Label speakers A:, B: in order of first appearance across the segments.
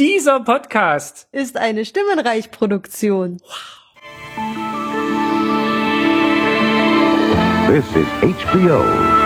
A: Dieser Podcast
B: ist eine Stimmenreich-Produktion.
C: This is HBO.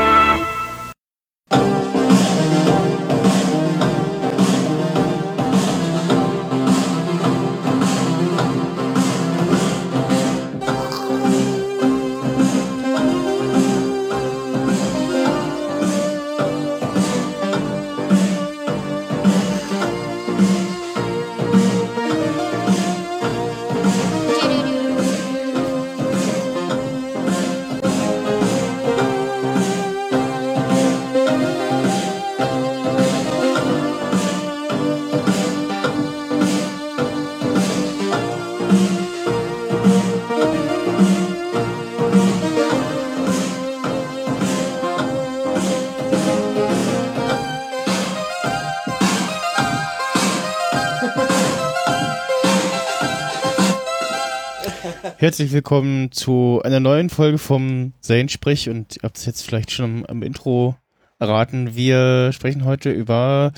D: Herzlich willkommen zu einer neuen Folge vom Sainsprech und ihr habt es jetzt vielleicht schon am, am, Intro erraten. Wir sprechen heute über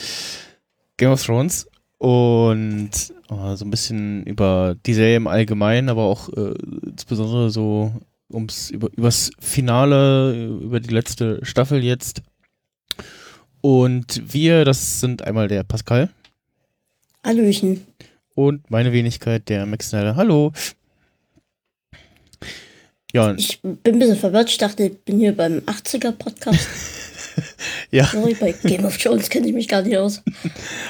D: Game of Thrones und äh, so ein bisschen über die Serie im Allgemeinen, aber auch äh, insbesondere so ums über übers Finale, über die letzte Staffel jetzt. Und wir, das sind einmal der Pascal.
B: Hallöchen.
D: Und meine Wenigkeit, der Max Snyder. Hallo.
B: Ja. Ich bin ein bisschen verwirrt. Ich dachte, ich bin hier beim 80er-Podcast.
D: ja.
B: Sorry, bei Game of Thrones kenne ich mich gar nicht aus.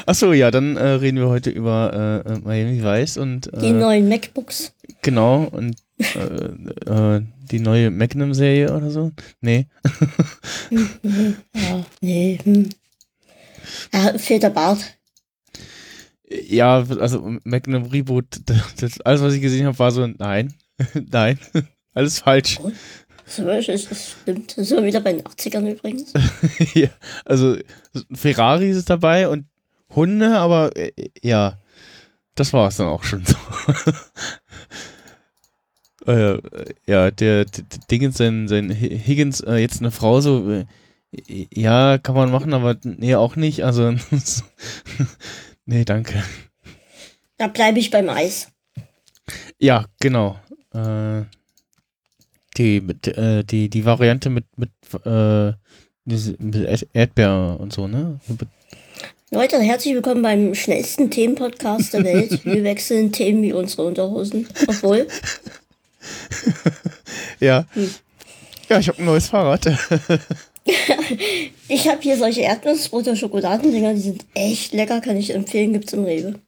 D: Achso, ja, dann äh, reden wir heute über äh, Miami Vice und.
B: Äh, die neuen MacBooks.
D: Genau, und äh, äh, die neue Magnum-Serie oder so? Nee.
B: ja, nee. Hm. Ja, fehlt der Bart.
D: Ja, also Magnum Reboot, das, alles, was ich gesehen habe, war so, nein, nein. Alles falsch.
B: So, das stimmt. Das ist wieder bei den 80ern übrigens.
D: ja, also Ferrari ist dabei und Hunde, aber äh, ja, das war es dann auch schon so. äh, ja, der, der Dingens, sein, sein Higgins, äh, jetzt eine Frau so, äh, ja, kann man machen, aber nee, auch nicht. Also, nee, danke.
B: Da bleibe ich beim Eis.
D: Ja, genau. Äh, die, äh, die, die Variante mit, mit, äh, mit Erdbeer und so, ne?
B: Leute, herzlich willkommen beim schnellsten Themenpodcast der Welt. Wir wechseln Themen wie unsere Unterhosen. Obwohl.
D: ja. Hm. Ja, ich habe ein neues Fahrrad.
B: ich habe hier solche Erdnussbutter Schokoladendinger, die sind echt lecker, kann ich empfehlen, gibt's im Rewe.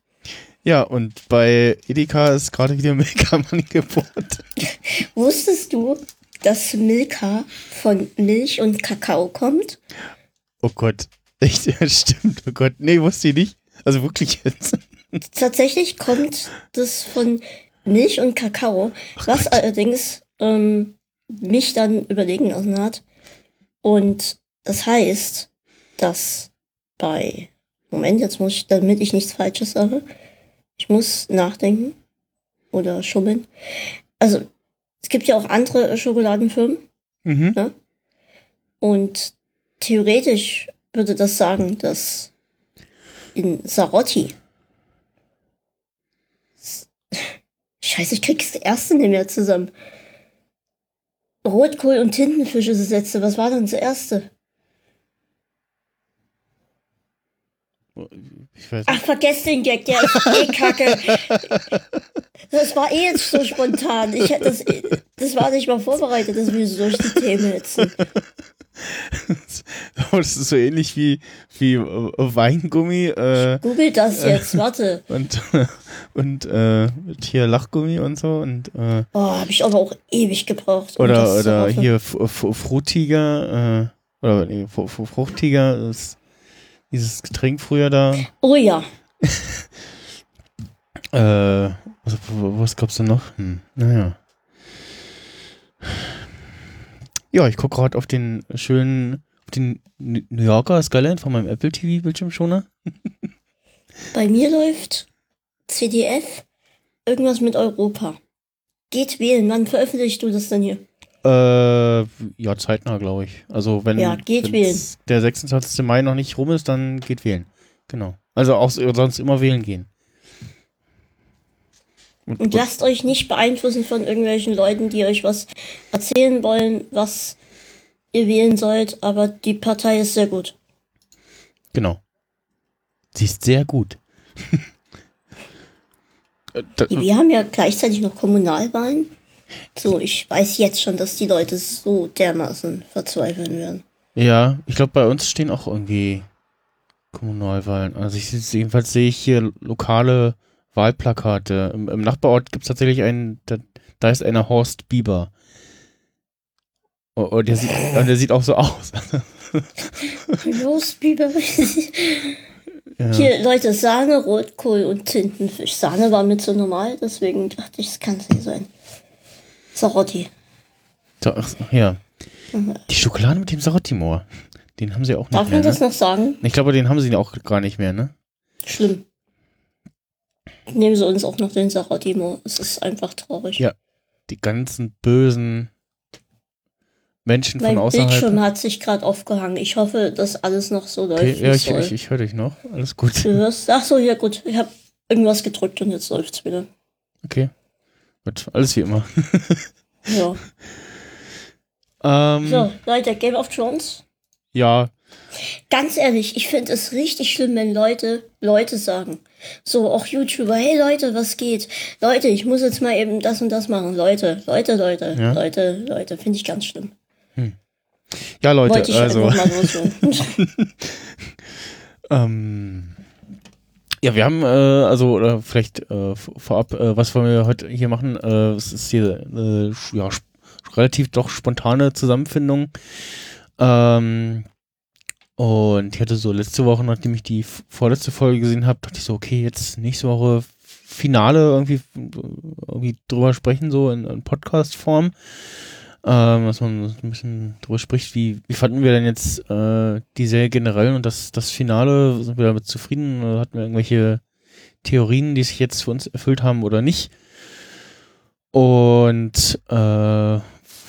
D: Ja, und bei Edeka ist gerade wieder Milka im Angebot.
B: Wusstest du, dass Milka von Milch und Kakao kommt?
D: Oh Gott. Echt? Ja, stimmt. Oh Gott. Nee, wusste ich nicht. Also wirklich jetzt.
B: Tatsächlich kommt das von Milch und Kakao, oh was Gott. allerdings ähm, mich dann überlegen lassen hat. Und das heißt, dass bei Moment, jetzt muss ich, damit ich nichts Falsches sage, ich muss nachdenken oder schummeln. Also, es gibt ja auch andere Schokoladenfirmen. Mhm. Ne? Und theoretisch würde das sagen, dass in Sarotti. Scheiße, ich krieg's das erste nicht mehr zusammen. Rotkohl und Tintenfisch ist das letzte. Was war denn das erste? Ach, vergesst den Gag, der ist eh kacke. Das war eh jetzt so spontan. Ich hätte das, das war nicht mal vorbereitet, dass wir so durch die Themen hetzen.
D: Das ist so ähnlich wie, wie äh, Weingummi. Äh,
B: Google das jetzt, äh, warte.
D: Und, und äh, hier Lachgummi und so. Und, äh,
B: oh, habe ich aber auch ewig gebraucht.
D: Um oder oder hier Frutiger, äh, oder nee, Fruchtiger ist dieses Getränk früher da.
B: Oh ja.
D: äh, was, was gab's denn noch? Hm, naja. Ja, ich gucke gerade auf den schönen, auf den New Yorker Skyline von meinem Apple TV Bildschirmschoner.
B: Bei mir läuft CDF irgendwas mit Europa. Geht wählen. Wann veröffentlichst du das denn hier?
D: Äh, ja, zeitnah, glaube ich. Also wenn
B: ja,
D: der 26. Mai noch nicht rum ist, dann geht wählen. genau. Also auch so- sonst immer wählen gehen. Und,
B: Und lasst euch nicht beeinflussen von irgendwelchen Leuten, die euch was erzählen wollen, was ihr wählen sollt, aber die Partei ist sehr gut.
D: genau. Sie ist sehr gut.
B: Wir haben ja gleichzeitig noch Kommunalwahlen. So, ich weiß jetzt schon, dass die Leute so dermaßen verzweifeln werden.
D: ja, ich glaube, bei uns stehen auch irgendwie Kommunalwahlen. Also ich jedenfalls sehe ich hier lokale Wahlplakate. Im, im Nachbarort gibt es tatsächlich einen, da, da ist einer Horst Bieber. Oh, oh, der, sieht, und der sieht auch so aus.
B: Los, Biber.
D: ja.
B: Hier, Leute, Sahne, Rotkohl und Tintenfisch. Sahne war mir zu normal, deswegen dachte ich, es kann es nicht sein. Sarotti.
D: So, ach, ja. Die Schokolade mit dem Sarottimor. Den haben sie auch nicht
B: Darf
D: mehr.
B: man das
D: Ne?
B: noch sagen?
D: Ich glaube, den haben sie auch gar nicht mehr, ne?
B: Schlimm. Nehmen sie uns auch noch den Sarottimo. Es ist einfach traurig.
D: Ja. Die ganzen bösen Menschen von
B: mein
D: außerhalb.
B: Bildschirm hat sich gerade aufgehangen. Ich hoffe, dass alles noch so läuft,
D: Okay, ja,
B: es
D: ich, ich, ich höre dich noch. Alles gut.
B: Du hörst? Ach so, ja gut. Ich habe irgendwas gedrückt und jetzt läuft's wieder.
D: Okay. Gut, alles wie immer.
B: Ja.
D: Ähm,
B: So, Leute, Game of Thrones.
D: Ja,
B: Ganz ehrlich, ich finde es richtig schlimm, wenn Leute Leute sagen. So, auch YouTuber, hey Leute, was geht? Leute, ich muss jetzt mal eben das und das machen. Leute, Leute, Leute,
D: Ja.
B: Leute, Leute, finde ich ganz schlimm.
D: ja Leute,
B: Wollte ich
D: also
B: mal
D: ähm, ja, wir haben äh, also oder vielleicht äh, vorab, äh, was wollen wir heute hier machen? Äh, es ist hier äh, ja relativ doch spontane Zusammenfindung. Ähm, und ich hatte so letzte Woche, nachdem ich die vorletzte Folge gesehen habe, dachte ich so, okay, jetzt nächste Woche Finale irgendwie, irgendwie drüber sprechen, so in, in Podcast-Form. Ähm, dass man ein bisschen drüber spricht, wie, wie fanden wir denn jetzt äh, die Serie generell und das, das Finale? Sind wir damit zufrieden? Oder hatten wir irgendwelche Theorien, die sich jetzt für uns erfüllt haben oder nicht? Und äh,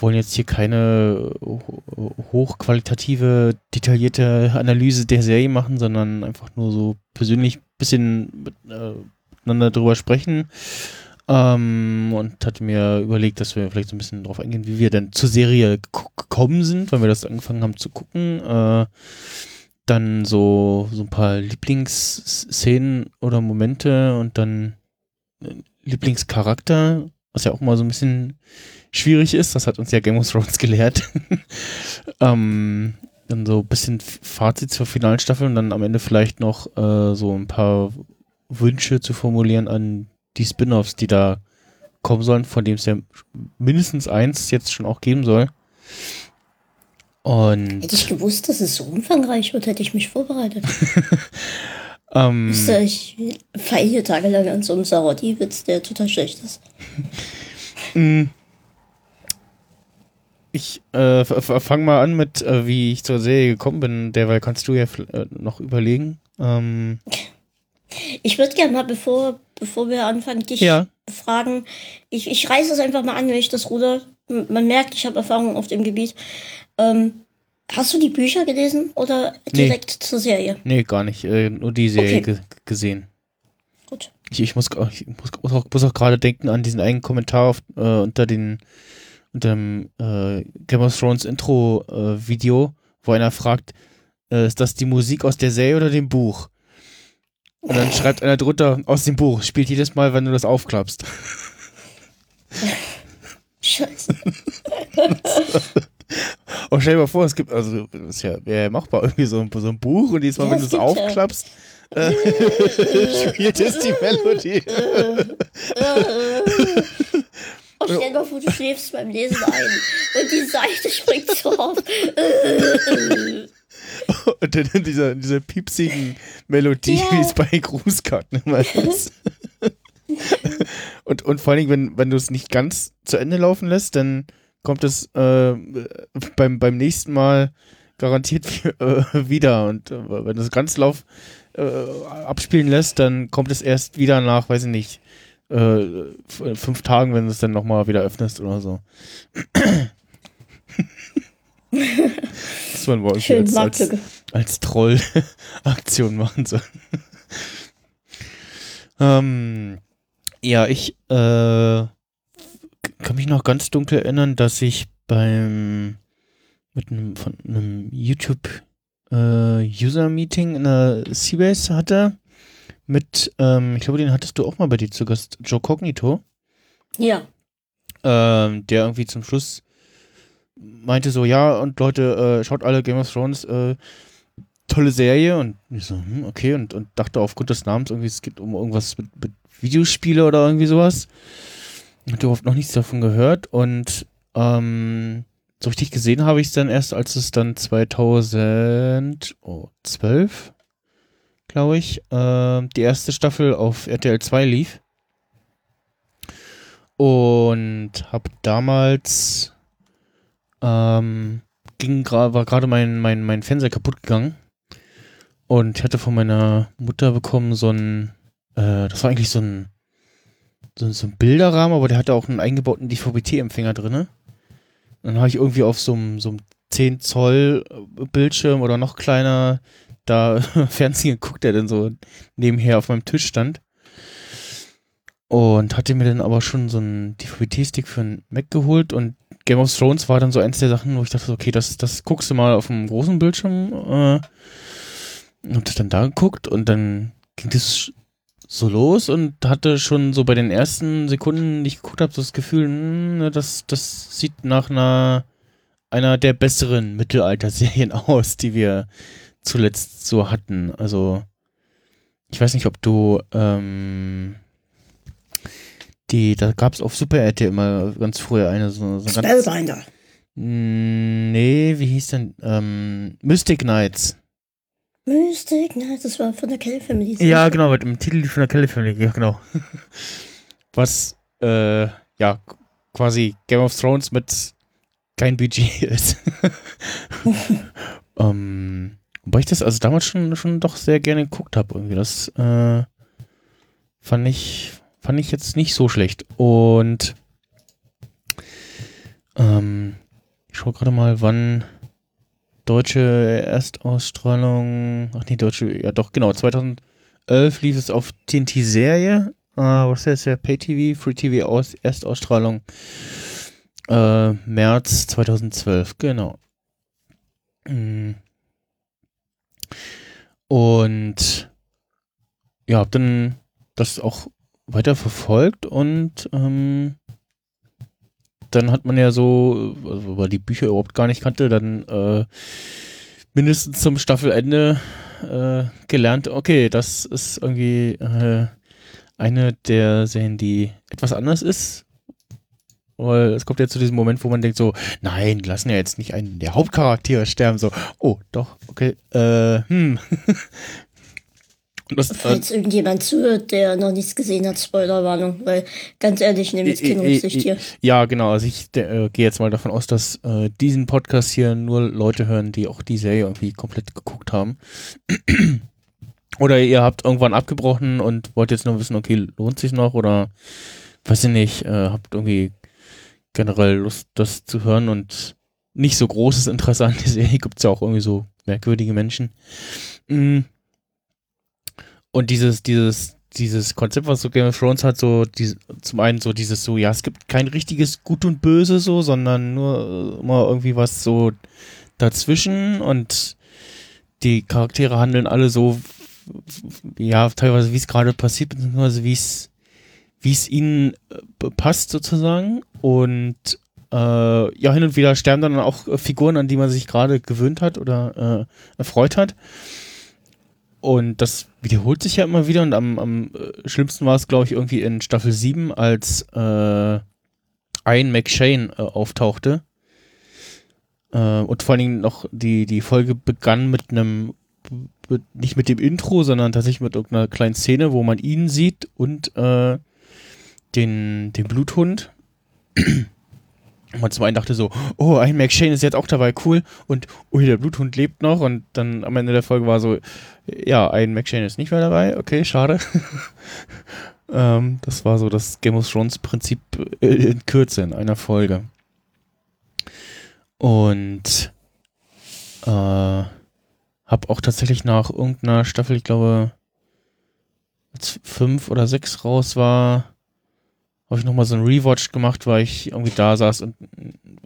D: wollen jetzt hier keine ho- hochqualitative, detaillierte Analyse der Serie machen, sondern einfach nur so persönlich ein bisschen äh, miteinander drüber sprechen. Ähm, und hatte mir überlegt, dass wir vielleicht so ein bisschen drauf eingehen, wie wir denn zur Serie gek- gekommen sind, weil wir das angefangen haben zu gucken. Äh, dann so, so ein paar Lieblingsszenen oder Momente und dann äh, Lieblingscharakter, was ja auch mal so ein bisschen schwierig ist. Das hat uns ja Game of Thrones gelehrt. ähm, dann so ein bisschen Fazit zur finalen Staffel und dann am Ende vielleicht noch äh, so ein paar Wünsche zu formulieren an die Spin-offs, die da kommen sollen, von dem es ja mindestens eins jetzt schon auch geben soll. Und
B: hätte ich gewusst, dass es so umfangreich wird, hätte ich mich vorbereitet.
D: ähm,
B: Ich feile hier tagelang an so einem Sarotti-Witz, der total schlecht ist.
D: mh, ich äh, fange mal an mit, äh, wie ich zur Serie gekommen bin. Derweil kannst du ja äh, noch überlegen. Ähm,
B: Ich würde gerne mal, bevor, bevor wir anfangen, dich
D: Ja.
B: fragen. Ich, ich reiße es einfach mal an, wenn ich das Ruder. Man merkt, ich habe Erfahrung auf dem Gebiet. Ähm, hast du die Bücher gelesen oder
D: Nee.
B: direkt zur Serie?
D: nee, gar nicht. Äh, nur die Serie
B: Okay.
D: ge gesehen.
B: Gut.
D: Ich, ich, muss, ich muss, muss auch, muss auch gerade denken an diesen einen Kommentar auf, äh, unter den unter dem äh, Game of Thrones Intro äh, Video, wo einer fragt, äh, ist das die Musik aus der Serie oder dem Buch? Und dann schreibt einer drunter aus dem Buch, spielt jedes Mal, wenn du das aufklappst.
B: Scheiße.
D: Und stell dir mal vor, es gibt, also das ist ja, machbar, irgendwie so ein, so ein Buch und jedes Mal,
B: Ja,
D: wenn du
B: es gibt ja.
D: aufklappst, äh, spielt es die Melodie.
B: Und stell dir mal vor, du schläfst beim Lesen ein und die Seite springt so auf.
D: Und dann dieser, in dieser piepsigen Melodie,
B: Ja.
D: wie es bei Grußkarten immer ist. und, und vor allen Dingen, wenn, wenn du es nicht ganz zu Ende laufen lässt, dann kommt es äh, beim, beim nächsten Mal garantiert äh, wieder. Und äh, wenn du es ganz lauf äh, abspielen lässt, dann kommt es erst wieder nach, weiß ich nicht, äh, fünf Tagen, wenn du es dann nochmal wieder öffnest oder so. das war ein Wort
B: Schön,
D: als, als, als Troll-Aktion machen sollen. ähm, ja, ich äh, kann mich noch ganz dunkel erinnern, dass ich beim mit einem von einem YouTube äh, User Meeting in der Seabase hatte mit, ähm, ich glaube, den hattest du auch mal bei dir zu Gast, Joe Cognito,
B: Ja.
D: ähm, der irgendwie zum Schluss meinte so, ja, und Leute, äh, schaut alle Game of Thrones, äh, tolle Serie und ich so, hm, okay, und, und dachte aufgrund des Namens irgendwie, es geht um irgendwas mit, mit Videospiele oder irgendwie sowas. Hatte überhaupt noch nichts davon gehört und ähm, so richtig gesehen habe ich es dann erst, als es dann 2012, glaube ich, äh, die erste Staffel auf RTL 2 lief. Und habe damals ähm, ging gra- war gerade mein, mein, mein Fernseher kaputt gegangen. Und ich hatte von meiner Mutter bekommen so ein, äh, das war eigentlich so ein, so, so ein Bilderrahmen, aber der hatte auch einen eingebauten DVB-T-Empfänger drinne. Dann habe ich irgendwie auf so einem, so einem 10 Zoll Bildschirm oder noch kleiner da Fernsehen geguckt, der dann so nebenher auf meinem Tisch stand. Und hatte mir dann aber schon so einen DVB-T-Stick für einen Mac geholt und Game of Thrones war dann so eins der Sachen, wo ich dachte, okay, das, das guckst du mal auf dem großen Bildschirm. Äh, und hab dann da geguckt und dann ging das so los und hatte schon so bei den ersten Sekunden, die ich geguckt habe, so das Gefühl, hm, das, das sieht nach einer, einer der besseren Mittelalter-Serien aus, die wir zuletzt so hatten. Also, ich weiß nicht, ob du, ähm, die, da gab es auf Super RTL immer ganz früher eine so, so ganz.
B: Spellbinder.
D: Mm, Nee, wie hieß denn? Ähm, Mystic Knights.
B: Mystic, nein, das war von der Kelly Family.
D: Ja, genau, mit dem Titel von der Kelly Family, ja, genau. Was, äh, ja, quasi Game of Thrones mit kein Budget ist. ähm, wobei ich das also damals schon, schon doch sehr gerne geguckt habe, irgendwie. Das, äh, fand ich, fand ich jetzt nicht so schlecht. Und, ähm, ich schaue gerade mal, wann deutsche Erstausstrahlung, ach nee, deutsche, ja doch, genau, 2011 lief es auf TNT-Serie, äh, was das, ja, Pay-TV, Free-TV aus, Erstausstrahlung, äh, März 2012, genau. Mm. Und ja, hab dann das auch weiter verfolgt und ähm, dann hat man ja so, also weil die Bücher überhaupt gar nicht kannte, dann äh, mindestens zum Staffelende äh, gelernt, okay, das ist irgendwie äh, eine der Serien, die etwas anders ist. Weil es kommt ja zu diesem Moment, wo man denkt so, nein, die lassen ja jetzt nicht einen der Hauptcharaktere sterben, so, oh, doch, okay, äh, hm. Und das, äh,
B: Falls irgendjemand zuhört, der noch nichts gesehen hat, Spoilerwarnung, weil ganz ehrlich, nehmt jetzt keine Rücksicht hier.
D: Ja, genau. Also ich äh, gehe jetzt mal davon aus, dass äh, diesen Podcast hier nur Leute hören, die auch die Serie irgendwie komplett geguckt haben. oder ihr habt irgendwann abgebrochen und wollt jetzt nur wissen, okay, lohnt sich noch oder weiß ich nicht, äh, habt irgendwie generell Lust, das zu hören und nicht so großes Interesse an der Serie. Gibt es ja auch irgendwie so merkwürdige Menschen. Mm. Und dieses, dieses, dieses Konzept, was so Game of Thrones hat, so die, zum einen so dieses so, ja, es gibt kein richtiges Gut und Böse so, sondern nur äh, immer irgendwie was so dazwischen und die Charaktere handeln alle so, ja, teilweise wie es gerade passiert, beziehungsweise wie es wie es ihnen äh, passt sozusagen und äh, ja, hin und wieder sterben dann auch äh, Figuren, an die man sich gerade gewöhnt hat oder äh, erfreut hat. Und das wiederholt sich ja immer wieder und am, am äh, schlimmsten war es, glaube ich, irgendwie in Staffel 7, als äh, Ian McShane äh, auftauchte. Äh, und vor allen Dingen noch die, die Folge begann mit einem, nicht mit dem Intro, sondern tatsächlich mit irgendeiner kleinen Szene, wo man ihn sieht und äh, den, den Bluthund. Und zum einen dachte so, oh, ein McShane ist jetzt auch dabei, cool. Und, ui, der Bluthund lebt noch. Und dann am Ende der Folge war so, ja, ein McShane ist nicht mehr dabei. Okay, schade. ähm, das war so das Game of Thrones Prinzip äh, in Kürze in einer Folge. Und äh, hab auch tatsächlich nach irgendeiner Staffel, ich glaube, als fünf oder sechs raus war, habe ich nochmal so ein Rewatch gemacht, weil ich irgendwie da saß und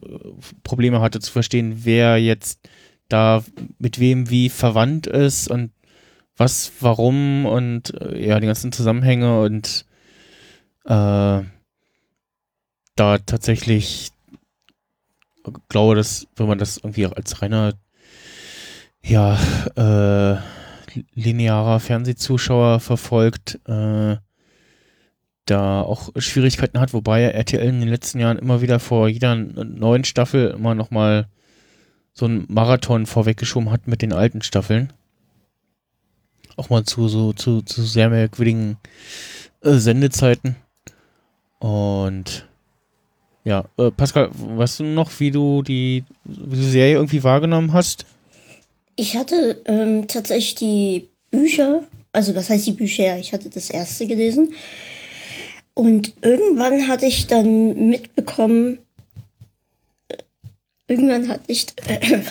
D: äh, Probleme hatte zu verstehen, wer jetzt da mit wem wie verwandt ist und was, warum und äh, ja, die ganzen Zusammenhänge und äh, da tatsächlich glaube, dass wenn man das irgendwie als reiner ja, äh, linearer Fernsehzuschauer verfolgt, äh, da auch Schwierigkeiten hat, wobei RTL in den letzten Jahren immer wieder vor jeder neuen Staffel immer nochmal so einen Marathon vorweggeschoben hat mit den alten Staffeln. Auch mal zu so zu, zu sehr merkwürdigen äh, Sendezeiten. Und ja, äh, Pascal, weißt du noch, wie du die, wie die Serie irgendwie wahrgenommen hast?
B: Ich hatte ähm, tatsächlich die Bücher, also was heißt die Bücher? Ich hatte das erste gelesen. Und irgendwann hatte ich dann mitbekommen, äh, irgendwann hatte ich, äh,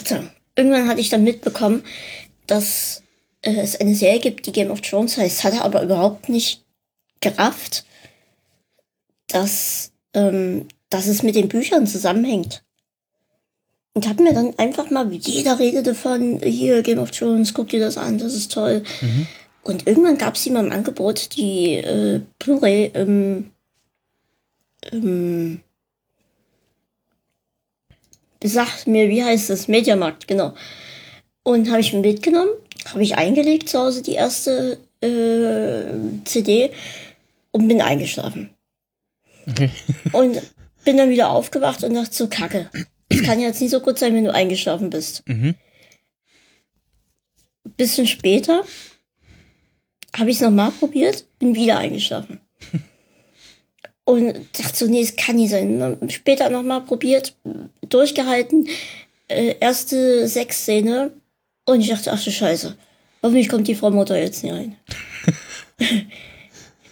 B: irgendwann hatte ich dann mitbekommen, dass äh, es eine Serie gibt, die Game of Thrones heißt, hatte aber überhaupt nicht gerafft, dass, ähm, dass es mit den Büchern zusammenhängt. Und habe mir dann einfach mal, wie jeder redet davon, hier Game of Thrones, guck dir das an, das ist toll. Mhm. Und irgendwann gab es mal im Angebot die äh, Blu-ray im, im sagt mir, wie heißt das? Mediamarkt, genau. Und habe ich mitgenommen, habe ich eingelegt zu Hause die erste äh, CD und bin eingeschlafen. Okay. und bin dann wieder aufgewacht und dachte so, kacke. Es kann jetzt nicht so gut sein, wenn du eingeschlafen bist. Mhm. Bisschen später habe ich es nochmal probiert, bin wieder eingeschlafen. Und dachte so, nee, es kann nicht sein. Später nochmal probiert, durchgehalten, äh, erste sechs Szene. Und ich dachte, ach du Scheiße, hoffentlich kommt die Frau Mutter jetzt nicht rein.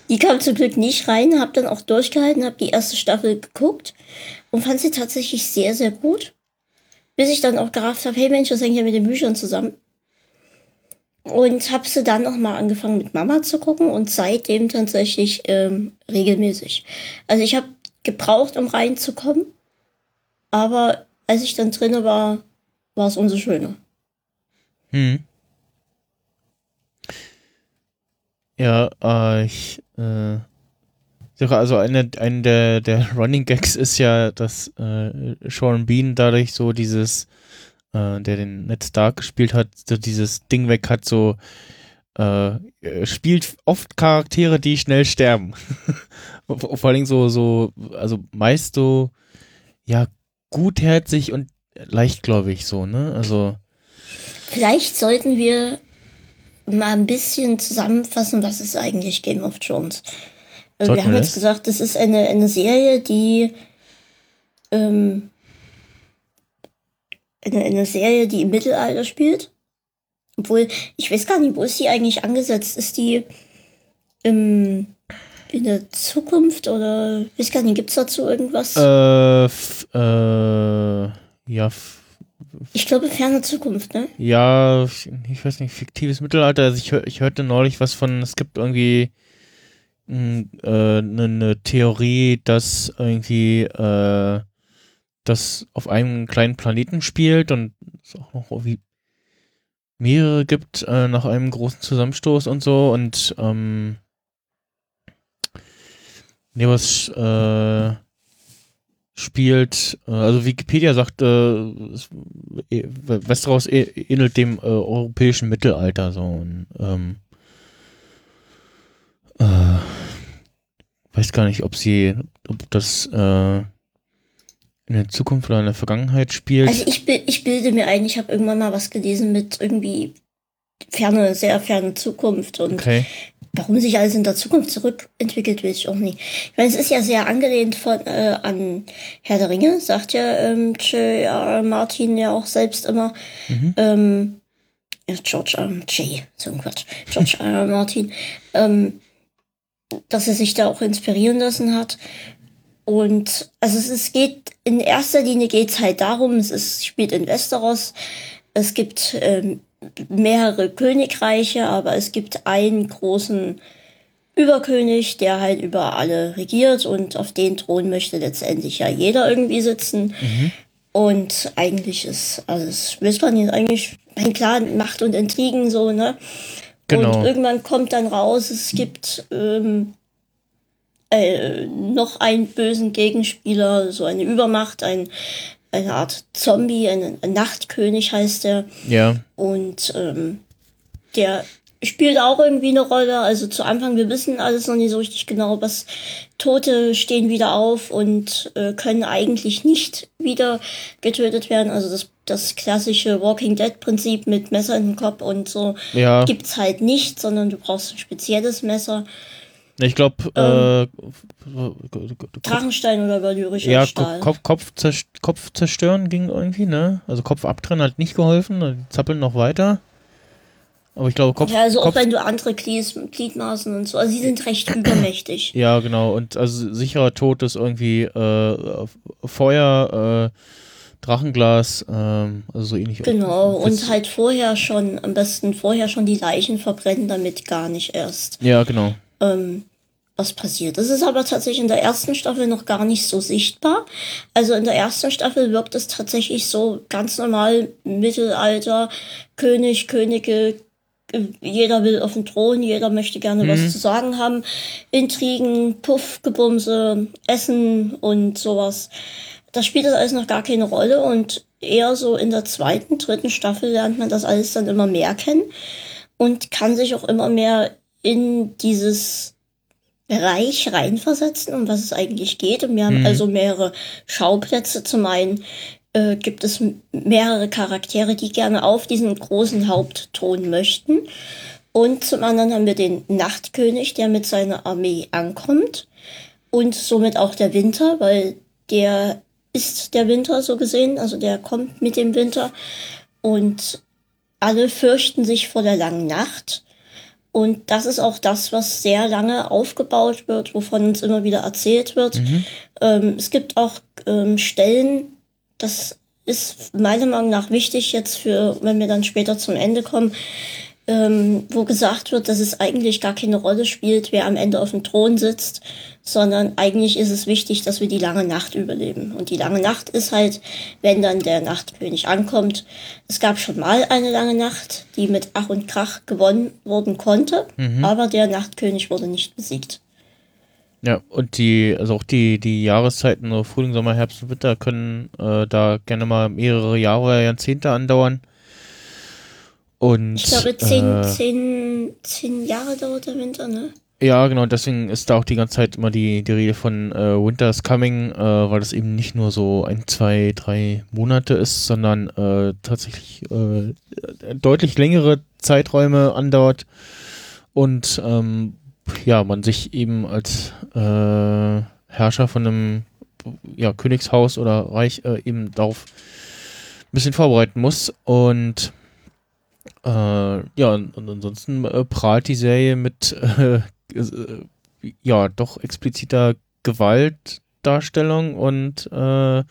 B: die kam zum Glück nicht rein, hab dann auch durchgehalten, hab die erste Staffel geguckt und fand sie tatsächlich sehr, sehr gut. Bis ich dann auch gerafft habe, hey Mensch, das hängt ja mit den Büchern zusammen. Und habe sie dann noch mal angefangen mit Mama zu gucken und seitdem tatsächlich ähm, regelmäßig. Also ich habe gebraucht, um reinzukommen, aber als ich dann drin war, war es umso schöner. Hm.
D: Ja, äh, ich äh, also eine, eine der, der Running Gags ist ja, dass äh, Sean Bean dadurch so dieses äh, der den Ned Stark gespielt hat, so dieses Ding weg hat, so äh, spielt oft Charaktere, die schnell sterben. Vor allen Dingen so, so, also meist so, ja, gutherzig und leichtgläubig so, ne? Also.
B: Vielleicht sollten wir mal ein bisschen zusammenfassen, was ist eigentlich Game of Thrones. Äh, sollten wir haben wir jetzt gesagt, das ist eine, eine Serie, die ähm, eine, eine Serie, die im Mittelalter spielt. Obwohl, ich weiß gar nicht, wo ist die eigentlich angesetzt? Ist die im, in der Zukunft oder ich weiß gar nicht, gibt es dazu irgendwas?
D: Äh, äh, ja.
B: Ich glaube, ferne Zukunft, ne?
D: Ja, ich weiß nicht, fiktives Mittelalter. Also ich, ich hörte neulich was von, es gibt irgendwie eine äh, ne, ne Theorie, dass irgendwie äh, das auf einem kleinen Planeten spielt und es auch noch irgendwie mehrere gibt äh, nach einem großen Zusammenstoß und so und ähm, ne, was äh, spielt, äh, also Wikipedia sagt, äh, Westeros ähnelt dem äh, europäischen Mittelalter so und ähm, äh, weiß gar nicht, ob sie, ob das äh, in der Zukunft oder in der Vergangenheit spielt.
B: Also ich, ich bilde mir ein, ich habe irgendwann mal was gelesen mit irgendwie ferne, sehr ferne Zukunft und okay. warum sich alles in der Zukunft zurückentwickelt, will ich auch nicht. Ich meine, es ist ja sehr angelehnt von, äh, an Herr der Ringe, sagt ja ähm, J.R. Martin ja auch selbst immer. Mhm. Ähm, George R. J. So ein Quatsch. George R. Martin. Ähm, dass er sich da auch inspirieren lassen hat. Und also es, es geht in erster Linie geht es halt darum, es ist, spielt in Westeros. Es gibt ähm, mehrere Königreiche, aber es gibt einen großen Überkönig, der halt über alle regiert und auf den Thron möchte letztendlich ja jeder irgendwie sitzen. Und eigentlich ist weiß man jetzt eigentlich, ein klar, Macht und Intrigen so, ne?
D: Genau.
B: Und irgendwann kommt dann raus, es gibt ähm, äh, noch einen bösen Gegenspieler, so eine Übermacht, ein, eine Art Zombie, ein, ein Nachtkönig heißt der.
D: Ja.
B: Und ähm, der spielt auch irgendwie eine Rolle. Also zu Anfang, wir wissen alles noch nicht so richtig genau, was Tote stehen wieder auf und äh, können eigentlich nicht wieder getötet werden. Also das, das klassische Walking Dead Prinzip mit Messer in den Kopf und so
D: Ja.
B: gibt's halt nicht, sondern du brauchst ein spezielles Messer.
D: Ich glaube,
B: Ähm,
D: äh,
B: Drachenstein oder valyrischer
D: ja,
B: Stahl.
D: Ko- Kopf, Kopf, Kopf zerstören ging irgendwie, ne? Also Kopf abtrennen hat nicht geholfen, die zappeln noch weiter. Aber ich glaube, Kopf.
B: ja, also auch
D: Kopf,
B: wenn du andere Glied, Gliedmaßen und so, also sie sind recht übermächtig.
D: Ja, genau. Und also sicherer Tod ist irgendwie äh, Feuer, äh, Drachenglas, ähm, also so ähnlich.
B: Genau, und halt vorher schon, am besten vorher schon die Leichen verbrennen, damit gar nicht erst
D: Ja, genau.
B: ähm, was passiert. Das ist aber tatsächlich in der ersten Staffel noch gar nicht so sichtbar. Also in der ersten Staffel wirkt es tatsächlich so ganz normal Mittelalter, König, Könige, jeder will auf den Thron, jeder möchte gerne was zu sagen haben. Intrigen, Puff, Gebumse, Essen und sowas. Da spielt das alles noch gar keine Rolle und eher so in der zweiten, dritten Staffel lernt man das alles dann immer mehr kennen und kann sich auch immer mehr in dieses Reich reinversetzen, um was es eigentlich geht. Und wir haben also mehrere Schauplätze. Zum einen äh, gibt es mehrere Charaktere, die gerne auf diesen großen Hauptthron möchten. Und zum anderen haben wir den Nachtkönig, der mit seiner Armee ankommt. Und somit auch der Winter, weil der ist der Winter so gesehen. Also der kommt mit dem Winter. Und alle fürchten sich vor der langen Nacht. Und das ist auch das, was sehr lange aufgebaut wird, wovon uns immer wieder erzählt wird. Ähm, es gibt auch ähm, Stellen, das ist meiner Meinung nach wichtig jetzt für, wenn wir dann später zum Ende kommen, ähm, wo gesagt wird, dass es eigentlich gar keine Rolle spielt, wer am Ende auf dem Thron sitzt, sondern eigentlich ist es wichtig, dass wir die lange Nacht überleben. Und die lange Nacht ist halt, wenn dann der Nachtkönig ankommt. Es gab schon mal eine lange Nacht, die mit Ach und Krach gewonnen worden konnte, aber der Nachtkönig wurde nicht besiegt.
D: Ja, und die, also auch die, die Jahreszeiten, so Frühling, Sommer, Herbst und Winter können äh, da gerne mal mehrere Jahre oder Jahrzehnte andauern. Und
B: Ich glaube, zehn,
D: äh,
B: zehn, zehn Jahre dauert der Winter, ne?
D: Ja, genau, deswegen ist da auch die ganze Zeit immer die, die Rede von äh, Winter's Coming, äh, weil das eben nicht nur so ein, zwei, drei Monate ist, sondern äh, tatsächlich äh, deutlich längere Zeiträume andauert und ähm, ja, man sich eben als äh, Herrscher von einem ja, Königshaus oder Reich äh, eben darauf ein bisschen vorbereiten muss und äh, ja, und, ansonsten äh, prahlt die Serie mit äh, äh, ja, doch expliziter Gewaltdarstellung und äh,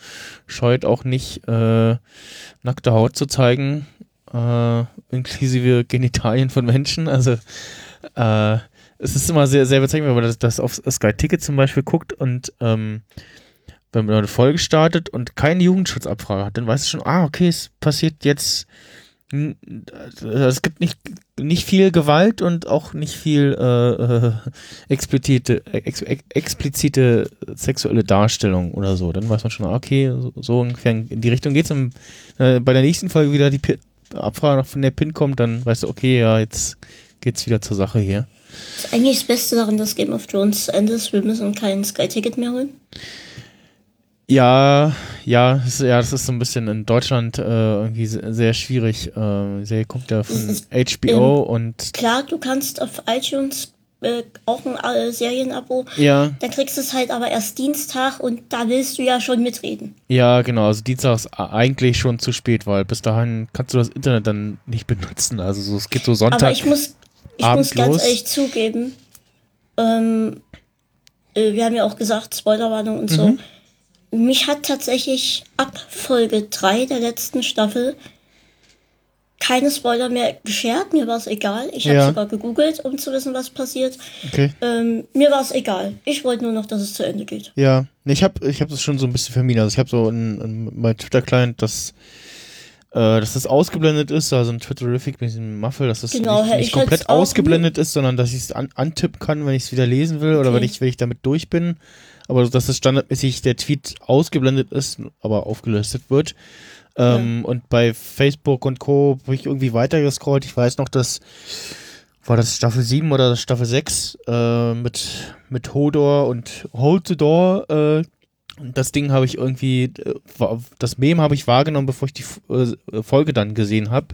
D: scheut auch nicht, nackte Haut zu zeigen, inklusive Genitalien von Menschen. Also es ist immer sehr, sehr bezeichnend, wenn man das, das auf Sky Ticket zum Beispiel guckt und ähm, wenn man eine Folge startet und keine Jugendschutzabfrage hat, dann weiß es schon, ah, okay, es passiert jetzt es gibt nicht, nicht viel Gewalt und auch nicht viel äh, äh, explizite, ex, ex, explizite sexuelle Darstellung oder so. Dann weiß man schon, ah, okay, so, ungefähr in die Richtung geht's. Und, äh, bei der nächsten Folge wieder die Pi- Abfrage von der PIN kommt, dann weißt du, okay, ja, jetzt geht's wieder zur Sache hier.
B: Das ist eigentlich das Beste daran, dass Game of Thrones zu Ende ist. Wir müssen kein Sky-Ticket mehr holen.
D: Ja, ja, das, ja, das ist so ein bisschen in Deutschland äh, irgendwie se- sehr schwierig. Äh, Serie kommt ja von HBO und
B: Klar, du kannst auf iTunes äh, auch ein äh, Serienabo.
D: ja,
B: Dann kriegst du es halt aber erst Dienstag und da willst du ja schon mitreden.
D: Ja, genau. Also Dienstag ist eigentlich schon zu spät, weil bis dahin kannst du das Internet dann nicht benutzen. Also so, es geht so Sonntag.
B: Aber ich muss, ich muss ganz
D: los.
B: ehrlich zugeben, ähm, äh, wir haben ja auch gesagt, Spoilerwarnung und so. Mich hat tatsächlich ab Folge 3 der letzten Staffel keine Spoiler mehr geshared, mir war es egal. Ich habe
D: Ja.
B: sogar gegoogelt, um zu wissen, was passiert.
D: Okay.
B: Ähm, mir war es egal. Ich wollte nur noch, dass es zu Ende geht.
D: Ja, ich habe ich hab das schon so ein bisschen vermieden. Also ich habe so in, in mein Twitter-Client, dass, äh, dass das ausgeblendet ist, also ein Twitterific mit diesem Muffel, dass das
B: Genau,
D: nicht,
B: ich
D: nicht komplett ausgeblendet ist, sondern dass ich es an, antippen kann, wenn ich es wieder lesen will oder
B: Okay.
D: wenn ich, wenn ich damit durch bin. Aber dass das standardmäßig der Tweet ausgeblendet ist, aber aufgelistet wird. Ähm, Und bei Facebook und Co. habe ich irgendwie weitergescrollt. Ich weiß noch, dass war das Staffel 7 oder Staffel 6 äh, mit, mit Hodor und Hold the Door. Äh, und das Ding habe ich irgendwie, äh, das Meme habe ich wahrgenommen, bevor ich die äh, Folge dann gesehen habe.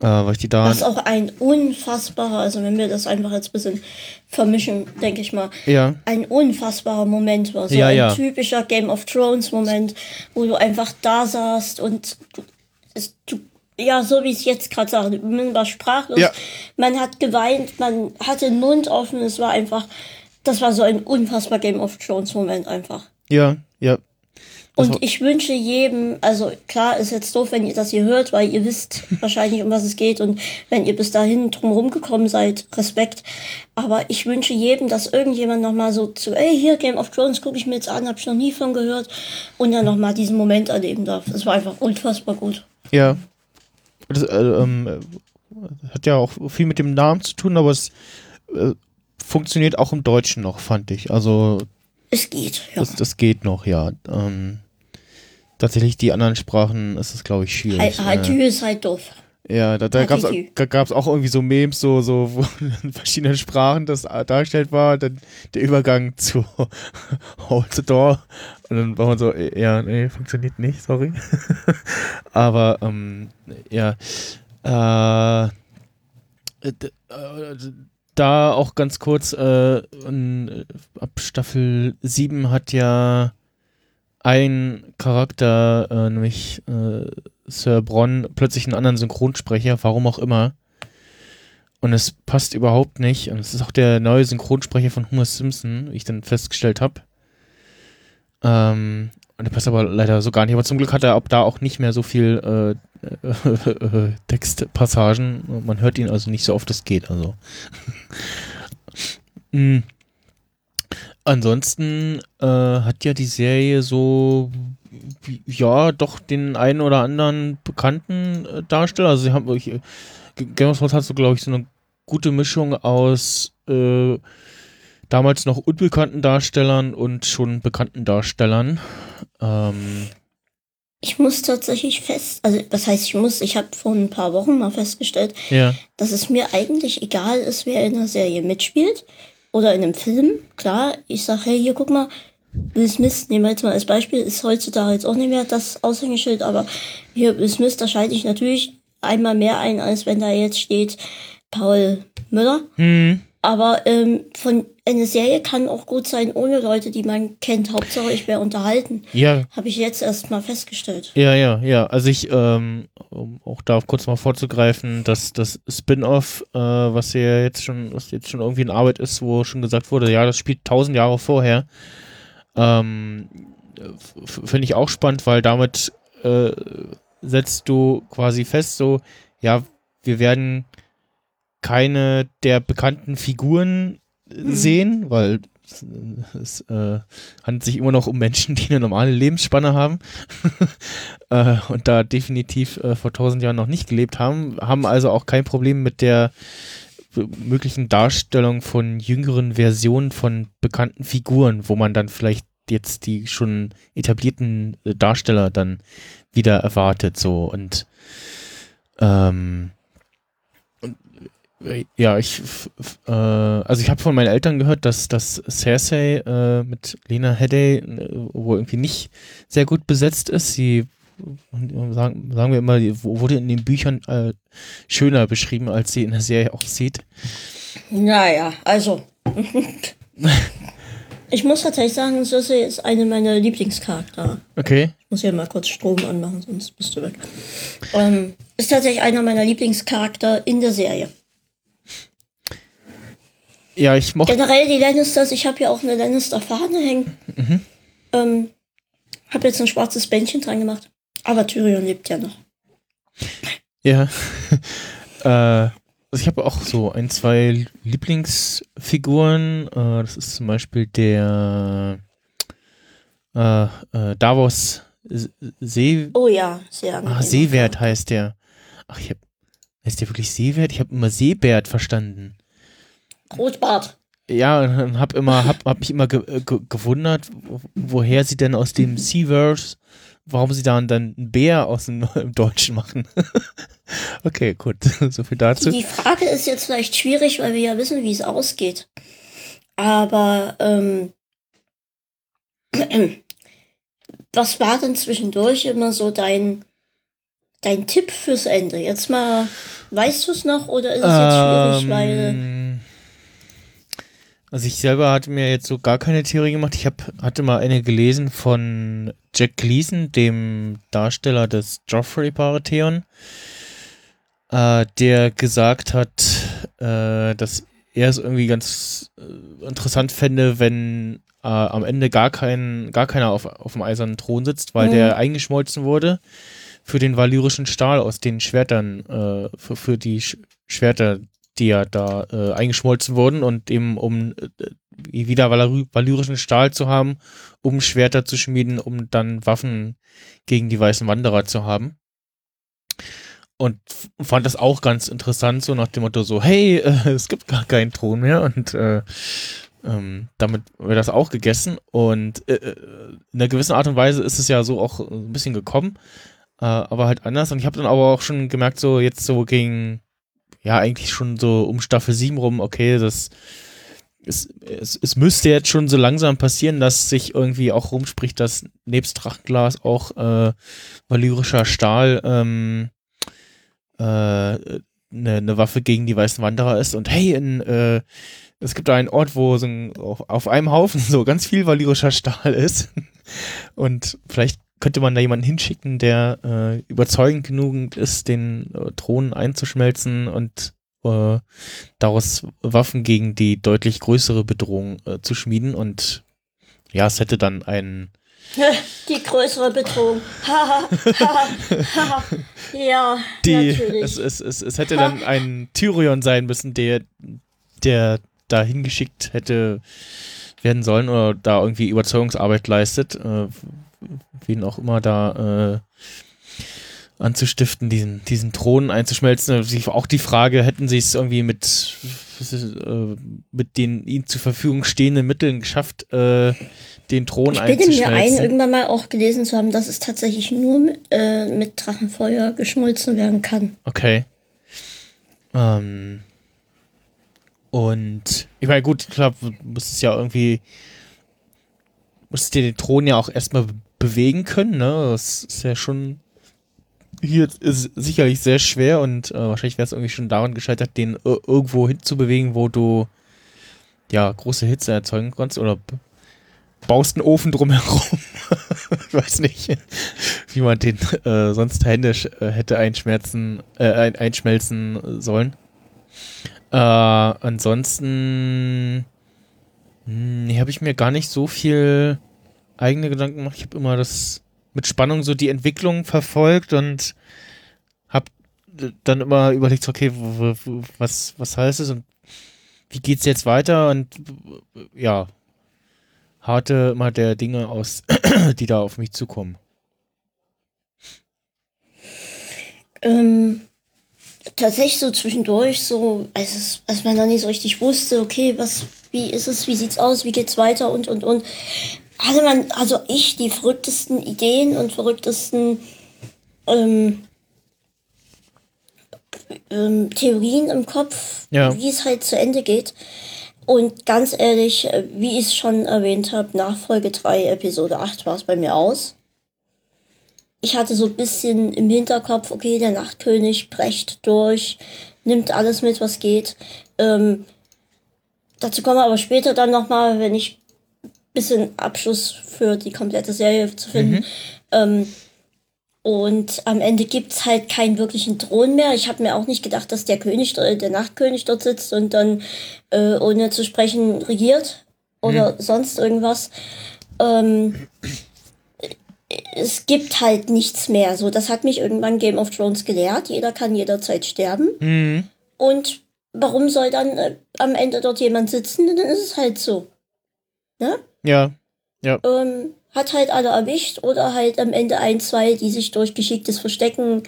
D: Äh, weil ich die da.
B: Das ist auch ein unfassbarer, also wenn wir das einfach jetzt ein bisschen vermischen, denke ich mal,
D: Ja,
B: ein unfassbarer Moment war. So
D: Ja,
B: ein
D: ja.
B: typischer Game of Thrones Moment, wo du einfach da saßt und du, es, du ja, so wie ich es jetzt gerade sage, man war sprachlos,
D: Ja.
B: man hat geweint, man hatte den Mund offen, es war einfach, das war so ein unfassbar Game of Thrones Moment einfach.
D: ja, ja. War-
B: Und ich wünsche jedem, also klar ist jetzt doof, wenn ihr das hier hört, weil ihr wisst wahrscheinlich, um was es geht und wenn ihr bis dahin drumherum gekommen seid, Respekt. Aber ich wünsche jedem, dass irgendjemand nochmal so zu, ey, hier Game of Thrones gucke ich mir jetzt an, hab ich noch nie von gehört und dann nochmal diesen Moment erleben darf. Das war einfach unfassbar gut.
D: Ja. Das, äh, ähm, äh, hat ja auch viel mit dem Namen zu tun, aber es äh, funktioniert auch im Deutschen noch, fand ich. Also
B: Es geht, ja.
D: das, das geht noch, ja. Ähm, tatsächlich die anderen Sprachen ist es, glaube ich, schwierig.
B: Halt, halt,
D: äh,
B: ist halt doof.
D: ja, da, da gab
B: Hatiti.
D: es auch irgendwie so Memes, so, so wo in verschiedenen Sprachen das dargestellt war, dann der Übergang zu Hold the Door und dann war man so, äh, ja, nee, funktioniert nicht, sorry. Aber, ähm, ja, äh, äh, äh, da auch ganz kurz, äh, in, ab Staffel 7 hat ja ein Charakter, äh, nämlich äh, Sir Bronn, plötzlich einen anderen Synchronsprecher, warum auch immer. Und es passt überhaupt nicht. Und es ist auch der neue Synchronsprecher von Homer Simpson, wie ich dann festgestellt habe. Ähm, und der passt aber leider so gar nicht. Aber zum Glück hat er ab da auch nicht mehr so viel äh, äh, Textpassagen. Man hört ihn also nicht so oft es geht. Also. mm. Ansonsten äh, hat ja die Serie so ja doch den einen oder anderen bekannten äh, Darsteller. Also sie haben ich, äh, Game of Thrones hat so glaube ich so eine gute Mischung aus äh, damals noch unbekannten Darstellern und schon bekannten Darstellern. Ähm,
B: Ich muss tatsächlich fest, also was heißt ich muss, ich habe vor ein paar Wochen mal festgestellt,
D: ja,
B: dass es mir eigentlich egal ist, wer in der Serie mitspielt oder in einem Film. Klar, ich sag, hey, hier guck mal, Will Smith, nehmen wir jetzt mal als Beispiel, ist heutzutage jetzt auch nicht mehr das Aushängeschild, aber hier Will Smith, da schalte ich natürlich einmal mehr ein, als wenn da jetzt steht Paul Müller.
D: hm,
B: Aber ähm, von eine Serie kann auch gut sein ohne Leute, die man kennt. Hauptsache, ich wäre unterhalten.
D: ja,
B: Habe ich jetzt erst mal festgestellt.
D: Ja, ja, ja. Also ich, ähm, um auch da kurz mal vorzugreifen, dass das Spin-off, äh, was ja jetzt schon, was jetzt schon irgendwie in Arbeit ist, wo schon gesagt wurde, ja, das spielt tausend Jahre vorher. Ähm, Finde ich auch spannend, weil damit äh, setzt du quasi fest, so, ja, wir werden keine der bekannten Figuren sehen, weil es, es äh, handelt sich immer noch um Menschen, die eine normale Lebensspanne haben. Äh, und da definitiv äh, vor tausend Jahren noch nicht gelebt haben, haben also auch kein Problem mit der äh, möglichen Darstellung von jüngeren Versionen von bekannten Figuren, wo man dann vielleicht jetzt die schon etablierten äh, Darsteller dann wieder erwartet so. Und ähm, äh, ja, ich, äh, also ich habe von meinen Eltern gehört, dass das Cersei äh, mit Lena Headey äh, wohl irgendwie nicht sehr gut besetzt ist. Sie äh, sagen, sagen wir immer, wurde in den Büchern äh, schöner beschrieben, als sie in der Serie auch sieht.
B: Naja, also. ich muss tatsächlich sagen, Cersei ist eine meiner Lieblingscharaktere.
D: Okay.
B: Ich muss hier mal kurz Strom anmachen, sonst bist du weg. Ähm, ist tatsächlich einer meiner Lieblingscharakter in der Serie.
D: Ja, ich mochte.
B: Generell die Lannisters, ich habe hier auch eine Lannister-Fahne hängen. Ähm, habe jetzt ein schwarzes Bändchen dran gemacht. Aber Tyrion lebt ja noch.
D: Ja. äh, also ich habe auch so ein, zwei Lieblingsfiguren. Äh, das ist zum Beispiel der äh, äh, Davos See.
B: Oh ja, sehr
D: Ah,
B: angenehm.
D: Seewert heißt der. Ach, ich hab. Heißt der wirklich Seewert? Ich habe immer Seebert verstanden.
B: Rotbart.
D: Ja, und hab immer, hab, hab mich immer ge äh, ge gewundert, wo- woher sie denn aus dem Seaverse, warum sie dann dann einen Bär aus dem Deutschen machen. okay, gut, so viel dazu.
B: Die Frage ist jetzt vielleicht schwierig, weil wir ja wissen, wie es ausgeht. Aber ähm, was war denn zwischendurch immer so dein, dein Tipp fürs Ende? Jetzt mal, weißt du es noch oder ist es jetzt schwierig, weil
D: Ähm, also ich selber hatte mir jetzt so gar keine Theorie gemacht. Ich hab, hatte mal eine gelesen von Jack Gleason, dem Darsteller des Joffrey Baratheon, äh, der gesagt hat, äh, dass er es irgendwie ganz äh, interessant fände, wenn äh, am Ende gar kein, gar keiner auf, auf dem eisernen Thron sitzt, weil
B: Mhm.
D: der eingeschmolzen wurde für den valyrischen Stahl aus den Schwertern, äh, für, für die Sch Schwerter, die ja da äh, eingeschmolzen wurden und eben um äh, wieder valy valyrischen Stahl zu haben, um Schwerter zu schmieden, um dann Waffen gegen die weißen Wanderer zu haben. Und fand das auch ganz interessant, so nach dem Motto so, hey, äh, es gibt gar keinen Thron mehr und äh, ähm, damit wäre das auch gegessen. Und äh, äh, in einer gewissen Art und Weise ist es ja so auch ein bisschen gekommen, äh, aber halt anders. Und ich habe dann aber auch schon gemerkt, so jetzt so gegen, ja, eigentlich schon so um Staffel 7 rum, okay, das es, es, es müsste jetzt schon so langsam passieren, dass sich irgendwie auch rumspricht, dass nebst Drachenglas auch äh, valyrischer Stahl ähm, äh, eine ne Waffe gegen die weißen Wanderer ist. Und hey, in, äh, es gibt da einen Ort, wo so ein, auf, auf einem Haufen so ganz viel valyrischer Stahl ist. Und vielleicht könnte man da jemanden hinschicken, der äh, überzeugend genug ist, den äh, Thron einzuschmelzen und äh, daraus Waffen gegen die deutlich größere Bedrohung äh, zu schmieden. Und ja, es hätte dann einen
B: die größere Bedrohung. Ja,
D: die,
B: natürlich.
D: es, es, es, es hätte dann ein Tyrion sein müssen, der, der da hingeschickt hätte werden sollen oder da irgendwie Überzeugungsarbeit leistet, äh, wen auch immer da äh, anzustiften, diesen, diesen Thron einzuschmelzen. Sich auch die Frage, hätten sie es irgendwie mit, ist, äh, mit den ihnen zur Verfügung stehenden Mitteln geschafft, äh, den Thron
B: ich bilde mir ein,
D: einzuschmelzen?
B: irgendwann mal auch gelesen zu haben, dass es tatsächlich nur mit, äh, mit Drachenfeuer geschmolzen werden kann.
D: Okay. Ähm. Und ich meine, gut, klar, du musst es ja irgendwie, musst dir den Thron ja auch erstmal bewegen können, ne? Das ist ja schon hier ist sicherlich sehr schwer und äh, wahrscheinlich wäre es irgendwie schon daran gescheitert, den ir- irgendwo hinzubewegen, wo du ja große Hitze erzeugen kannst oder baust einen Ofen drumherum. ich weiß nicht, wie man den äh, sonst händisch äh, hätte einschmerzen, äh, ein, einschmelzen sollen. Äh, ansonsten hm, habe ich mir gar nicht so viel eigene Gedanken gemacht. Ich habe immer das mit Spannung so die Entwicklung verfolgt und habe dann immer überlegt, okay, was, was heißt es und wie geht's jetzt weiter und ja, harte immer der Dinge aus, die da auf mich zukommen.
B: Ähm, tatsächlich so zwischendurch, so, als, es, als man dann nicht so richtig wusste, okay, was, wie ist es, wie sieht's aus, wie geht's weiter und und und, hatte man, also ich, die verrücktesten Ideen und verrücktesten ähm, ähm, Theorien im Kopf,
D: Ja.
B: wie es halt zu Ende geht. Und ganz ehrlich, äh, wie ich es schon erwähnt habe, nach Folge 3, Episode 8 war es bei mir aus. Ich hatte so ein bisschen im Hinterkopf, okay, der Nachtkönig brecht durch, nimmt alles mit, was geht. Ähm, dazu kommen wir aber später dann nochmal, wenn ich bisschen Abschluss für die komplette Serie zu finden. Ähm, und am Ende gibt's halt keinen wirklichen Thron mehr. Ich habe mir auch nicht gedacht, dass der König, äh, der Nachtkönig dort sitzt und dann äh, ohne zu sprechen regiert oder sonst irgendwas. Ähm, es gibt halt nichts mehr. So, das hat mich irgendwann Game of Thrones gelehrt. Jeder kann jederzeit sterben.
D: Mhm.
B: Und warum soll dann äh, am Ende dort jemand sitzen? Dann ist es halt so. Ne?
D: Ja.
B: Ähm, hat halt alle erwischt oder halt am Ende ein, zwei, die sich durch geschicktes Verstecken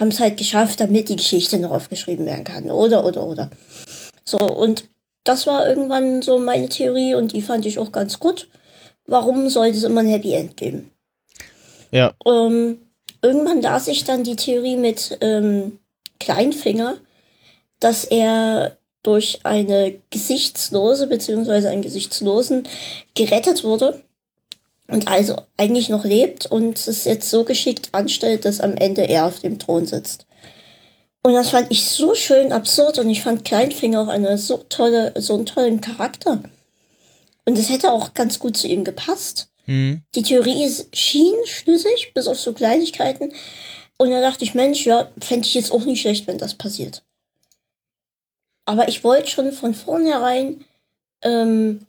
B: haben es halt geschafft, damit die Geschichte noch aufgeschrieben werden kann. Oder, oder, oder. So, und das war irgendwann so meine Theorie und die fand ich auch ganz gut. Warum sollte es immer ein Happy End geben?
D: Ja.
B: Ähm, irgendwann las ich dann die Theorie mit ähm, Kleinfinger, dass er durch eine Gesichtslose beziehungsweise einen Gesichtslosen gerettet wurde und also eigentlich noch lebt und es jetzt so geschickt anstellt, dass am Ende er auf dem Thron sitzt. Und das fand ich so schön absurd und ich fand Kleinfinger auch eine so tolle, so einen tollen Charakter. Und es hätte auch ganz gut zu ihm gepasst.
D: Mhm.
B: Die Theorie ist, schien schlüssig, bis auf so Kleinigkeiten. Und da dachte ich, Mensch, ja, fände ich jetzt auch nicht schlecht, wenn das passiert. Aber ich wollte schon von vornherein ähm,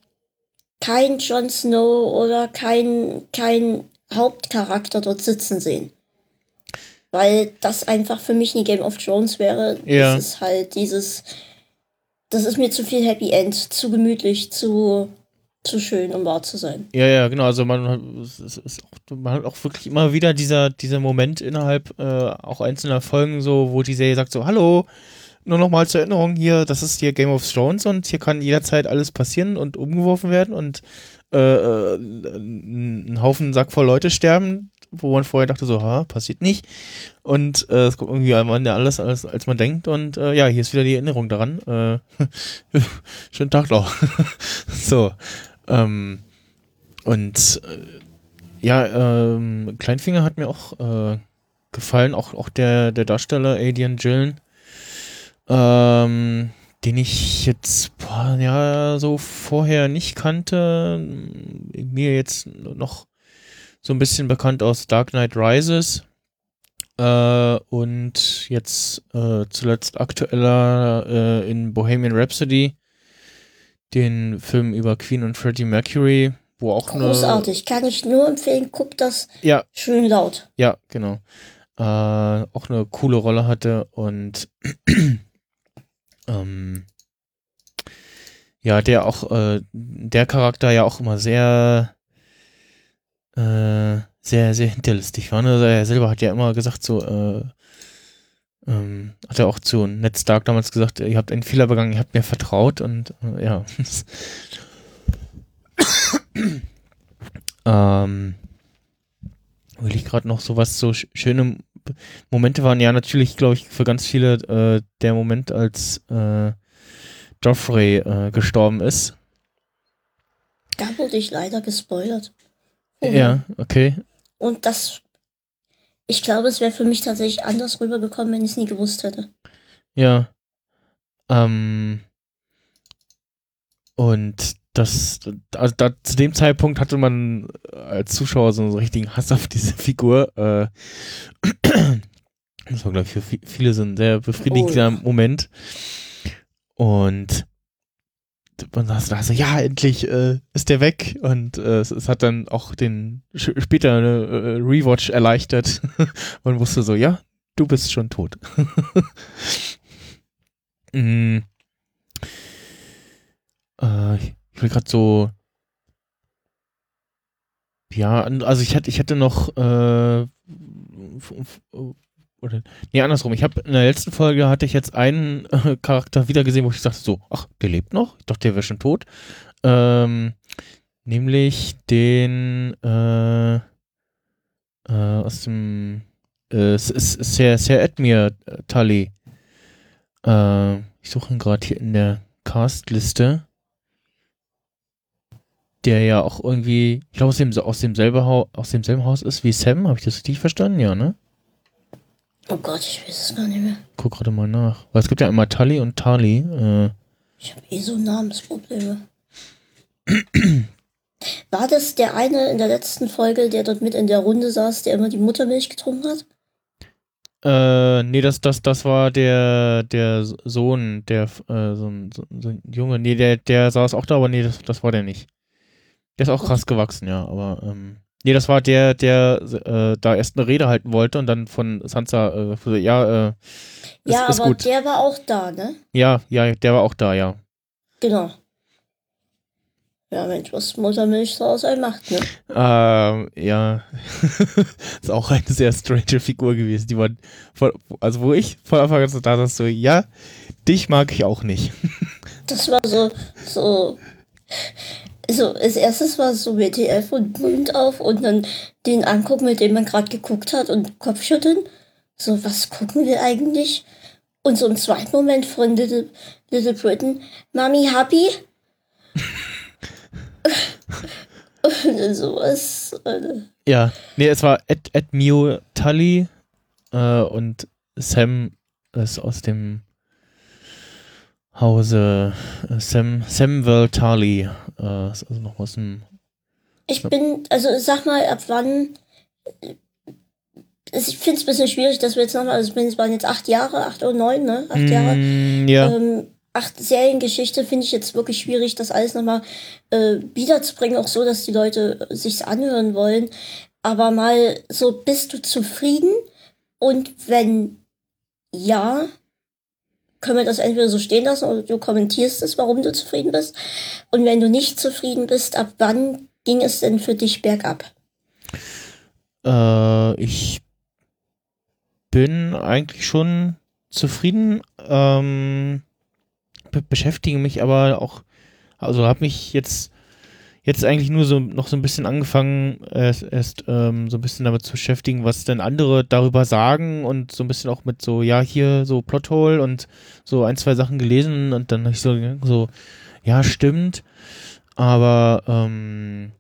B: kein Jon Snow oder kein, kein Hauptcharakter dort sitzen sehen. Weil das einfach für mich nie Game of Thrones wäre.
D: Ja.
B: Das ist halt dieses. Das ist mir zu viel Happy End, zu gemütlich, zu, zu schön, um wahr zu sein.
D: Ja, ja, genau. Also man hat, es ist- es ist auch, man hat auch wirklich immer wieder dieser, dieser Moment innerhalb äh, auch einzelner Folgen, so, wo die Serie sagt so, hallo, nur noch mal zur Erinnerung hier, das ist hier Game of Thrones und hier kann jederzeit alles passieren und umgeworfen werden und äh, äh, ein Haufen Sack voll Leute sterben, wo man vorher dachte so, ha, passiert nicht. Und äh, es kommt irgendwie am Ende alles, alles als man denkt und äh, ja, hier ist wieder die Erinnerung daran. Äh, schönen Tag noch. so. Ähm, und äh, ja, ähm, Kleinfinger hat mir auch äh, gefallen, auch, auch der, der Darsteller Adrian Gillen, ähm, den ich jetzt boah, ja so vorher nicht kannte. Mir jetzt noch so ein bisschen bekannt aus Dark Knight Rises. Äh, und jetzt äh, zuletzt aktueller äh, in Bohemian Rhapsody, den Film über Queen und Freddie Mercury, wo auch eine
B: Großartig. Kann ich nur empfehlen, guck das
D: ja
B: schön laut.
D: ja, genau. Äh, auch eine coole Rolle hatte und ähm, ja, der auch, äh, der Charakter ja auch immer sehr, äh, sehr, sehr hinterlistig war. Ne? Also er selber hat ja immer gesagt, so, äh, ähm, hat er auch zu Ned Stark damals gesagt, ihr habt einen Fehler begangen, ihr habt mir vertraut und äh, ja. ähm, will ich gerade noch so sch schöne Momente waren ja natürlich, glaube ich, für ganz viele äh, der Moment, als äh, Joffrey äh, gestorben ist.
B: Da wurde ich leider gespoilert. Mhm.
D: Ja, okay.
B: Und das, ich glaube, es wäre für mich tatsächlich anders rübergekommen, wenn ich es nie gewusst hätte.
D: Ja. Ähm, und das, also da, zu dem Zeitpunkt hatte man als Zuschauer so einen richtigen Hass auf diese Figur. Äh, das war, glaube ich, für vi- viele so ein sehr befriedigender
B: Oh ja.
D: Moment. Und man saß da so, ja, endlich äh, ist der weg. Und äh, es, es hat dann auch den später eine äh, Rewatch erleichtert. man wusste so, ja, du bist schon tot. mm. äh, ich will gerade so. Ja, also ich hatte, ich hatte noch äh, f- oder nee, andersrum. Ich habe in der letzten Folge hatte ich jetzt einen äh, Charakter wieder gesehen, wo ich dachte so, ach, der lebt noch. Ich dachte, der wäre schon tot. Ähm, nämlich den äh, äh, aus dem äh, Sir, Sir Edmure äh, Tully. Äh, ich suche ihn gerade hier in der Castliste. Der ja auch irgendwie, ich glaube, aus, dem, aus, demselben Hau- aus demselben Haus ist wie Sam. Habe ich das richtig verstanden? Ja, ne?
B: Oh Gott, ich weiß es gar nicht mehr.
D: Guck gerade mal nach. Weil es gibt ja immer Tully und Tali. Äh,
B: Ich habe eh so Namensprobleme. War das der eine in der letzten Folge, der dort mit in der Runde saß, der immer die Muttermilch getrunken hat?
D: äh, nee, das, das, das war der, der Sohn, der, äh, so, ein, so, so ein Junge. Nee, der, der saß auch da, aber nee, das, das war der nicht. Der ist auch krass gewachsen, ja, aber, ähm, Nee, das war der, der äh, da erst eine Rede halten wollte und dann von Sansa, äh, ja, äh, ist,
B: ja,
D: ist
B: aber
D: gut.
B: der war auch da, ne?
D: Ja, ja, der war auch da, ja.
B: Genau. Ja, Mensch, was Muttermilch so aus einem macht, ne?
D: Ähm, ja. ist auch eine sehr strange Figur gewesen, die man, von, also wo ich von Anfang an so da saß, so, ja, dich mag ich auch nicht.
B: Das war so, so. So, als erstes war es so WTF und Mund auf und dann den angucken, mit dem man gerade geguckt hat und Kopfschütteln. So, was gucken wir eigentlich? Und so im zweiten Moment von Little, Little Britain, Mami happy? und dann sowas.
D: Ja, nee, es war Ed, Ed Mio Tully äh, und Sam ist aus dem Hause äh, Sam, Samwell Tully, äh, ist also noch aus dem
B: Ich bin, also sag mal, ab wann. Ich finde es ein bisschen schwierig, dass wir jetzt nochmal, also es waren jetzt acht Jahre, acht oder neun, ne? Acht Jahre.
D: Mm, ja,
B: Ähm, acht Seriengeschichte finde ich jetzt wirklich schwierig, das alles nochmal äh, wiederzubringen, auch so, dass die Leute sich's anhören wollen. Aber mal so, bist du zufrieden? Und wenn ja, können wir das entweder so stehen lassen oder du kommentierst es, warum du zufrieden bist. Und wenn du nicht zufrieden bist, ab wann ging es denn für dich bergab?
D: äh, ich bin eigentlich schon zufrieden, ähm, be beschäftige mich aber auch, also habe mich jetzt jetzt eigentlich nur so noch so ein bisschen angefangen, erst, erst ähm, so ein bisschen damit zu beschäftigen, was denn andere darüber sagen und so ein bisschen auch mit so, ja, hier so Plothole und so ein, zwei Sachen gelesen und dann habe ich so, so, ja, stimmt, aber ähm,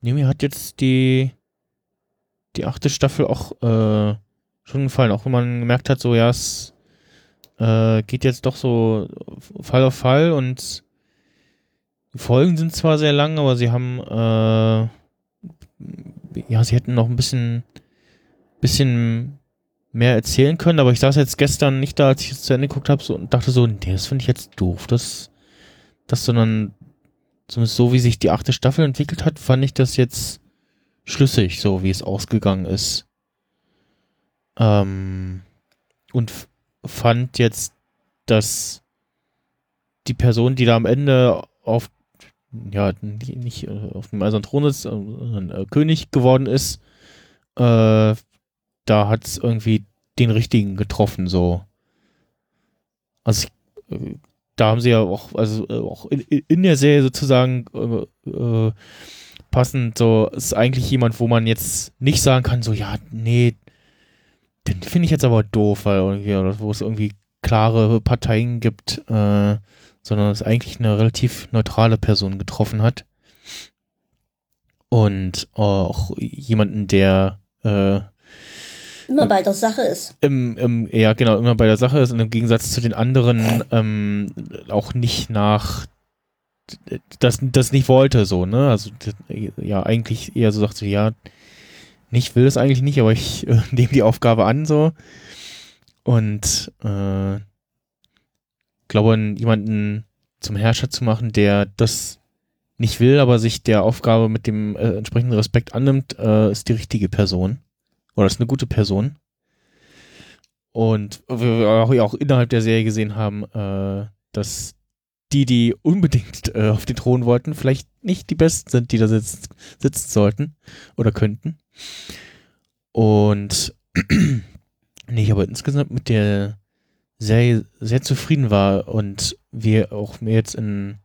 D: mir hat jetzt die die achte Staffel auch äh, schon gefallen, auch wenn man gemerkt hat, so, ja, es äh, geht jetzt doch so Fall auf Fall und die Folgen sind zwar sehr lang, aber sie haben, äh, ja, sie hätten noch ein bisschen, bisschen mehr erzählen können, aber ich saß jetzt gestern nicht da, als ich es zu Ende geguckt habe, so, und dachte so, nee, das finde ich jetzt doof, das, das, sondern zumindest so, wie sich die achte Staffel entwickelt hat, fand ich das jetzt schlüssig, so wie es ausgegangen ist. Ähm, und fand jetzt, dass die Person, die da am Ende auf, ja, nicht, äh, auf dem Eisernen Thron ist, sondern äh, König geworden ist, äh, da hat es irgendwie den richtigen getroffen, so. Also, ich, äh, da haben sie ja auch, also äh, auch in, in der Serie sozusagen äh, äh, passend, so ist eigentlich jemand, wo man jetzt nicht sagen kann, so, ja, nee, den finde ich jetzt aber doof, weil irgendwie, wo es irgendwie klare Parteien gibt, äh, sondern es eigentlich eine relativ neutrale Person getroffen hat. Und auch jemanden, der äh,
B: Immer bei der Sache ist.
D: im, im, ja genau, immer bei der Sache ist und im Gegensatz zu den anderen ähm, auch nicht nach das, das nicht wollte, so, ne? Also ja, eigentlich eher so sagt so, ja, ich will es eigentlich nicht, aber ich äh, nehme die Aufgabe an, so. Und äh, glaube, jemanden zum Herrscher zu machen, der das nicht will, aber sich der Aufgabe mit dem äh, entsprechenden Respekt annimmt, äh, ist die richtige Person. Oder ist eine gute Person. Und wir auch, auch innerhalb der Serie gesehen haben, äh, dass die, die unbedingt äh, auf den Thron wollten, vielleicht nicht die Besten sind, die da sitz, sitzen sollten oder könnten. Und nee, ich aber insgesamt mit der Serie sehr zufrieden war und wir auch mir jetzt in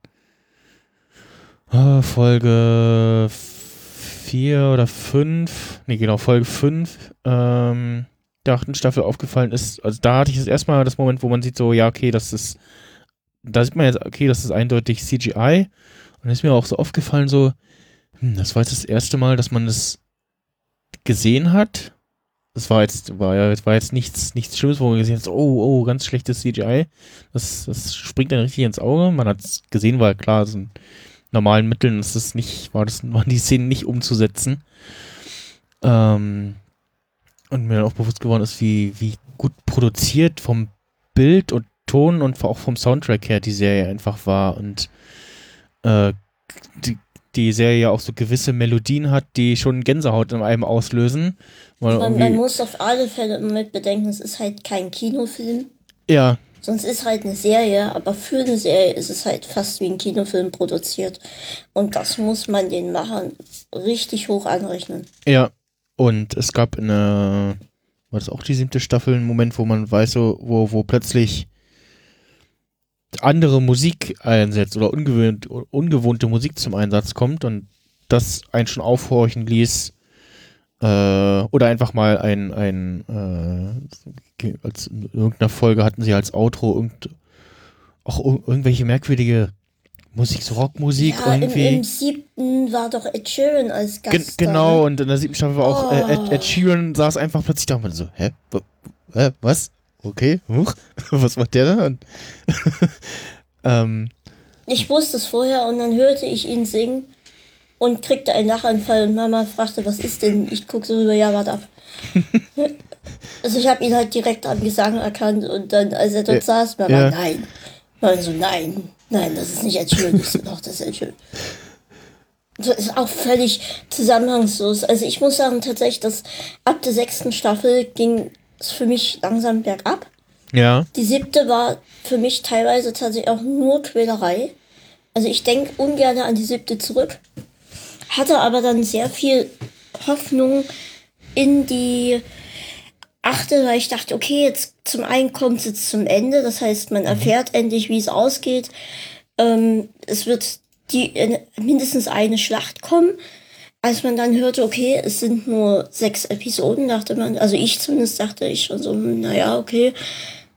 D: äh, Folge 4 oder 5, nee, genau, Folge 5 ähm, der achten Staffel aufgefallen ist, also da hatte ich das erstmal das Moment, wo man sieht so, ja, okay, das ist, da sieht man jetzt, okay, das ist eindeutig CGI und ist mir auch so aufgefallen so, hm, das war jetzt das erste Mal, dass man das gesehen hat. Das war jetzt, war ja, das war jetzt nichts, nichts Schlimmes, wo man gesehen hat, oh, oh, ganz schlechtes CGI. Das, das springt dann richtig ins Auge. Man hat es gesehen, weil klar, so in normalen Mitteln ist es nicht, war das, waren die Szenen nicht umzusetzen. Ähm, und mir dann auch bewusst geworden ist, wie, wie gut produziert vom Bild und Ton und auch vom Soundtrack her die Serie einfach war und äh, die, die Serie ja auch so gewisse Melodien hat, die schon Gänsehaut in einem auslösen.
B: Man, man muss auf alle Fälle immer mit bedenken, es ist halt kein Kinofilm.
D: ja,
B: Sonst ist halt eine Serie, aber für eine Serie ist es halt fast wie ein Kinofilm produziert. Und das muss man den Machern richtig hoch anrechnen.
D: Ja, und es gab in der, war das auch die siebte Staffel, einen Moment, wo man weiß, so, wo, wo plötzlich andere Musik einsetzt oder ungewöhnt, ungewohnte Musik zum Einsatz kommt und das einen schon aufhorchen ließ. Äh, oder einfach mal ein, ein äh, als in irgendeiner Folge hatten sie als Outro irgend, auch ir- irgendwelche merkwürdige Musik, so Rockmusik
B: Ja, im,
D: irgendwie.
B: im siebten war doch Ed Sheeran als Gast.
D: Gen genau,
B: ne?
D: und in der siebten Staffel war auch äh, Ed, Ed Sheeran saß einfach plötzlich da und man so, hä? Hä? Was? Okay, huch, was macht der da? Ähm,
B: Ich wusste es vorher und dann hörte ich ihn singen und kriegte einen Lachanfall und Mama fragte, was ist denn? Ich gucke so rüber, ja, warte ab. also ich habe ihn halt direkt am Gesang erkannt und dann, als er dort
D: Ja.
B: saß, Mama,
D: Ja.
B: nein. Nein, so, nein, nein, das ist nicht so, doch, das ist Sheeran. Das ist auch völlig zusammenhangslos. Also ich muss sagen, tatsächlich, dass ab der sechsten Staffel ging es für mich langsam bergab.
D: ja,
B: Die siebte war für mich teilweise tatsächlich auch nur Quälerei. Also ich denke ungern an die siebte zurück. Hatte aber dann sehr viel Hoffnung in die achte, weil ich dachte, okay, jetzt zum einen kommt es jetzt zum Ende. Das heißt, man erfährt endlich, wie es ausgeht. Ähm, es wird die in mindestens eine Schlacht kommen. Als man dann hörte, okay, es sind nur sechs Episoden, dachte man, also ich zumindest dachte ich schon so, hm, naja, okay,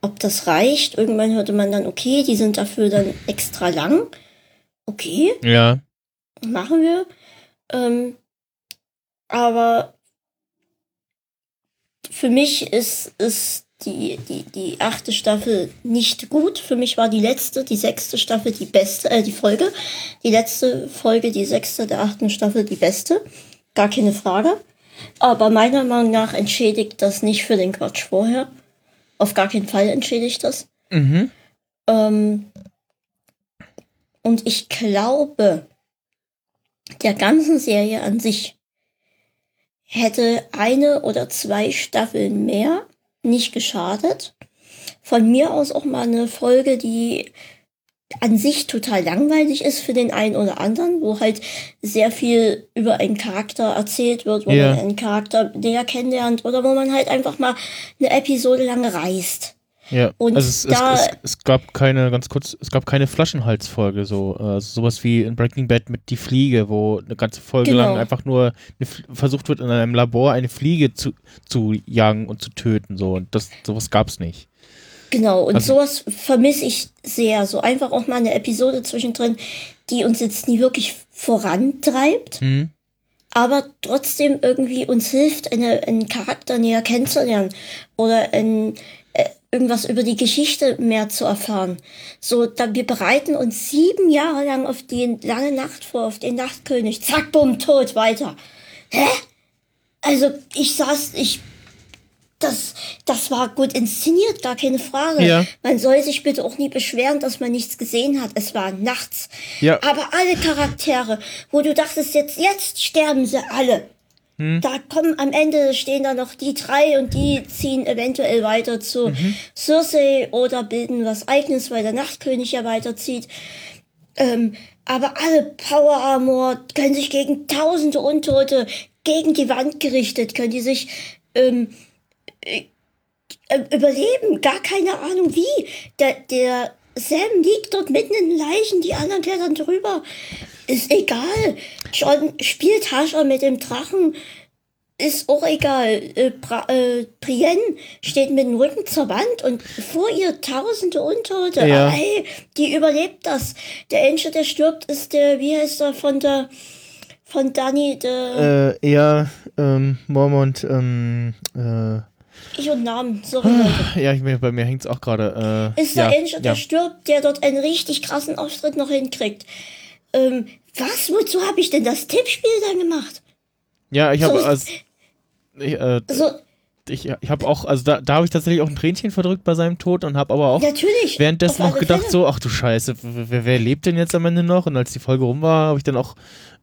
B: ob das reicht. Irgendwann hörte man dann, okay, die sind dafür dann extra lang. Okay,
D: ja,
B: machen wir. Ähm, aber für mich ist, ist die, die, die achte Staffel nicht gut. Für mich war die letzte, die sechste Staffel die beste, äh, die Folge. Die letzte Folge, die sechste der achten Staffel die beste. Gar keine Frage. Aber meiner Meinung nach entschädigt das nicht für den Quatsch vorher. Auf gar keinen Fall entschädigt das.
D: mhm.
B: Ähm, und ich glaube, der ganzen Serie an sich hätte eine oder zwei Staffeln mehr nicht geschadet. Von mir aus auch mal eine Folge, die an sich total langweilig ist für den einen oder anderen, wo halt sehr viel über einen Charakter erzählt wird, wo
D: Ja.
B: man einen Charakter näher kennenlernt oder wo man halt einfach mal eine Episode lang reist.
D: Ja,
B: Und
D: also es,
B: da-
D: es, es, es gab keine, ganz kurz, es gab keine Flaschenhalsfolge, so, also sowas wie in Breaking Bad mit Die Fliege, wo eine ganze Folge
B: Genau.
D: lang einfach nur eine, versucht wird, in einem Labor eine Fliege zu, zu jagen und zu töten, so, und das, sowas gab's nicht.
B: Genau, und
D: Also-
B: sowas vermisse ich sehr. So einfach auch mal eine Episode zwischendrin, die uns jetzt nie wirklich vorantreibt,
D: Hm?
B: aber trotzdem irgendwie uns hilft, eine, einen Charakter näher kennenzulernen oder ein, äh, irgendwas über die Geschichte mehr zu erfahren. So, da wir bereiten uns sieben Jahre lang auf die lange Nacht vor, auf den Nachtkönig. Zack, bumm, tot, weiter. Hä? Also, ich saß, ich das, das war gut inszeniert, gar keine Frage.
D: Ja.
B: Man soll sich bitte auch nie beschweren, dass man nichts gesehen hat. Es war nachts.
D: Ja.
B: Aber alle Charaktere, wo du dachtest, jetzt, jetzt sterben sie alle.
D: Hm.
B: Da kommen am Ende stehen da noch die drei und die ziehen eventuell weiter zu
D: Mhm.
B: Cersei oder bilden was eigenes, weil der Nachtkönig ja weiterzieht. Ähm, aber alle Power Armor können sich gegen tausende Untote gegen die Wand gerichtet, können die sich ähm, äh, äh, überleben. Gar keine Ahnung wie. Der, der Sam liegt dort mitten in den Leichen, die anderen klettern drüber. Ist egal. John spielt Hascher mit dem Drachen. Ist auch egal. Äh, äh, Brienne steht mit dem Rücken zur Wand und vor ihr tausende Untote.
D: Ja.
B: Hey, die überlebt das. Der Einzige, der stirbt, ist der, wie heißt er, von der, von Danny, der,
D: Äh, eher, ähm, Mormont, ähm, äh,
B: ich und Namen, sorry Leute.
D: ja, ich, mir- bei mir hängt's auch gerade, äh,
B: Ist der
D: ja, ja.
B: der stirbt, der dort einen richtig krassen Auftritt noch hinkriegt. Ähm, was? Wozu habe ich denn das Tippspiel dann gemacht?
D: Ja, ich habe,
B: So-
D: also, ich, äh,
B: Also,
D: ich, ich habe auch, also da, da habe ich tatsächlich auch ein Tränchen verdrückt bei seinem Tod und habe aber auch
B: natürlich.
D: währenddessen noch gedacht
B: Fälle.
D: so, ach du Scheiße, wer, wer lebt denn jetzt am Ende noch? Und als die Folge rum war, habe ich dann auch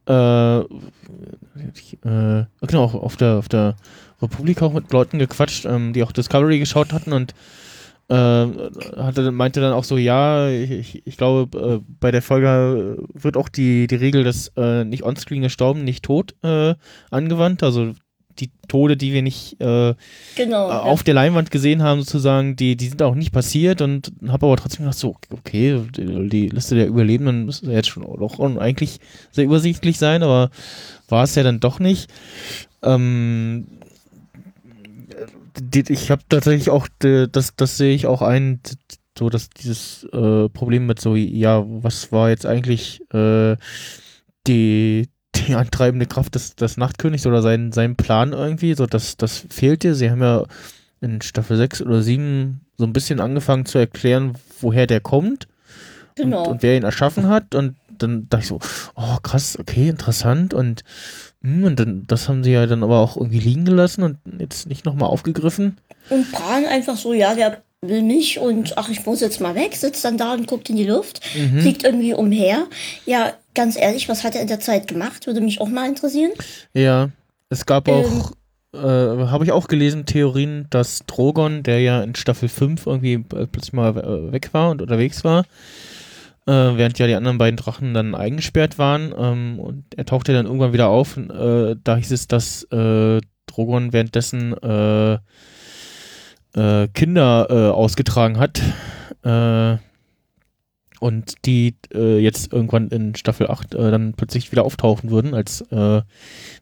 D: äh, äh, genau, auch auf der, auf der Republik auch mit Leuten gequatscht, ähm, die auch Discovery geschaut hatten und äh, hatte, meinte dann auch so, ja, ich, ich glaube, äh, bei der Folge wird auch die, die Regel des äh, nicht onscreen gestorben, nicht tot äh, angewandt. Also die Tode, die wir nicht äh,
B: Genau.
D: äh, auf der Leinwand gesehen haben, sozusagen, die, die sind auch nicht passiert und habe aber trotzdem gedacht, so, okay, die, die Liste der Überlebenden müsste jetzt schon auch eigentlich sehr übersichtlich sein, aber war es ja dann doch nicht. Ähm, ich habe tatsächlich auch, das, das sehe ich auch ein, so dass dieses äh, Problem mit so, ja, was war jetzt eigentlich äh, die, die antreibende Kraft des, des Nachtkönigs oder sein, sein Plan irgendwie, so das, das fehlte. Sie haben ja in Staffel 6 oder 7 so ein bisschen angefangen zu erklären, woher der kommt
B: genau.
D: und, und wer ihn erschaffen hat. Und dann dachte ich so, oh krass, okay, interessant. Und, und dann, das haben sie ja dann aber auch irgendwie liegen gelassen und jetzt nicht nochmal aufgegriffen.
B: Und Bran einfach so, ja, der will mich und ach, ich muss jetzt mal weg, sitzt dann da und guckt in die Luft,
D: Mhm.
B: fliegt irgendwie umher. Ja, ganz ehrlich, was hat er in der Zeit gemacht? Würde mich auch mal interessieren.
D: Ja, es gab
B: Ähm.
D: auch, äh, habe ich auch gelesen, Theorien, dass Drogon, der ja in Staffel 5 irgendwie äh, plötzlich mal äh, weg war und unterwegs war, äh, während ja die anderen beiden Drachen dann eingesperrt waren ähm, und er tauchte dann irgendwann wieder auf. Äh, da hieß es, dass äh, Drogon währenddessen äh, äh, Kinder äh, ausgetragen hat. Und die jetzt irgendwann in Staffel 8 äh, dann plötzlich wieder auftauchen würden als mehr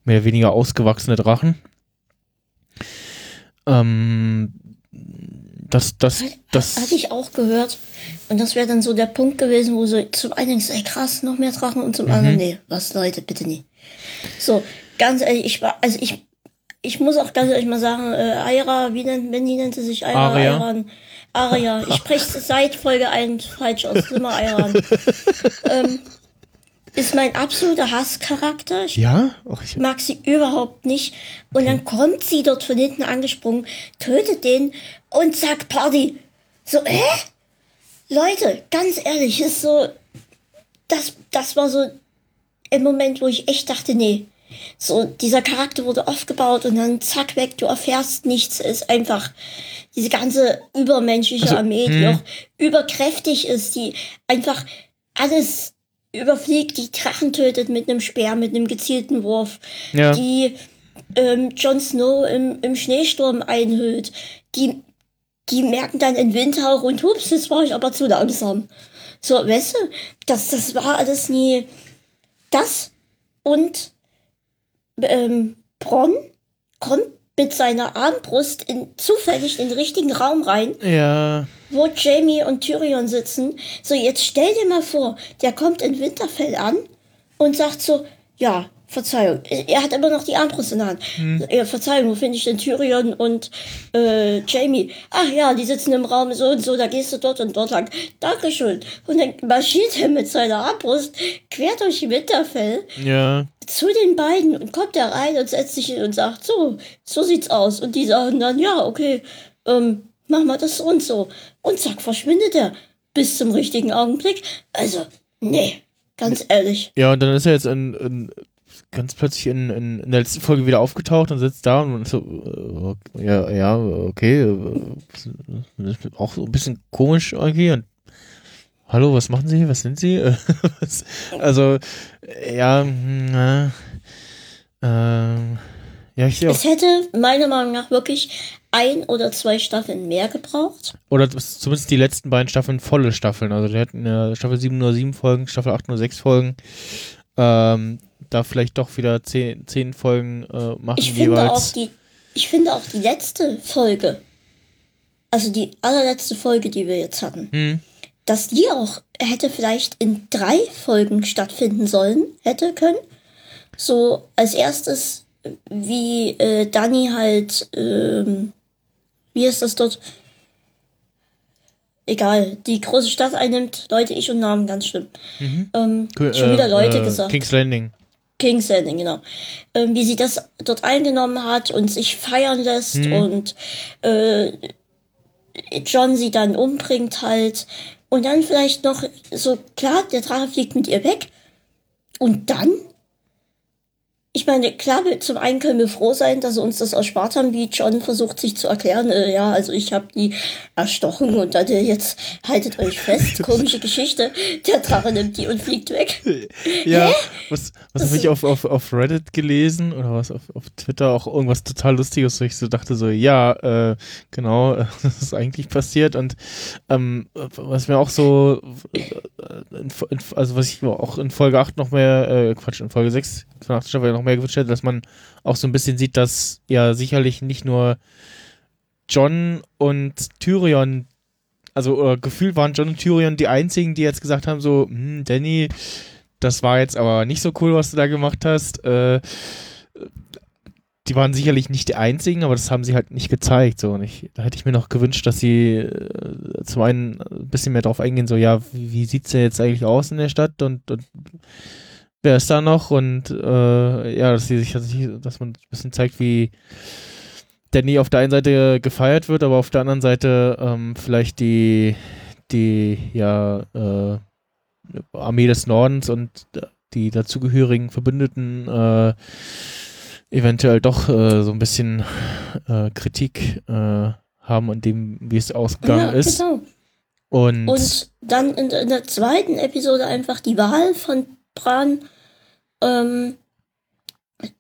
D: oder weniger ausgewachsene Drachen. Ähm, das, das, das,
B: Hatte ich auch gehört. Und das wäre dann so der Punkt gewesen, wo so zum einen denkst, ey krass, noch mehr Drachen und zum
D: Mhm.
B: anderen, nee, was Leute, bitte nie. So, ganz ehrlich, ich war, also ich, ich muss auch ganz ehrlich mal sagen, äh, Aira, wie nennt, wenn die nennt sie sich Aira?
D: Aria.
B: Ayran. Aria. Ich spreche seit Folge 1 falsch aus, immer Ayran. ähm, ist mein absoluter Hasscharakter. Ich
D: ja, Ach, ich,
B: mag sie überhaupt nicht. Und dann kommt sie dort von hinten angesprungen, tötet den und sagt Party. So, hä? Leute, ganz ehrlich, ist so, das, das war so ein Moment, wo ich echt dachte, nee. So, dieser Charakter wurde aufgebaut und dann zack weg, du erfährst nichts, ist einfach diese ganze übermenschliche
D: Also,
B: Armee, die
D: hm.
B: auch überkräftig ist, die einfach alles überfliegt, die Drachen tötet mit einem Speer, mit einem gezielten Wurf,
D: ja.
B: die ähm, Jon Snow im, im Schneesturm einhüllt, die, die merken dann in Windhauch und hups, jetzt war ich aber zu langsam. So, weißt du, das, das war alles nie das und ähm, Bronn kommt mit seiner Armbrust in, zufällig in den richtigen Raum rein,
D: ja,
B: wo Jamie und Tyrion sitzen. So, jetzt stell dir mal vor, der kommt in Winterfell an und sagt so, ja, Verzeihung, er hat immer noch die Armbrust in der Hand. Ja, Verzeihung, wo finde ich denn Tyrion und äh, Jamie? Ach ja, die sitzen im Raum so und so, da gehst du dort und dort lang. Dankeschön. Und dann marschiert er mit seiner Armbrust quer durch Winterfell
D: ja.
B: zu den beiden und kommt da rein und setzt sich hin und sagt, so, so sieht's aus. Und die sagen dann, ja, okay, ähm, machen wir das so und so. Und zack, verschwindet er bis zum richtigen Augenblick. Also, nee, ganz ehrlich.
D: Ja, und dann ist er jetzt in, in, ganz plötzlich in, in, in der letzten Folge wieder aufgetaucht und sitzt da und so, äh, ja, ja, okay, äh, das ist auch so ein bisschen komisch irgendwie und hallo, was machen Sie was sind Sie? Äh, was- also, äh, ja, hm, na, ähm, ja, ich sehe auch,
B: Es hätte meiner Meinung nach wirklich ein oder zwei Staffeln mehr gebraucht.
D: oder zumindest die letzten beiden Staffeln volle Staffeln, also die hatten ja Staffel 7 nur sieben Folgen, Staffel 8 nur sechs Folgen, ähm, da vielleicht doch wieder zehn, zehn Folgen äh, machen
B: Ich finde auch
D: jeweils.
B: die, ich finde auch die letzte Folge, also die allerletzte Folge, die wir jetzt hatten,
D: Hm.
B: dass die auch hätte vielleicht in drei Folgen stattfinden sollen, hätte können. So als erstes, wie äh, Dani halt, ähm, wie ist das dort? Egal, die große Stadt einnimmt. Leute, ich und Namen, ganz schlimm. Ähm,
D: Kö-
B: schon wieder
D: äh,
B: Leute
D: äh,
B: gesagt.
D: King's Landing.
B: King's Landing, genau. Ähm, wie sie das dort eingenommen hat und sich feiern lässt
D: Mhm.
B: und äh, John sie dann umbringt halt. Und dann vielleicht noch so, klar, der Drache fliegt mit ihr weg. Und dann ich meine, klar, zum einen können wir froh sein, dass sie uns das erspart haben, wie John versucht, sich zu erklären. Äh, ja, also ich habe die erstochen und dann äh, jetzt haltet euch fest, komische Geschichte. Der Drache nimmt die und fliegt weg.
D: Ja, was, was
B: Das
D: habe ich auf, auf, auf Reddit gelesen oder was auf, auf Twitter auch irgendwas total Lustiges, wo ich so dachte so, ja, äh, genau, das ist eigentlich passiert und ähm, was mir auch so, äh, in, in, also was ich auch in Folge 8 noch mehr, äh, Quatsch, in Folge 6 von 8 Staffel noch mehr gewünscht hätte, dass man auch so ein bisschen sieht, dass ja sicherlich nicht nur John und Tyrion also äh, gefühlt waren John und Tyrion die einzigen, die jetzt gesagt haben, so, hm, Danny, das war jetzt aber nicht so cool, was du da gemacht hast. Äh, die waren sicherlich nicht die einzigen, aber das haben sie halt nicht gezeigt. So. Und ich, da hätte ich mir noch gewünscht, dass sie äh, zum einen ein bisschen mehr drauf eingehen, so, ja, wie, wie sieht's denn jetzt eigentlich aus in der Stadt und, und wer ist da noch? Und äh, ja, dass sie sich, dass, man ein bisschen zeigt, wie Danny auf der einen Seite gefeiert wird, aber auf der anderen Seite ähm, vielleicht die, die, ja, äh, Armee des Nordens und die dazugehörigen Verbündeten äh, eventuell doch äh, so ein bisschen äh, Kritik äh, haben an dem, wie es ausgegangen
B: ja,
D: ist.
B: genau.
D: Und,
B: Und dann in, in der zweiten Episode einfach die Wahl von Bran. Ähm,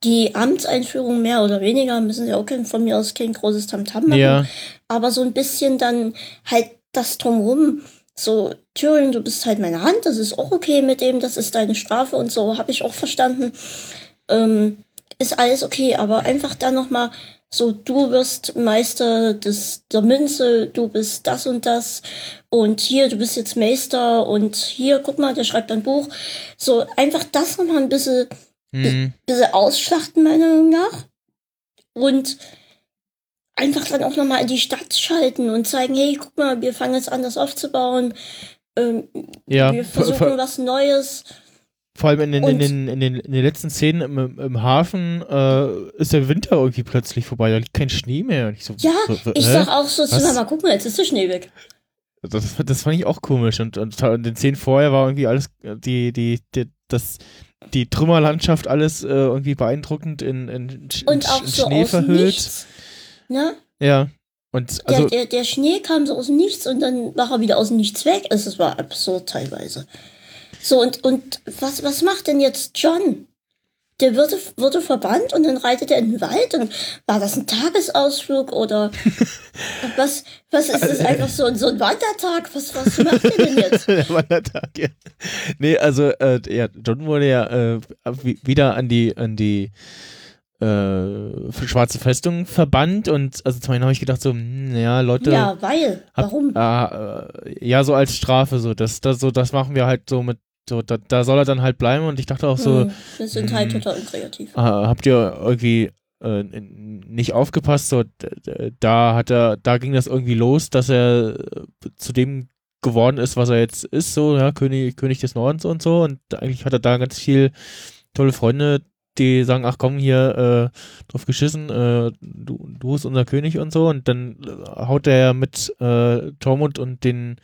B: die Amtseinführung mehr oder weniger, müssen sie auch kein- von mir aus kein großes Tamtam machen.
D: ja,
B: Aber so ein bisschen dann halt das drumrum. So, Tyrion, du bist halt meine Hand, das ist auch okay mit dem, das ist deine Strafe und so, habe ich auch verstanden. Ähm, ist alles okay, aber einfach dann nochmal so, du wirst Meister des, der Münze, du bist das und das und hier, du bist jetzt Meister und hier, guck mal, der schreibt ein Buch. So, einfach das nochmal ein bisschen,
D: hm,
B: bisschen ausschlachten, meiner Meinung nach. Und einfach dann auch nochmal in die Stadt schalten und zeigen, hey, guck mal, wir fangen jetzt an, das aufzubauen. Ähm,
D: ja,
B: wir versuchen was Neues.
D: Vor allem in den, in, den, in, den, in den letzten Szenen im, im Hafen äh, ist der Winter irgendwie plötzlich vorbei, da liegt kein Schnee mehr. Und ich so,
B: Ja,
D: w- w-
B: Ich sag auch so zu guck mal, jetzt ist der Schnee weg.
D: Das, das fand ich auch komisch. Und, und in den Szenen vorher war irgendwie alles, die, die, die, das, die Trümmerlandschaft alles äh, irgendwie beeindruckend in, in, in,
B: Und auch
D: in
B: so
D: Schnee verhüllt.
B: nichts. Ne?
D: Ja. Und
B: Der,
D: also,
B: der, der Schnee kam so aus dem Nichts und dann war er wieder aus dem Nichts weg. Also, Es war absurd teilweise. So, und, und was, was macht denn jetzt John? Der wurde, wurde verbannt und dann reitet er in den Wald und war das ein Tagesausflug oder was, was ist das einfach so, so ein Wandertag? Was, was macht er denn jetzt?
D: der Wandertag, ja. Nee, also, äh, ja, John wurde ja äh, wi- wieder an die, an die äh, schwarze Festung verbannt und also zum einen habe ich gedacht so, hm, ja, Leute,
B: Ja, weil,
D: Hab-
B: warum?
D: Ah, äh, ja, so als Strafe, so das, das, so, das machen wir halt so mit, so, da, da soll er dann halt bleiben und ich dachte auch so,
B: Hm, wir sind halt
D: hm.
B: total unkreativ.
D: äh, habt ihr irgendwie äh, nicht aufgepasst, so, da hat er, da ging das irgendwie los, dass er äh, zu dem geworden ist, was er jetzt ist, so, ja, König, König des Nordens und so und eigentlich hat er da ganz viel tolle Freunde, die sagen, ach komm, hier, äh, drauf geschissen, äh, du, du bist unser König und so und dann äh, haut er mit äh, Tormund und den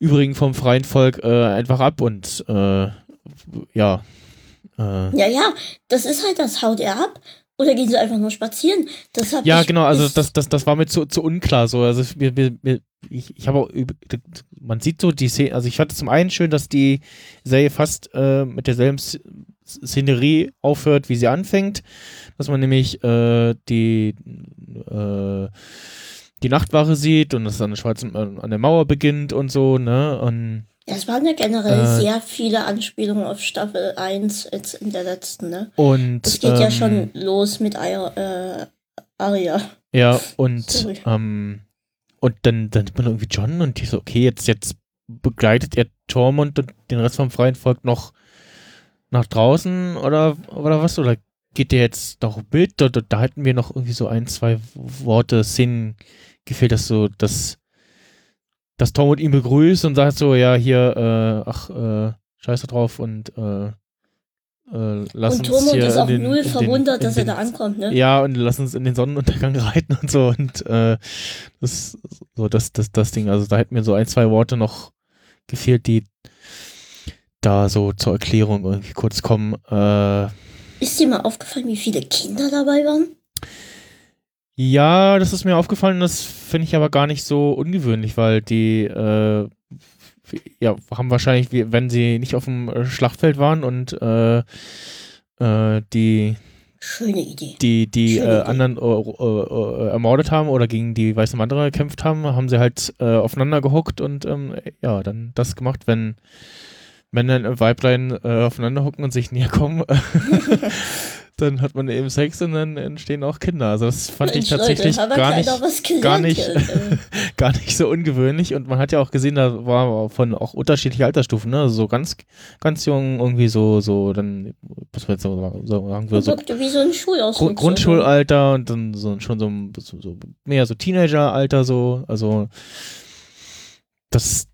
D: übrigen vom freien Volk äh, einfach ab und äh, ja, äh,
B: Ja, ja, das ist halt das. Haut er ab oder gehen sie einfach nur spazieren? Das hab
D: Ja,
B: ich
D: genau, also das, das, das war mir zu, zu unklar so. Also wir, wir, ich, ich habe man sieht so die Szene, also ich fand zum einen schön, dass die Serie fast äh, mit derselben Sz- Szenerie aufhört, wie sie anfängt. Dass man nämlich äh, die äh, die Nachtwache sieht und es an der schwarzen äh, an der Mauer beginnt und so, ne? Und
B: Ja, es waren ja generell
D: Äh,
B: sehr viele Anspielungen auf Staffel 1 jetzt in der letzten, ne?
D: und
B: Es geht ja
D: ähm,
B: schon los mit Aya, äh, Aria.
D: Ja, und, ähm, und dann, dann sieht man irgendwie John und ich so, okay, jetzt, jetzt begleitet er Tormund und den Rest vom freien Volk noch nach draußen oder, oder was? Oder geht der jetzt noch mit? Da, da, da hätten wir noch irgendwie so ein, zwei Worte, Szenen gefehlt, dass so, dass, dass Tormund ihn begrüßt und sagt so, ja, hier, äh, ach, äh, scheiße drauf und, äh, äh, lass
B: Und
D: uns hier
B: ist
D: in
B: auch
D: den,
B: null
D: den-
B: verwundert,
D: in
B: dass er
D: den-
B: da ankommt, ne?
D: ja, und lass uns in den Sonnenuntergang reiten und so. Und äh, das so das, das, das Ding. Also da hätten mir so ein, zwei Worte noch gefehlt, die da so zur Erklärung irgendwie kurz kommen. Äh,
B: ist dir mal aufgefallen, wie viele Kinder dabei waren?
D: Ja, das ist mir aufgefallen, das finde ich aber gar nicht so ungewöhnlich, weil die äh, ja, haben wahrscheinlich, wenn sie nicht auf dem äh, Schlachtfeld waren und äh, äh, die
B: Schöne Idee.
D: die, die äh, anderen äh, äh, äh, ermordet haben oder gegen die weißen Wanderer gekämpft haben, haben sie halt äh, aufeinander gehuckt und ähm, ja, dann das gemacht, wenn Männlein und Weiblein äh, aufeinander hucken und sich näher kommen, dann hat man eben Sex und dann entstehen auch Kinder. Also das fand ich tatsächlich gar nicht, gar nicht, gar nicht so ungewöhnlich und man hat ja auch gesehen, da war von auch unterschiedliche Altersstufen, ne? Also so ganz, ganz jung irgendwie so, so dann, was wir jetzt so sagen, so so
B: wie so ein Schulausflug.
D: Grund Grundschulalter und dann so, schon so, so, so mehr so Teenageralter so, also das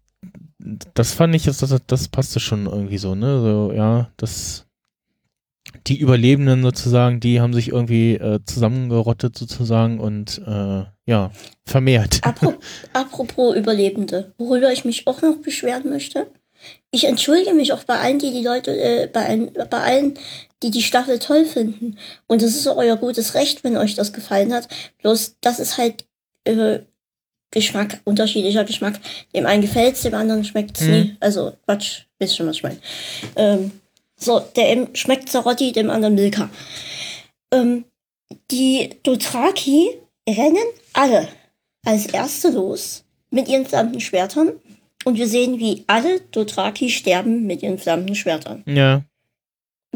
D: das fand ich, das, das, das passte schon irgendwie so, ne, so, ja, das die Überlebenden sozusagen, die haben sich irgendwie äh, zusammengerottet sozusagen und äh, ja, vermehrt.
B: Apro apropos Überlebende, worüber ich mich auch noch beschweren möchte. Ich entschuldige mich auch bei allen, die die Leute, äh, bei, allen, bei allen, die die Staffel toll finden. Und das ist auch euer gutes Recht, wenn euch das gefallen hat. Bloß, das ist halt äh, Geschmack, unterschiedlicher Geschmack. Dem einen gefällt's, dem anderen schmeckt's
D: Mhm.
B: nie. Also, Quatsch, wisst schon, was ich meine. Ähm, so, der einem schmeckt Zarotti, dem anderen Milka. Ähm, die Dothraki rennen alle als Erste los mit ihren flammenden Schwertern. Und wir sehen, wie alle Dothraki sterben mit ihren flammenden Schwertern.
D: Ja,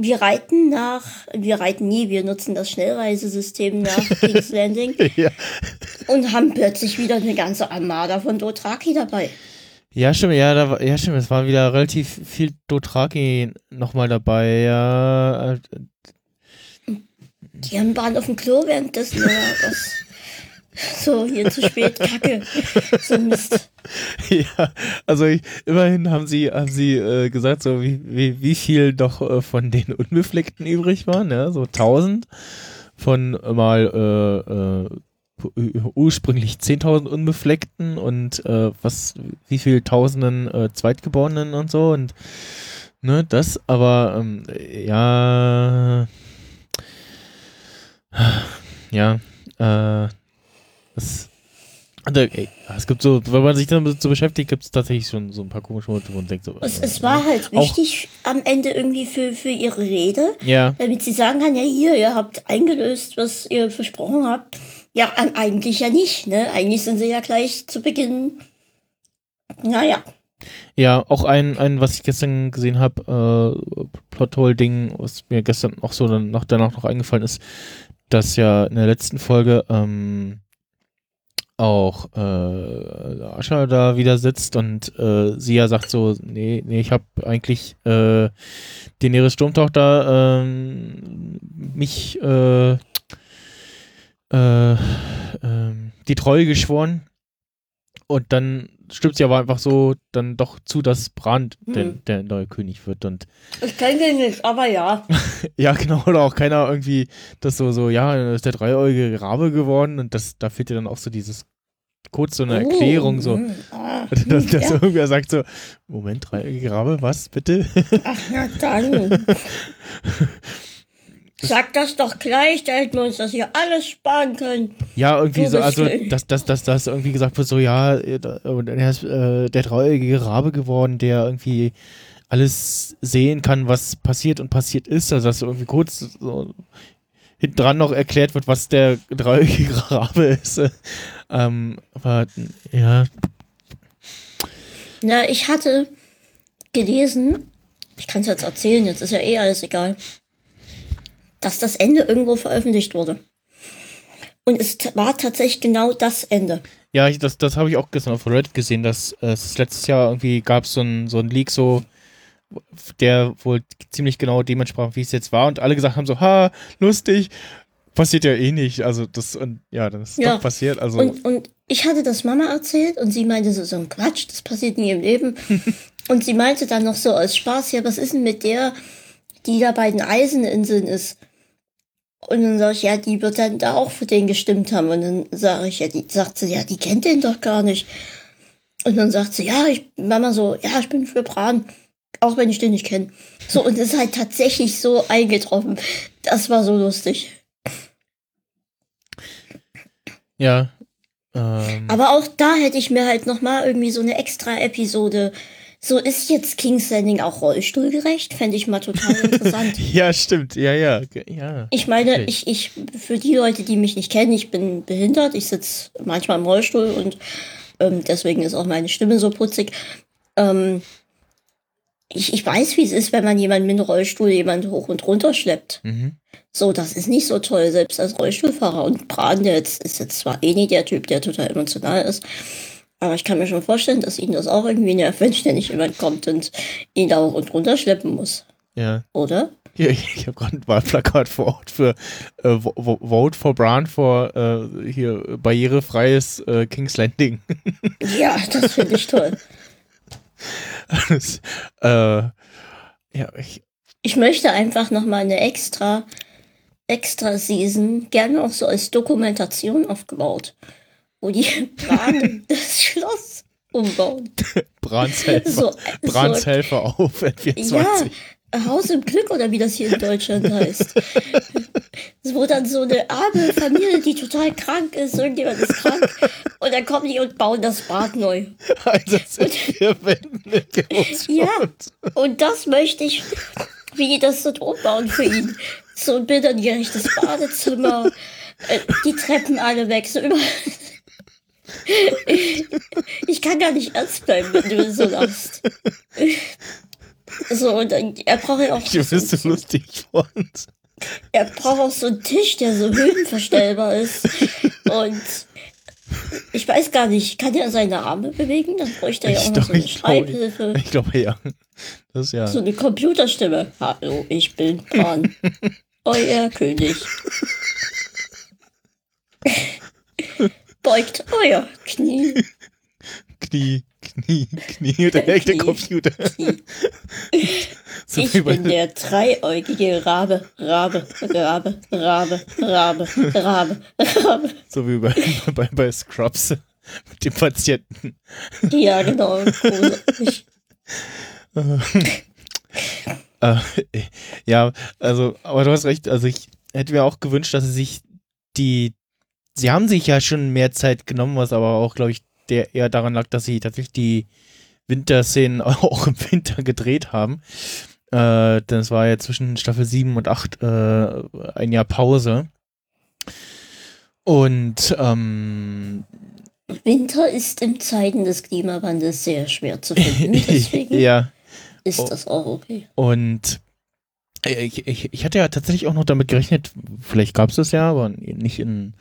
B: Wir reiten nach, wir reiten nie, wir nutzen das Schnellreisesystem nach King's Landing
D: ja.
B: und haben plötzlich wieder eine ganze Armada von Dothraki dabei.
D: Ja, stimmt, ja, da, war- ja, stimmt, es war wieder relativ viel Dothraki nochmal dabei, ja. äh,
B: Die haben waren auf dem Klo währenddessen was? So, hier zu spät, Kacke. So Mist.
D: Ja, also ich, immerhin haben sie, haben sie äh, gesagt, so wie, wie, wie viel doch äh, von den Unbefleckten übrig waren, ja, so 1000 von äh, mal äh, äh, ursprünglich 10.000 Unbefleckten und äh, was, wie viel Tausenden Zweitgeborenen und so und ne, das, aber ähm, ja, ja, äh, das ey, es gibt so, wenn man sich damit so beschäftigt, gibt es tatsächlich schon so ein paar komische Momente, wo man denkt so.
B: Es,
D: äh,
B: es war halt wichtig am Ende irgendwie für, für ihre Rede,
D: Ja,
B: damit sie sagen kann, ja hier, ihr habt eingelöst, was ihr versprochen habt. Ja, eigentlich ja nicht, ne? Eigentlich sind sie ja gleich zu Beginn. Naja,
D: ja, auch ein, ein, was ich gestern gesehen habe, äh, Plothole-Ding, was mir gestern auch so dann noch danach noch eingefallen ist, dass ja in der letzten Folge ähm, auch äh, Ascha da wieder sitzt und äh, sie ja sagt so, nee, nee, ich habe eigentlich äh, Daenerys Sturmtochter ähm, mich äh, äh, ähm, die Treue geschworen und dann stimmt sie aber einfach so dann doch zu, dass Bran der,
B: Hm.
D: der neue König wird und
B: ich kenne den nicht, aber ja.
D: ja, genau, oder auch keiner irgendwie das so, so, ja, ist der dreieugige Rabe geworden und das, da fehlt dir dann auch so dieses, kurz so eine Erklärung, so,
B: Oh, ah,
D: dass, dass
B: ja.
D: irgendwer sagt so, Moment, dreieugige Rabe, was, bitte?
B: Ach, na dann. Sag das doch gleich, da hätten wir uns das hier alles sparen können.
D: ja, irgendwie
B: Du
D: so,
B: bist
D: also, dass, dass, dass, dass irgendwie gesagt wird, so, ja, äh, und er ist äh, der dreieugige Rabe geworden, der irgendwie alles sehen kann, was passiert und passiert ist, also dass so irgendwie kurz so hinten dran noch erklärt wird, was der dreieugige Rabe ist. ähm, aber ja,
B: Na, ich hatte gelesen, ich kann es jetzt erzählen, jetzt ist ja eh alles egal, dass das Ende irgendwo veröffentlicht wurde. Und es war tatsächlich genau das Ende.
D: Ja, das, das habe ich auch gestern auf Reddit gesehen, dass äh, es letztes Jahr irgendwie gab so ein so ein Leak so, der wohl ziemlich genau dem entsprach, wie es jetzt war und alle gesagt haben so, ha, lustig, passiert ja eh nicht. Also das und ja, dann ist
B: Ja.
D: doch passiert. Also
B: Und, und ich hatte das Mama erzählt und sie meinte so, so ein Quatsch, das passiert nie im Leben. und sie meinte dann noch so aus Spaß, ja, was ist denn mit der, die da bei den Eiseninseln ist? Und dann sag ich, ja, die wird dann da auch für den gestimmt haben. Und dann sage ich, ja, die sagt sie, ja, die kennt den doch gar nicht. Und dann sagt sie, ja, ich, Mama so, ja, ich bin für Bran, auch wenn ich den nicht kenne. So, und es ist halt tatsächlich so eingetroffen. Das war so lustig.
D: Ja. Ähm,
B: Aber auch da hätte ich mir halt noch mal irgendwie so eine extra Episode. So ist jetzt King's Landing auch rollstuhlgerecht? Fände ich mal total interessant.
D: ja, stimmt. Ja, ja. ja.
B: Ich meine, ich, ich, für die Leute, die mich nicht kennen, ich bin behindert, ich sitze manchmal im Rollstuhl und ähm, deswegen ist auch meine Stimme so putzig. Ähm, ich, ich weiß, wie es ist, wenn man jemanden mit einem Rollstuhl jemand hoch und runter schleppt.
D: Mhm.
B: So, das ist nicht so toll, selbst als Rollstuhlfahrer. Und Bran, der jetzt, ist jetzt zwar eh nicht der Typ, der total emotional ist, aber ich kann mir schon vorstellen, dass ihn das auch irgendwie nervt, wenn ständig jemand kommt und ihn da hoch und runter schleppen muss.
D: Ja.
B: Oder?
D: Ja, ich, habe gerade ein Wahlplakat vor Ort für äh, Vo- Vo- Vote for Bran for äh, hier barrierefreies äh, King's Landing.
B: Ja, das finde ich toll.
D: Das, äh, ja, ich,
B: Ich möchte einfach noch mal eine extra, extra Season, gerne auch so als Dokumentation aufgebaut, wo die Bran das Schloss umbauen.
D: Brans Helfer,
B: So,
D: Brans
B: so,
D: Helfer auf N24.
B: ja, Haus im Glück oder wie das hier in Deutschland heißt. Wo dann so eine arme Familie, die total krank ist, irgendjemand ist krank und dann kommen die und bauen das Bad neu.
D: Einsatz in vier Wänden
B: Ja. Und das möchte ich, wie die das so umbauen für ihn. So ein bilderngerechtes Badezimmer, äh, die Treppen alle weg, so über. Ich kann gar nicht ernst bleiben, wenn du so lachst. So, und dann, er braucht ja auch
D: Ich
B: so,
D: wüsste lustig von.
B: er braucht auch so einen Tisch, der so höhenverstellbar ist. Und ich weiß gar nicht, kann er seine Arme bewegen? Dann bräuchte er ja
D: Ich
B: auch noch so eine
D: ich
B: Schreibhilfe.
D: ich glaube ja. Das ist ja.
B: So eine Computerstimme. Hallo, ich bin Bran. Euer König. Beugt euer Knie.
D: Knie, Knie, Knie der echte
B: Knie.
D: Computer.
B: Knie.
D: So
B: Ich bin der dreieugige Rabe, Rabe, Rabe, Rabe, Rabe, Rabe, Rabe.
D: so wie bei, bei, bei Scrubs mit dem Patienten.
B: Ja, genau.
D: Äh, ja, also, aber du hast recht, also ich hätte mir auch gewünscht, dass sie sich die, sie haben sich ja schon mehr Zeit genommen, was aber auch, glaube ich, der eher daran lag, dass sie tatsächlich die Winterszenen auch im Winter gedreht haben. Äh, denn es war ja zwischen Staffel 7 und 8 äh, ein Jahr Pause. Und ähm,
B: Winter ist in Zeiten des Klimawandels sehr schwer zu finden. Deswegen
D: ja,
B: ist
D: Oh.
B: das auch okay.
D: Und ich, ich, ich hatte ja tatsächlich auch noch damit gerechnet, vielleicht gab es das ja, aber nicht in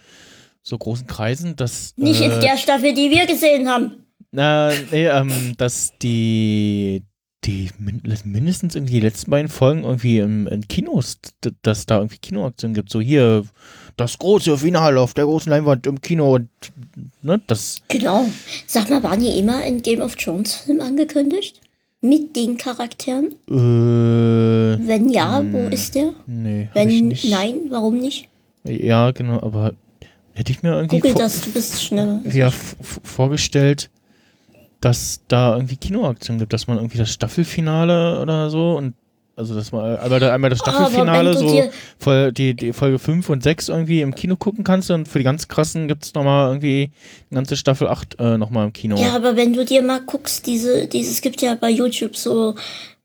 D: so großen Kreisen, dass.
B: Nicht in
D: äh,
B: der Staffel, die wir gesehen haben.
D: Na, nee, ähm, dass die, die min mindestens irgendwie die letzten beiden Folgen irgendwie im, in Kinos, dass da irgendwie Kinoaktionen gibt. So hier das große Finale auf der großen Leinwand im Kino und ne, das.
B: Genau. Sag mal, waren die immer in Game of Thrones Film angekündigt? Mit den Charakteren?
D: Äh,
B: Wenn ja, wo
D: Hm.
B: ist der?
D: nee, hab
B: Wenn
D: ich nicht.
B: nein, warum nicht?
D: Ja, genau, aber hätte ich mir irgendwie
B: Google das, du bist schneller.
D: ja, vorgestellt, dass da irgendwie Kinoaktionen gibt, dass man irgendwie das Staffelfinale oder so und also dass man einmal, einmal das
B: Aber
D: Staffelfinale so voll, die, die Folge 5 und 6 irgendwie im Kino gucken kannst und für die ganz krassen gibt es nochmal irgendwie die ganze Staffel 8 äh, nochmal im Kino.
B: Ja, aber wenn du dir mal guckst, diese, dieses gibt ja bei YouTube so,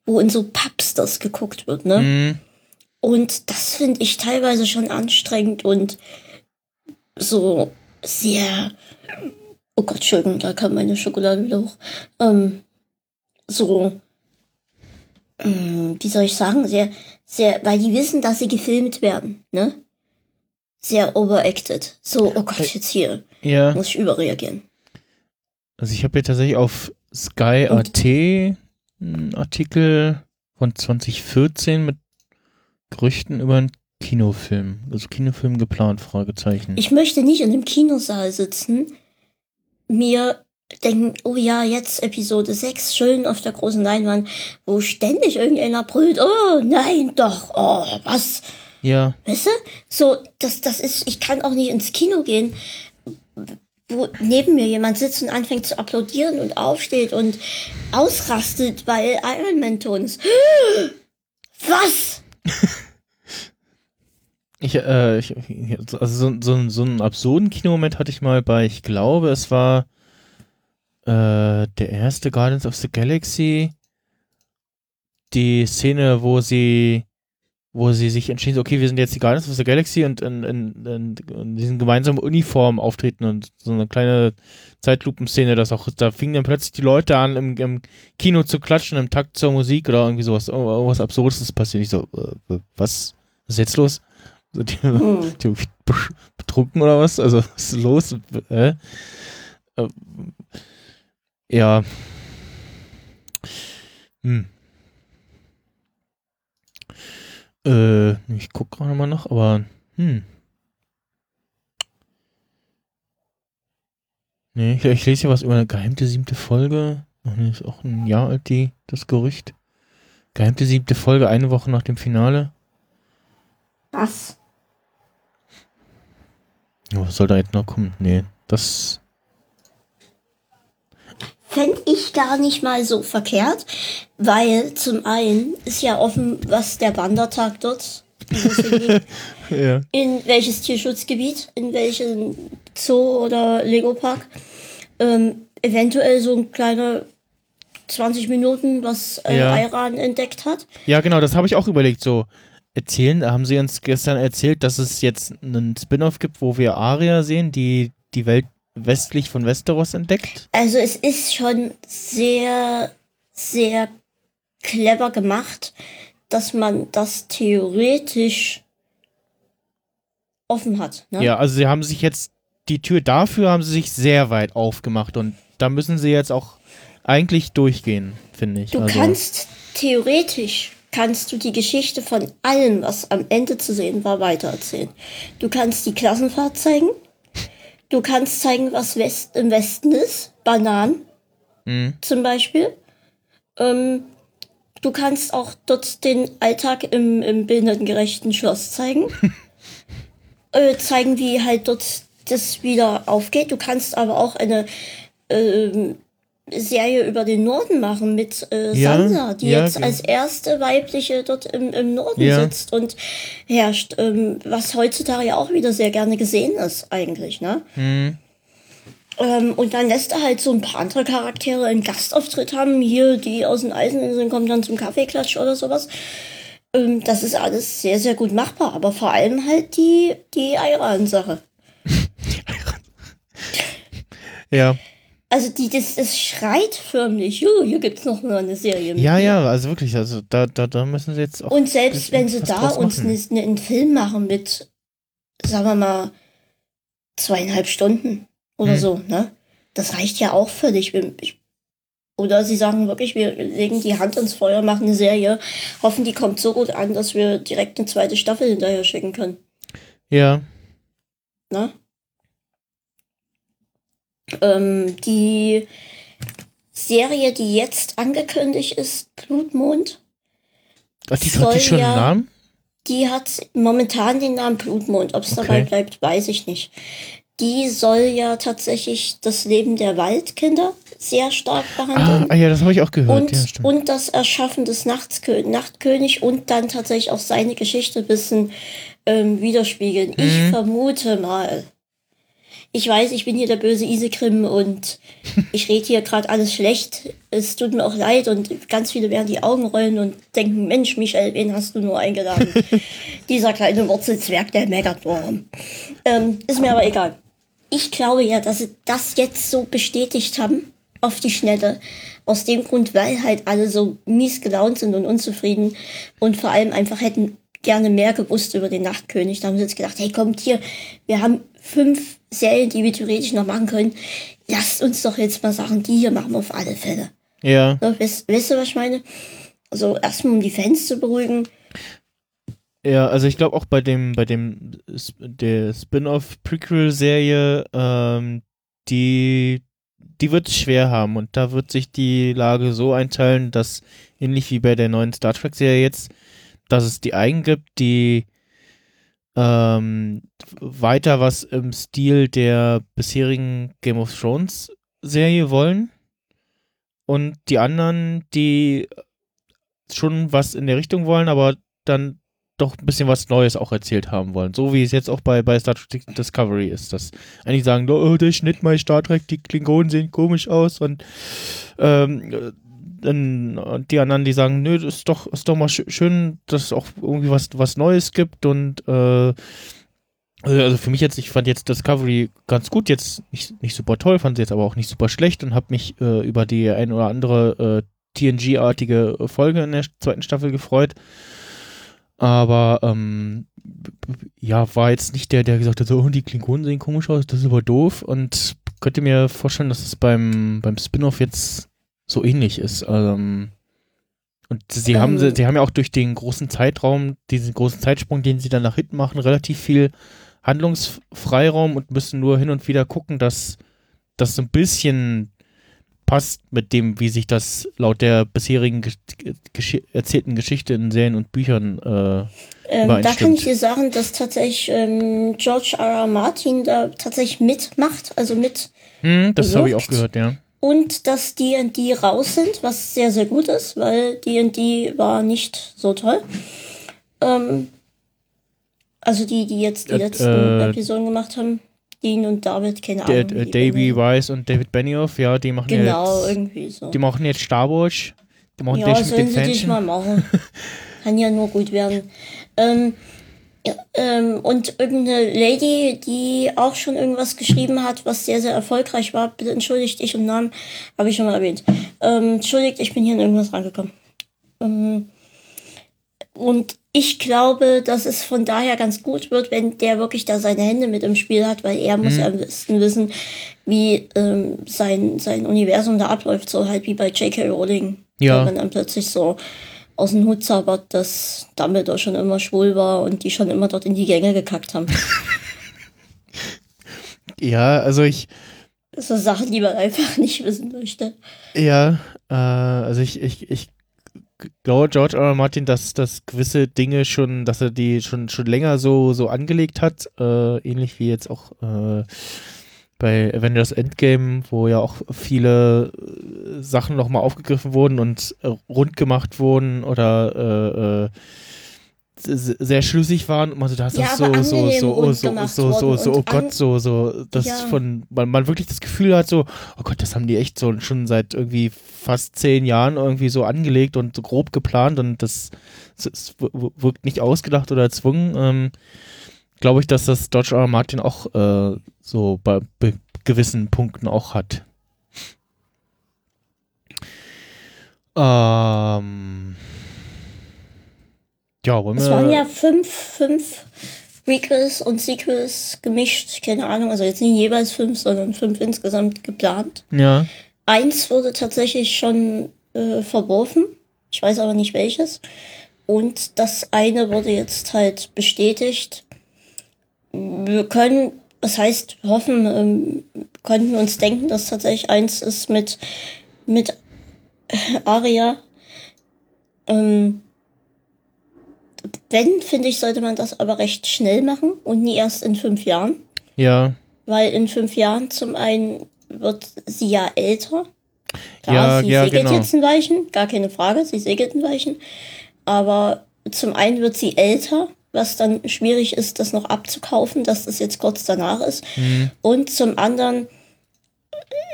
B: wo in so Pubs das geguckt wird, ne?
D: Mhm.
B: Und das finde ich teilweise schon anstrengend und so sehr. Oh Gott, Entschuldigung, da kam meine Schokolade wieder hoch. Ähm, so. ähm, Wie soll ich sagen? Sehr, sehr, weil die wissen, dass sie gefilmt werden, ne? Sehr overacted. So, oh Gott, jetzt hier
D: ja,
B: muss ich überreagieren.
D: also ich habe hier tatsächlich auf Sky.at einen Artikel von 2014 mit Gerüchten über einen Kinofilm. Also Kinofilm geplant, Fragezeichen.
B: Ich möchte nicht in einem Kinosaal sitzen, mir denken, oh ja, jetzt Episode 6, schön auf der großen Leinwand, wo ständig irgendeiner brüllt, oh nein, doch, oh, was?
D: ja,
B: Weißt du? So, das, das ist, ich kann auch nicht ins Kino gehen, wo neben mir jemand sitzt und anfängt zu applaudieren und aufsteht und ausrastet, weil Iron Man Ton ist. Was?
D: Ich, äh, ich, also so, so, so einen absurden Kinomoment hatte ich mal bei, ich glaube, es war äh, der erste Guardians of the Galaxy. Die Szene, wo sie, wo sie sich entschieden, okay, wir sind jetzt die Guardians of the Galaxy und in, in, in, in diesen gemeinsamen Uniformen auftreten und so eine kleine Zeitlupenszene, das auch, da fingen dann plötzlich die Leute an, im, im Kino zu klatschen, im Takt zur Musik oder irgendwie sowas, irgendwas Absurdes ist passiert. Ich so, äh, was, was ist jetzt los? So, die,
B: Hm.
D: die betrunken oder was? Also, was ist los? Äh? Äh, ja. Hm. Äh, ich guck gerade mal noch, aber hm. Nee, ich, ich lese hier was über eine geheimte siebte Folge. Nee, ist auch ein Jahr alt, die, das Gerücht. Geheimte siebte Folge, eine Woche nach dem Finale.
B: Was?
D: Ja, was soll da jetzt noch kommen? Nee, das.
B: Fände ich gar nicht mal so verkehrt, weil zum einen ist ja offen, was der Wandertag dort.
D: Ja.
B: in welches Tierschutzgebiet, in welchen Zoo oder Lego-Park. Ähm, eventuell so ein kleiner 20 Minuten, was äh,
D: Ja.
B: Iran entdeckt hat.
D: Ja, genau, das habe ich auch überlegt. So, erzählen, da haben sie uns gestern erzählt, dass es jetzt einen Spin-off gibt, wo wir Aria sehen, die die Welt westlich von Westeros entdeckt.
B: Also es ist schon sehr, sehr clever gemacht, dass man das theoretisch offen hat. Ne?
D: Ja, also sie haben sich jetzt, die Tür dafür haben sie sich sehr weit aufgemacht und da müssen sie jetzt auch eigentlich durchgehen, finde ich.
B: Du
D: also,
B: kannst theoretisch kannst du die Geschichte von allem, was am Ende zu sehen war, weitererzählen. Du kannst die Klassenfahrt zeigen. Du kannst zeigen, was West im Westen ist. Bananen
D: Mhm.
B: zum Beispiel. Ähm, du kannst auch dort den Alltag im, im behindertengerechten Schloss zeigen. äh, zeigen, wie halt dort das wieder aufgeht. Du kannst aber auch eine ähm, Serie über den Norden machen mit äh,
D: Ja,
B: Sansa, die
D: ja,
B: jetzt
D: genau.
B: als erste weibliche dort im, im Norden
D: Ja.
B: sitzt und herrscht, ähm, was heutzutage ja auch wieder sehr gerne gesehen ist eigentlich, ne?
D: Mhm.
B: Ähm, und dann lässt er halt so ein paar andere Charaktere einen Gastauftritt haben. Hier, die aus den Eiseninseln kommen dann zum Kaffeeklatsch oder sowas. Ähm, das ist alles sehr, sehr gut machbar. Aber vor allem halt die, die Iran-Sache.
D: Ja.
B: Also die, das, das schreit förmlich. Juh, hier gibt's noch mal eine Serie. mit
D: ja,
B: mir.
D: ja, also wirklich, also da, da, da müssen sie jetzt auch.
B: Und selbst wenn sie da uns
D: machen.
B: ne, ne, einen Film machen mit, sagen wir mal, zweieinhalb Stunden oder
D: Hm.
B: so, ne? Das reicht ja auch völlig. Ich, oder sie sagen wirklich, wir legen die Hand ins Feuer, machen eine Serie, hoffen, die kommt so gut an, dass wir direkt eine zweite Staffel hinterher schicken können.
D: Ja.
B: Ne? Ähm, die Serie, die jetzt angekündigt ist, Blutmond,
D: Ach, die
B: Soll
D: hat die schon
B: ja-
D: einen Namen?
B: Die hat momentan den Namen Blutmond. Ob es
D: Okay.
B: dabei bleibt, weiß ich nicht. Die soll ja tatsächlich das Leben der Waldkinder sehr stark
D: Ah,
B: behandeln.
D: ah ja, das habe ich auch gehört.
B: und,
D: ja,
B: und das Erschaffen des Nachtskö Nachtkönig und dann tatsächlich auch seine Geschichte ein bisschen ähm, widerspiegeln. Ich
D: Mhm.
B: vermute mal. Ich weiß, ich bin hier der böse Isekrim und ich rede hier gerade alles schlecht. Es tut mir auch leid und ganz viele werden die Augen rollen und denken, Mensch, Michael, wen hast du nur eingeladen? Dieser kleine Wurzelzwerg, der Megatron. Ähm, ist mir aber egal. Ich glaube ja, dass sie das jetzt so bestätigt haben, auf die Schnelle. Aus dem Grund, weil halt alle so mies gelaunt sind und unzufrieden und vor allem einfach hätten gerne mehr gewusst über den Nachtkönig. Da haben sie jetzt gedacht, hey, kommt hier, wir haben fünf Serien, die wir theoretisch noch machen können. Lasst uns doch jetzt mal Sachen, die hier machen wir auf alle Fälle.
D: Ja.
B: So, weißt, weißt du, was ich meine? Also erstmal, um die Fans zu beruhigen.
D: Ja, also ich glaube auch bei dem, bei dem der Spin-off-Prequel-Serie, ähm, die, die wird es schwer haben und da wird sich die Lage so einteilen, dass ähnlich wie bei der neuen Star Trek-Serie jetzt, dass es die einen gibt, die ähm, weiter was im Stil der bisherigen Game of Thrones Serie wollen und die anderen, die schon was in der Richtung wollen, aber dann doch ein bisschen was Neues auch erzählt haben wollen. So wie es jetzt auch bei, bei Star Trek Discovery ist. Dass einige sagen, oh, der Schnitt mal Star Trek, die Klingonen sehen komisch aus und ähm, dann die anderen, die sagen, nö, ist doch, ist doch mal sch schön, dass es auch irgendwie was, was Neues gibt und äh, also für mich jetzt, ich fand jetzt Discovery ganz gut, jetzt nicht, nicht super toll, fand sie jetzt aber auch nicht super schlecht und habe mich äh, über die ein oder andere äh, TNG-artige Folge in der zweiten Staffel gefreut. Aber ähm, ja, war jetzt nicht der, der gesagt hat, so, oh, die Klingonen sehen komisch aus, das ist aber doof. Und könnte mir vorstellen, dass es beim, beim Spin-off jetzt so ähnlich ist. Ähm, und sie haben sie,
B: Ähm.
D: sie haben ja auch durch den großen Zeitraum, diesen großen Zeitsprung, den sie dann nach hinten machen, relativ viel Handlungsfreiraum und müssen nur hin und wieder gucken, dass das so ein bisschen passt mit dem, wie sich das laut der bisherigen gesch erzählten Geschichte in Serien und Büchern äh,
B: Ähm, da kann ich dir sagen, dass tatsächlich ähm, George R. R. Martin da tatsächlich mitmacht, also mit
D: hm, das habe ich auch gehört, ja.
B: Und dass D&D raus sind, was sehr, sehr gut ist, weil D&D war nicht so toll. Ähm, also die, die jetzt die
D: Äh,
B: letzten
D: äh,
B: Episoden gemacht haben, Dean und David, keine
D: Der,
B: Ahnung.
D: äh,
B: wie die
D: Davey. Weiss und David Benioff, ja, die machen
B: Genau,
D: jetzt,
B: irgendwie so.
D: die machen jetzt Star Wars. Die machen
B: Ja, sollen sie dich mal machen. Kann ja nur gut werden. Ähm, ähm, und irgendeine Lady, die auch schon irgendwas geschrieben hat, was sehr, sehr erfolgreich war. Bitte entschuldigt, ich und Namen habe ich schon mal erwähnt. Ähm, entschuldigt, ich bin hier in irgendwas rangekommen. Ähm, und ich glaube, dass es von daher ganz gut wird, wenn der wirklich da seine Hände mit im Spiel hat, weil er
D: Mhm.
B: muss ja am besten wissen, wie ähm, sein, sein Universum da abläuft, so halt wie bei J.K. Rowling.
D: Ja.
B: Wenn dann plötzlich so aus dem Hut zaubert, dass Dumbledore schon immer schwul war und die schon immer dort in die Gänge gekackt haben.
D: Ja, also ich,
B: so Sachen, die man einfach nicht wissen möchte.
D: ja, äh, also ich, ich, ich glaube George R. R. Martin, dass, dass gewisse Dinge schon, dass er die schon, schon länger so, so angelegt hat, äh, ähnlich wie jetzt auch äh, bei Avengers Endgame, wo ja auch viele äh, Sachen nochmal aufgegriffen wurden und äh, rund gemacht wurden oder äh, äh, se- sehr schlüssig waren und man so da ist
B: Ja,
D: das so so so oh, so so so
B: worden
D: so oh Gott so so das
B: Ja.
D: von man, man wirklich das Gefühl hat so oh Gott das haben die echt so schon seit irgendwie fast zehn Jahren irgendwie so angelegt und so grob geplant und das, das, wirkt nicht ausgedacht oder erzwungen ähm, glaube ich dass das George R. R. Martin auch äh, so bei be gewissen Punkten auch hat ähm ja, wollen
B: Es
D: wir.
B: waren ja fünf, fünf Prequels und Sequels gemischt, keine Ahnung, also jetzt nicht jeweils fünf, sondern fünf insgesamt geplant.
D: ja.
B: Eins wurde tatsächlich schon äh, verworfen, ich weiß aber nicht welches. Und das eine wurde jetzt halt bestätigt. Wir können, das heißt, hoffen, ähm, konnten uns denken, dass tatsächlich eins ist mit, mit Aria. Ähm, wenn, finde ich, sollte man das aber recht schnell machen und nie erst in fünf Jahren.
D: Ja,
B: Weil in fünf Jahren zum einen wird sie ja älter. Klar,
D: Ja,
B: sie
D: ja,
B: segelt
D: genau.
B: jetzt ein Weichen, gar keine Frage, sie segelt ein Weichen. Aber zum einen wird sie älter, was dann schwierig ist, das noch abzukaufen, dass das jetzt kurz danach ist.
D: Mhm.
B: Und zum anderen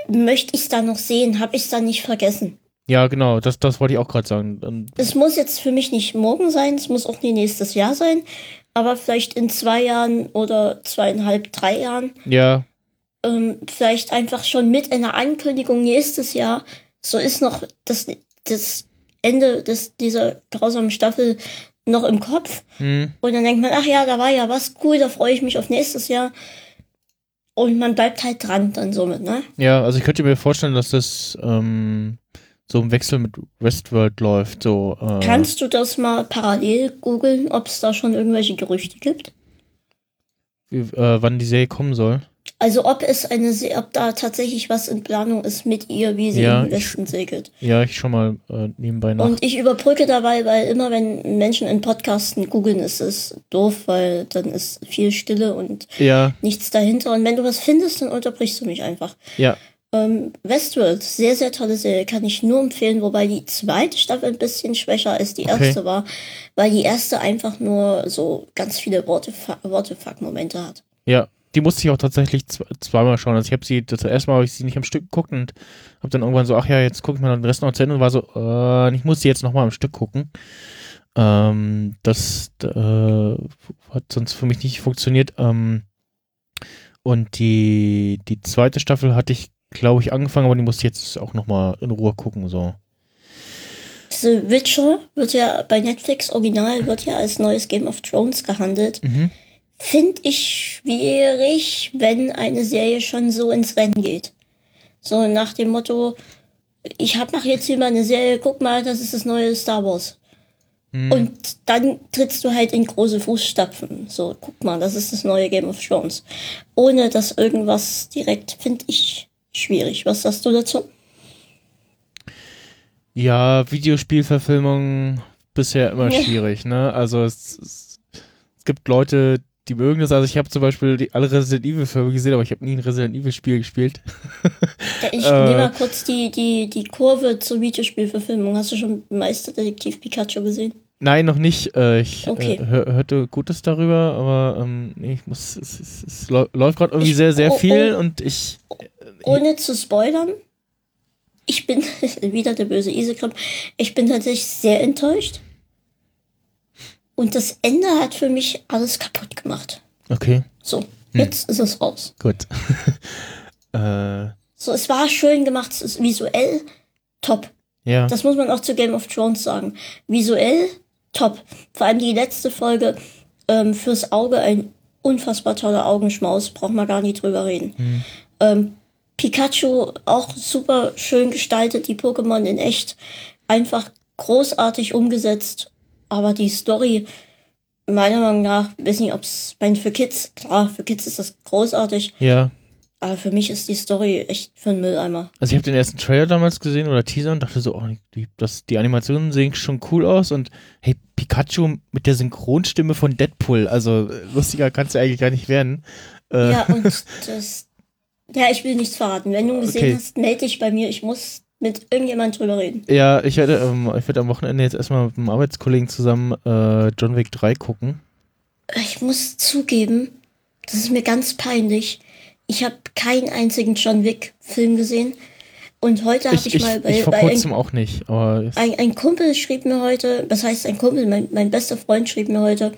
B: möchte ich es da noch sehen, habe ich es da nicht vergessen.
D: ja, genau, das, das wollte ich auch gerade sagen.
B: Es muss jetzt für mich nicht morgen sein, es muss auch nie nächstes Jahr sein, aber vielleicht in zwei Jahren oder zweieinhalb, drei Jahren
D: Ja,
B: ähm, vielleicht einfach schon mit einer Ankündigung nächstes Jahr. So ist noch das, das Ende des, dieser grausamen Staffel noch im Kopf.
D: hm,
B: Und dann denkt man, ach ja, da war ja was cool, da freue ich mich auf nächstes Jahr. Und man bleibt halt dran dann somit, ne?
D: ja, also ich könnte mir vorstellen, dass das ähm, so im Wechsel mit Westworld läuft. So, äh,
B: Kannst du das mal parallel googeln, ob es da schon irgendwelche Gerüchte gibt?
D: äh, wann die Serie kommen soll.
B: Also ob es eine, Se- ob da tatsächlich was in Planung ist mit ihr, wie sie
D: Ja,
B: im
D: ich-
B: Westen segelt.
D: Ja, ich schon mal äh, nebenbei nach.
B: Und ich überbrücke dabei, weil immer wenn Menschen in Podcasten googeln, ist es doof, weil dann ist viel Stille und
D: ja,
B: nichts dahinter. Und wenn du was findest, dann unterbrichst du mich einfach.
D: ja,
B: Ähm, Westworld, sehr, sehr tolle Serie, kann ich nur empfehlen, wobei die zweite Staffel ein bisschen schwächer als die
D: Okay.
B: erste war, weil die erste einfach nur so ganz viele Wortefuck-Momente hat.
D: Ja, die musste ich auch tatsächlich zw zweimal schauen. Also ich habe sie, das erste Mal habe ich sie nicht am Stück geguckt und habe dann irgendwann so, ach ja, jetzt gucke ich mal den Rest noch zu Ende und war so, äh, ich muss sie jetzt nochmal am Stück gucken. Ähm, das äh, hat sonst für mich nicht funktioniert. Ähm, und die, die zweite Staffel hatte ich, glaube ich, angefangen, aber die musste ich jetzt auch nochmal in Ruhe gucken. So.
B: The Witcher wird ja bei Netflix original, wird ja als neues Game of Thrones gehandelt.
D: Mhm.
B: Finde ich schwierig, wenn eine Serie schon so ins Rennen geht. So nach dem Motto, ich hab mach jetzt hier mal eine Serie, guck mal, das ist das neue Star Wars.
D: Mhm.
B: Und dann trittst du halt in große Fußstapfen. So, guck mal, das ist das neue Game of Thrones. Ohne dass irgendwas direkt, finde ich schwierig. Was sagst du dazu?
D: Ja, Videospielverfilmung bisher immer
B: Ja.
D: schwierig, ne? Also es, es, es gibt Leute, die mögen das. Also ich habe zum Beispiel die, alle Resident Evil Filme gesehen, aber ich habe nie ein Resident Evil Spiel gespielt.
B: Ich
D: Äh.
B: nehme mal kurz die, die, die Kurve zur Videospielverfilmung. Hast du schon Meisterdetektiv Pikachu gesehen?
D: Nein, noch nicht. Äh, ich
B: Okay.
D: äh, hör, hörte Gutes darüber, aber ähm, ich muss, es, es, es läuft gerade irgendwie
B: Ich-
D: sehr, sehr
B: oh,
D: viel
B: oh.
D: und ich,
B: Ohne zu spoilern, ich bin wieder der böse Isekrim. Ich bin tatsächlich sehr enttäuscht. Und das Ende hat für mich alles kaputt gemacht.
D: okay,
B: So,
D: Hm.
B: jetzt ist es raus.
D: gut. äh,
B: So, es war schön gemacht, es ist visuell top.
D: ja,
B: Das muss man auch zu Game of Thrones sagen. Visuell top. Vor allem die letzte Folge ähm, fürs Auge ein unfassbar toller Augenschmaus, braucht man gar nicht drüber reden.
D: Hm.
B: Ähm, Pikachu auch super schön gestaltet, die Pokémon in echt einfach großartig umgesetzt, aber die Story meiner Meinung nach, weiß nicht, ob es für Kids, klar, für Kids ist das großartig,
D: ja.
B: aber für mich ist die Story echt für einen Mülleimer.
D: Also ich habe den ersten Trailer damals gesehen oder Teaser und dachte so, oh, die, das, die Animationen sehen schon cool aus und hey, Pikachu mit der Synchronstimme von Deadpool, also äh, lustiger kannst du eigentlich gar nicht werden. Äh,
B: Ja, und das. Ja, ich will nichts verraten. Wenn du gesehen
D: Okay.
B: hast, melde dich bei mir. Ich muss mit irgendjemand drüber reden.
D: Ja, ich werde, ähm, ich werde am Wochenende jetzt erstmal mit einem Arbeitskollegen zusammen äh, John Wick 3 gucken.
B: Ich muss zugeben, das ist mir ganz peinlich. Ich habe keinen einzigen John Wick-Film gesehen. Und heute habe
D: Ich,
B: ich,
D: ich,
B: mal bei,
D: ich vor
B: bei
D: kurzem
B: ein,
D: auch nicht, aber
B: ein, ein Kumpel schrieb mir heute, was heißt ein Kumpel, mein, mein bester Freund schrieb mir heute,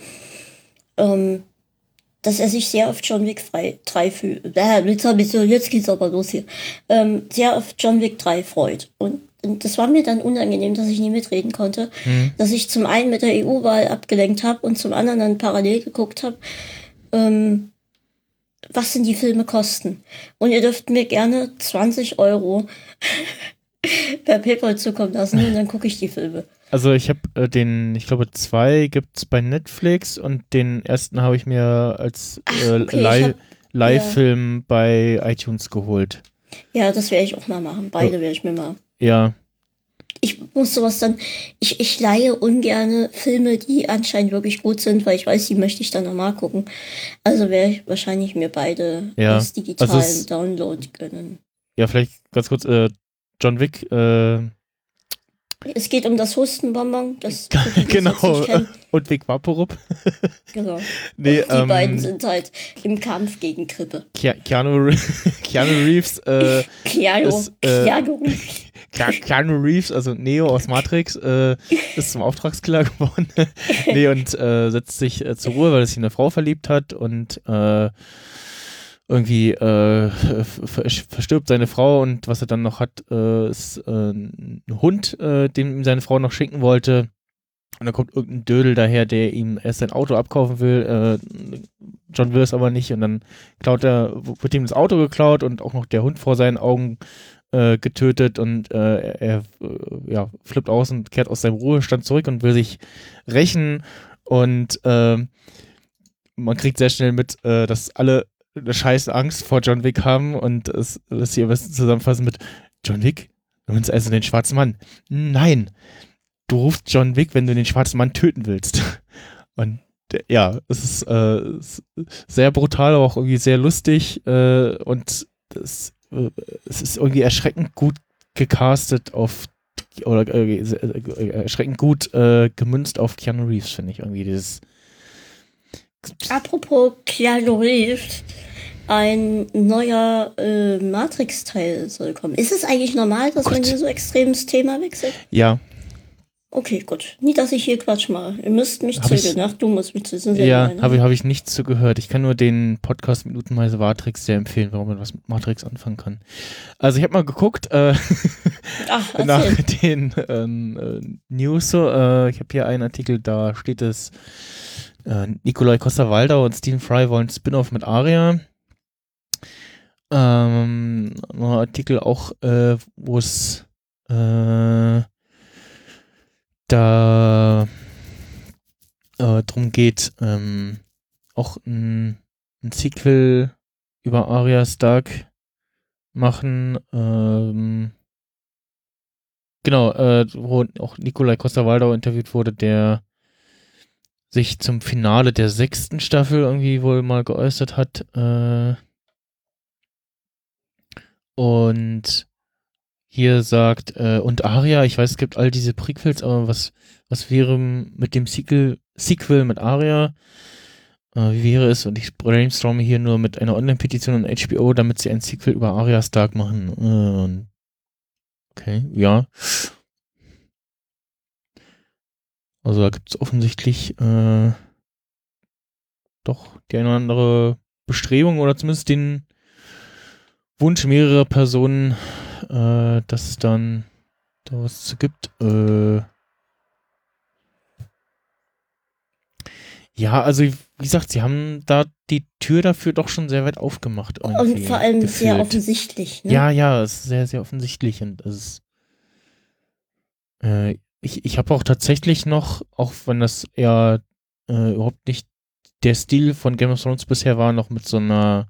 B: ähm, dass er sich sehr auf John Wick 3 fühlt. Äh, jetzt, geht's aber los hier. Ähm, sehr auf John Wick 3 freut. Und, und das war mir dann unangenehm, dass ich nie mitreden konnte. Dass ich zum einen mit der EU-Wahl abgelenkt habe und zum anderen dann parallel geguckt habe, ähm, was denn die Filme kosten. Und ihr dürft mir gerne 20 Euro per PayPal zukommen lassen und dann gucke ich die Filme.
D: Also ich habe äh, den, ich glaube zwei gibt's bei Netflix und den ersten habe ich mir als äh,
B: okay, ich
D: Live- Live-Film bei iTunes geholt.
B: Ja, das werde ich auch mal machen. Beide werde ich mir mal.
D: Ja,
B: Ich muss sowas dann. Ich, ich leihe ungerne Filme, die anscheinend wirklich gut sind, weil ich weiß, die möchte ich dann nochmal gucken. Also werde ich wahrscheinlich mir beide
D: Ja,
B: als digitalen
D: also es-
B: Download gönnen.
D: ja, vielleicht ganz kurz, äh, John Wick, äh,
B: Es geht um das Hustenbonbon. Das es
D: genau, und Vic Vaporub.
B: genau.
D: Nee,
B: die beiden
D: ähm,
B: sind halt im Kampf gegen Grippe.
D: Ke Keanu, Re- Keanu Reeves, äh,
B: Keanu,
D: ist, äh,
B: Keanu.
D: Ke- Keanu Reeves, also Neo aus Matrix, äh, ist zum Auftragskiller geworden. nee, und äh, setzt sich äh, zur Ruhe, weil er sich in eine Frau verliebt hat und äh, irgendwie äh, ver verstirbt seine Frau und was er dann noch hat, äh, ist äh, ein Hund, äh, den ihm seine Frau noch schenken wollte. Und dann kommt irgendein Dödel daher, der ihm erst sein Auto abkaufen will. Äh, John will es aber nicht und dann klaut er, wird ihm das Auto geklaut und auch noch der Hund vor seinen Augen äh, getötet und äh, er, er ja, flippt aus und kehrt aus seinem Ruhestand zurück und will sich rächen und man kriegt sehr schnell mit, dass alle eine scheiße Angst vor John Wick haben und es lässt sich am besten zusammenfassen mit John Wick? Du meinst also den schwarzen Mann? Nein, du rufst John Wick, wenn du den schwarzen Mann töten willst. Und äh, ja, es ist, äh, es sehr brutal, aber auch irgendwie sehr lustig äh, und das äh, es ist irgendwie erschreckend gut gecastet auf oder äh, äh, erschreckend gut gemünzt auf Keanu Reeves, finde ich irgendwie dieses.
B: Apropos Keanu Reeves, ein neuer äh, Matrix-Teil soll kommen. Ist es eigentlich normal, dass
D: Gott.
B: man hier so extrem das Thema wechselt?
D: Ja,
B: Okay, gut. Nie, dass ich hier Quatsch mache. Ihr müsst mich
D: Hab
B: zügeln. Ach, du musst mich zügeln.
D: ja, habe ich, hab ich nichts zu gehört. Ich kann nur den Podcast Minutenweise Matrix sehr empfehlen, warum man was mit Matrix anfangen kann. Also ich habe mal geguckt, äh,
B: Ach,
D: nach den ähm, äh, News äh, ich habe hier einen Artikel, da steht es, äh, Nikolai Costa-Waldau und Stephen Fry wollen Spin-off mit Aria. Ähm, ein Artikel auch, äh, wo es äh, da äh, drum geht, ähm, auch ein, ein Sequel über Arya Stark machen. Ähm, genau, äh, wo auch Nikolai Costa-Waldau interviewt wurde, der sich zum Finale der sechsten Staffel irgendwie wohl mal geäußert hat. Äh, und hier sagt, äh, und Aria, ich weiß, es gibt all diese Prequels, aber was, was wäre mit dem Sequel, Sequel mit Aria? Äh, wie wäre es? Und ich brainstorme hier nur mit einer Online-Petition an HBO, damit sie ein Sequel über Arya Stark machen. Äh, okay, ja. Also da gibt es offensichtlich äh, doch die eine oder andere Bestrebung oder zumindest den Wunsch mehrerer Personen, äh, dass es dann da was zu gibt. Äh, ja, also wie gesagt, sie haben da die Tür dafür doch schon sehr weit aufgemacht.
B: Und vor allem sehr
D: gefühlt.
B: offensichtlich. Ne?
D: Ja, ja, es ist sehr, sehr offensichtlich und es ist, äh, ich, ich habe auch tatsächlich noch, auch wenn das eher äh, überhaupt nicht der Stil von Game of Thrones bisher war, noch mit so einer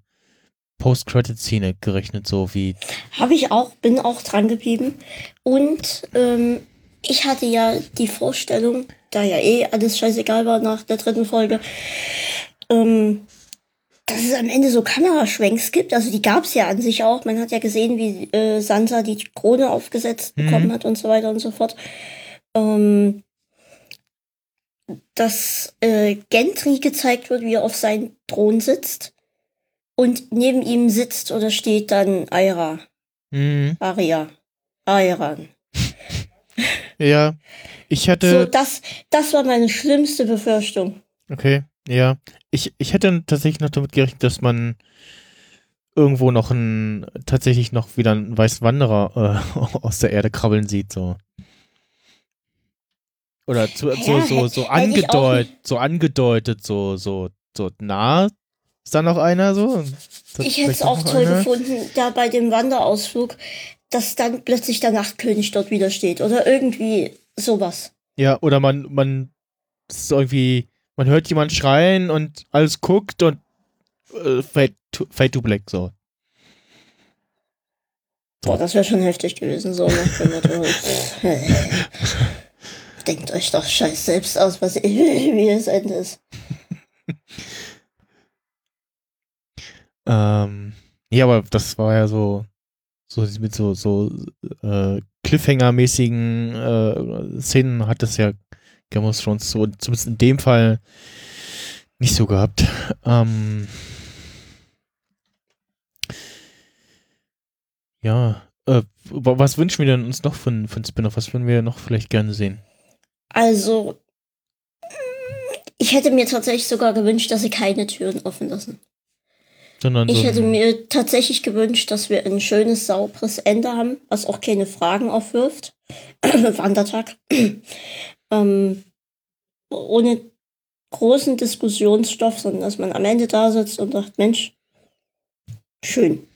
D: Post-Credit-Szene gerechnet, so wie,
B: Habe ich auch, bin auch dran geblieben. Und ähm, ich hatte ja die Vorstellung, da ja eh alles scheißegal war nach der dritten Folge, ähm, dass es am Ende so Kameraschwenks gibt. Also die gab es ja an sich auch. Man hat ja gesehen, wie äh, Sansa die Krone aufgesetzt
D: Mhm.
B: bekommen hat und so weiter und so fort. Ähm, dass äh, Gentry gezeigt wird, wie er auf seinem Thron sitzt. Und neben ihm sitzt oder steht dann Aira.
D: hm,
B: Aria. Airan.
D: ja, ich
B: So,
D: hatte,
B: das, das war meine schlimmste Befürchtung.
D: okay, ja, ich, ich hätte tatsächlich noch damit gerechnet, dass man irgendwo noch einen, tatsächlich noch wieder einen weißen Wanderer äh, aus der Erde krabbeln sieht, so. Oder zu, so, so, so angedeutet, so angedeutet, so, so, so nah ist da noch einer so? Ist da
B: Ich hätte es auch toll
D: einer?
B: gefunden, da bei dem Wanderausflug, dass dann plötzlich der Nachtkönig dort wieder steht. Oder irgendwie sowas.
D: Ja, oder man, man, das ist irgendwie, man hört jemand schreien und alles guckt und äh, fade, to, fade to black, so.
B: Boah, das wäre schon heftig gewesen. So Denkt euch doch scheiß selbst aus, was wie das Ende.
D: Ähm, ja, aber das war ja so, so mit so, so äh, Cliffhanger-mäßigen äh, Szenen hat das ja Game of Thrones so, zumindest in dem Fall nicht so gehabt. Ähm, ja, äh, wa- was wünschen wir denn uns noch von, von Spin-off? Was würden wir noch vielleicht gerne sehen?
B: Also, ich hätte mir tatsächlich sogar gewünscht, dass sie keine Türen offen lassen.
D: Sondern
B: Ich
D: so
B: hätte mir tatsächlich gewünscht, dass wir ein schönes, sauberes Ende haben, was auch keine Fragen aufwirft. Wandertag. ähm, ohne großen Diskussionsstoff, sondern dass man am Ende da sitzt und sagt, Mensch, schön.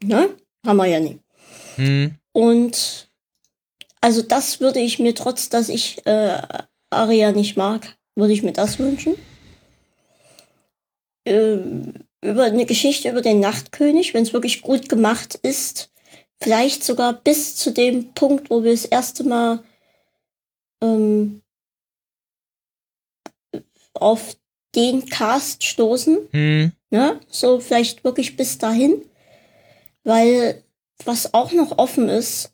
B: Ne? Haben wir ja nie.
D: Hm,
B: Und also das würde ich mir, trotz dass ich äh, Aria nicht mag, würde ich mir das wünschen. Ähm, über eine Geschichte über den Nachtkönig, wenn es wirklich gut gemacht ist, vielleicht sogar bis zu dem Punkt, wo wir das erste Mal ähm, auf den Cast stoßen,
D: hm,
B: ne? So vielleicht wirklich bis dahin. Weil was auch noch offen ist,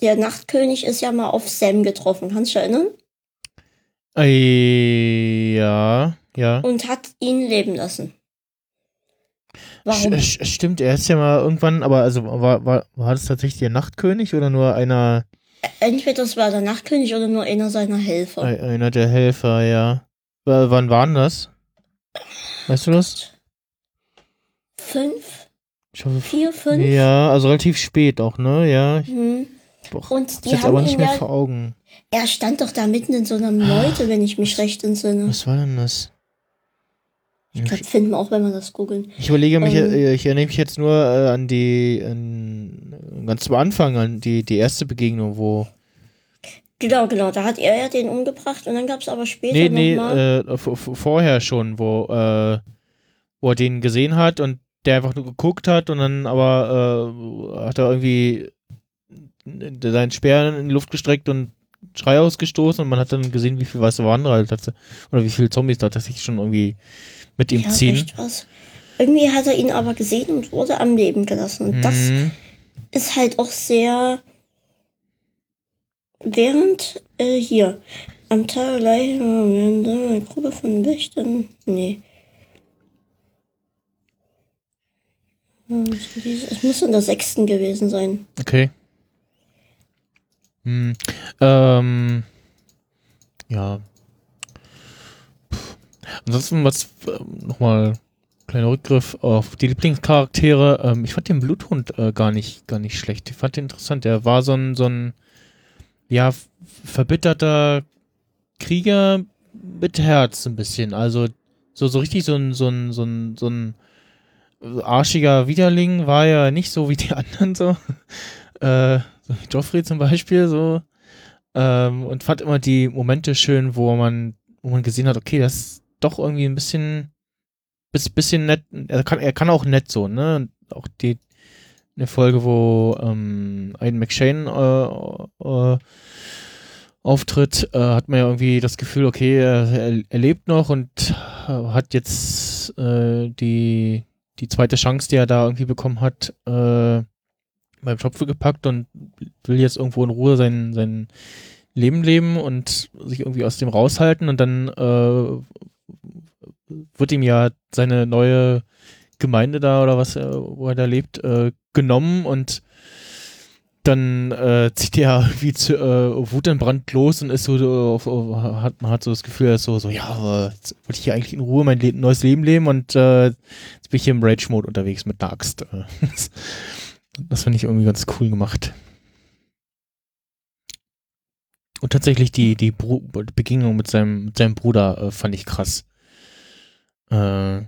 B: der Nachtkönig ist ja mal auf Sam getroffen, kannst du dich erinnern?
D: Äh, ja, ja.
B: Und hat ihn leben lassen. Warum?
D: Sch- Stimmt, er ist ja mal irgendwann, aber also war, war, war das tatsächlich der Nachtkönig oder nur einer,
B: Entweder das war der Nachtkönig oder nur einer seiner Helfer.
D: ein- einer der Helfer, ja. W wann waren das? Weißt du das?
B: Fünf?
D: Schon,
B: Vier, fünf?
D: ja, also relativ spät auch, ne? Ja.
B: Hm.
D: Boah,
B: Und die
D: jetzt
B: haben
D: aber nicht mehr
B: ja,
D: vor Augen.
B: er stand doch da mitten in so einer Meute, wenn ich mich recht entsinne.
D: Was war denn das?
B: Ich glaube, finden wir auch, wenn wir das googeln.
D: Ich überlege mich,
B: Ähm.
D: äh, ich erinnere mich jetzt nur äh, an die, an, ganz zum Anfang, an die, die erste Begegnung, wo.
B: Genau, genau, da hat er ja den umgebracht und dann gab es aber später
D: Nee, nee, äh, vorher schon, wo, äh, wo er den gesehen hat und der einfach nur geguckt hat und dann aber äh, hat er irgendwie seinen Speer in die Luft gestreckt und Schrei ausgestoßen und man hat dann gesehen, wie viel weiße Wanderer halt hatte, oder wie viele Zombies da tatsächlich schon irgendwie mit ihm
B: ja,
D: ziehen.
B: Irgendwie hat er ihn aber gesehen und wurde am Leben gelassen. Und das
D: Mhm.
B: ist halt auch sehr. Während äh, hier am Tag gleich eine Gruppe von Wächtern. Nee. Hm, Es muss in der sechsten gewesen sein.
D: Okay. Hm. Ähm. Ja. Puh. Ansonsten, was ähm, nochmal kleiner Rückgriff auf die Lieblingscharaktere. Ähm, ich fand den Bluthund äh, gar nicht, gar nicht schlecht. Ich fand den interessant. Der war so ein, so ein, ja, verbitterter Krieger mit Herz ein bisschen. Also so, so richtig so ein, so ein, so ein, so ein arschiger Widerling war ja nicht so wie die anderen so. Äh, so wie Joffrey zum Beispiel so. Ähm, und fand immer die Momente schön, wo man, wo man gesehen hat, okay, das ist doch irgendwie ein bisschen, bis, bisschen nett. Er kann, er kann auch nett so, ne? Und auch die, eine Folge, wo ähm, Ian McShane äh, äh, auftritt, äh, hat man ja irgendwie das Gefühl, okay, er, er lebt noch und äh, hat jetzt äh, die, die zweite Chance, die er da irgendwie bekommen hat, äh, beim Schopfe gepackt und will jetzt irgendwo in Ruhe sein, sein Leben leben und sich irgendwie aus dem raushalten und dann äh, wird ihm ja seine neue Gemeinde da oder was, äh, wo er da lebt, äh, genommen und dann äh, zieht er irgendwie zu, äh, wutentbrannt los und ist so, auf, auf, hat, man hat so das Gefühl, er ist so, so ja, jetzt wollte ich hier eigentlich in Ruhe mein Le neues Leben leben und äh, jetzt bin ich hier im Rage-Mode unterwegs mit einer Axt. Das finde ich irgendwie ganz cool gemacht. Und tatsächlich die, die Begegnung mit seinem, mit seinem Bruder äh, fand ich krass. Äh,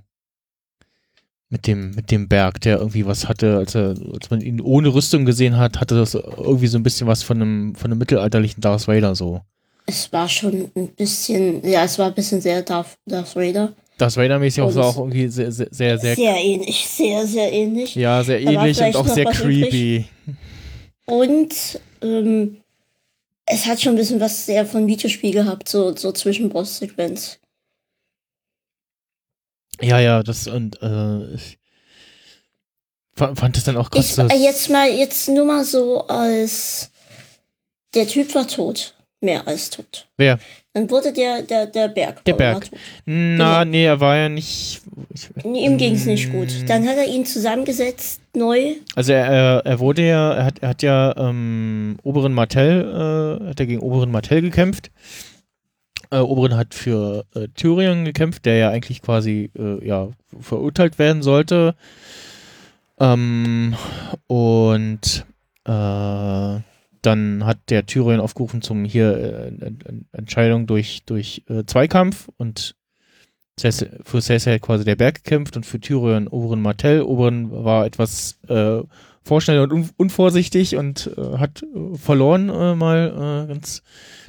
D: mit dem, mit dem Berg, der irgendwie was hatte, als, er, als man ihn ohne Rüstung gesehen hat, hatte das irgendwie so ein bisschen was von einem, von einem mittelalterlichen Darth Vader so.
B: Es war schon ein bisschen, ja, es war ein bisschen sehr Darth, Darth Vader.
D: Darth Vader-mäßig auch
B: Und
D: so auch irgendwie sehr, sehr, sehr, sehr
B: Sehr ähnlich, sehr, sehr ähnlich.
D: ja, sehr ähnlich und auch sehr creepy.
B: Und ähm, es hat schon ein bisschen was sehr von Videospiel gehabt, so, so Zwischenboss-Sequenz.
D: Ja, ja, das und äh, ich fand, das dann auch krass.
B: Ich, äh, jetzt mal, jetzt nur mal so als der Typ war tot. Mehr als tot.
D: Wer?
B: Dann wurde der, der, der Berg.
D: Der Berg. Na, nee, er war ja nicht. Ich,
B: Nee, Ihm ging es nicht gut.
D: Mm.
B: Dann hat er ihn zusammengesetzt, neu.
D: Also er, er, wurde ja, er hat, er hat ja ähm, Oberin Martell, äh, hat er gegen Oberin Martell gekämpft. Äh, Oberin hat für äh, Tyrion gekämpft, der ja eigentlich quasi äh, ja verurteilt werden sollte. Ähm, und äh, dann hat der Tyrion aufgerufen zum hier äh, Ent- Ent- Entscheidung durch durch äh, Zweikampf und für Cersei quasi der Berg gekämpft und für Tyrion Oberon Martell. Oberon war etwas äh, vorschnell und un unvorsichtig und äh, hat äh, verloren, äh, mal äh, ganz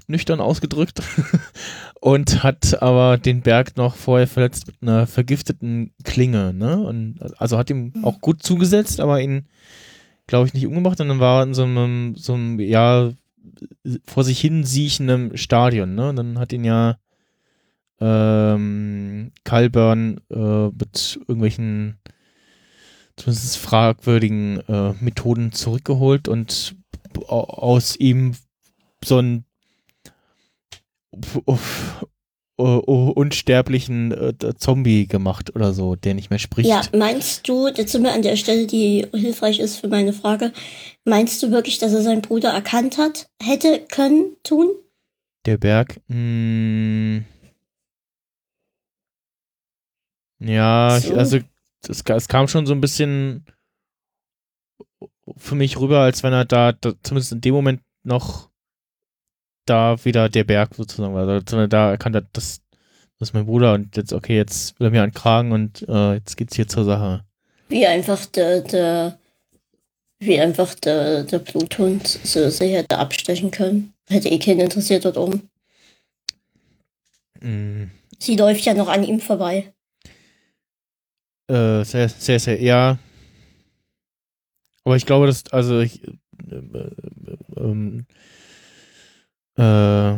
D: nüchtern ausgedrückt. und hat aber den Berg noch vorher verletzt mit einer vergifteten Klinge. Ne? Und, also hat ihm auch gut zugesetzt, aber ihn, glaube ich, nicht umgemacht. Dann war in so einem, so einem ja, vor sich hin siechenden Stadion. Ne? Und dann hat ihn ja ähm, Calburn äh, mit irgendwelchen zumindest fragwürdigen äh, Methoden zurückgeholt und aus ihm so ein unsterblichen äh, Zombie gemacht oder so, der nicht mehr spricht.
B: Ja, meinst du, jetzt sind wir an der Stelle, die hilfreich ist für meine Frage, meinst du wirklich, dass er seinen Bruder erkannt hat, hätte können, tun?
D: Der Berg, mh, hm. ja, so. also es, es kam schon so ein bisschen für mich rüber, als wenn er da, da zumindest in dem Moment noch da wieder der Berg sozusagen war. Also, da erkannt er, das, das ist mein Bruder und jetzt, okay, jetzt will er mir ankragen und äh, jetzt geht's hier zur Sache.
B: Wie einfach der, der wie einfach der, der Bluthund so sie hätte abstechen können. Hätte eh keinen interessiert dort oben. Mm. Sie läuft ja noch an ihm vorbei.
D: Äh, sehr, sehr, sehr, ja. Aber ich glaube, dass, also ich, äh, äh, ähm, äh,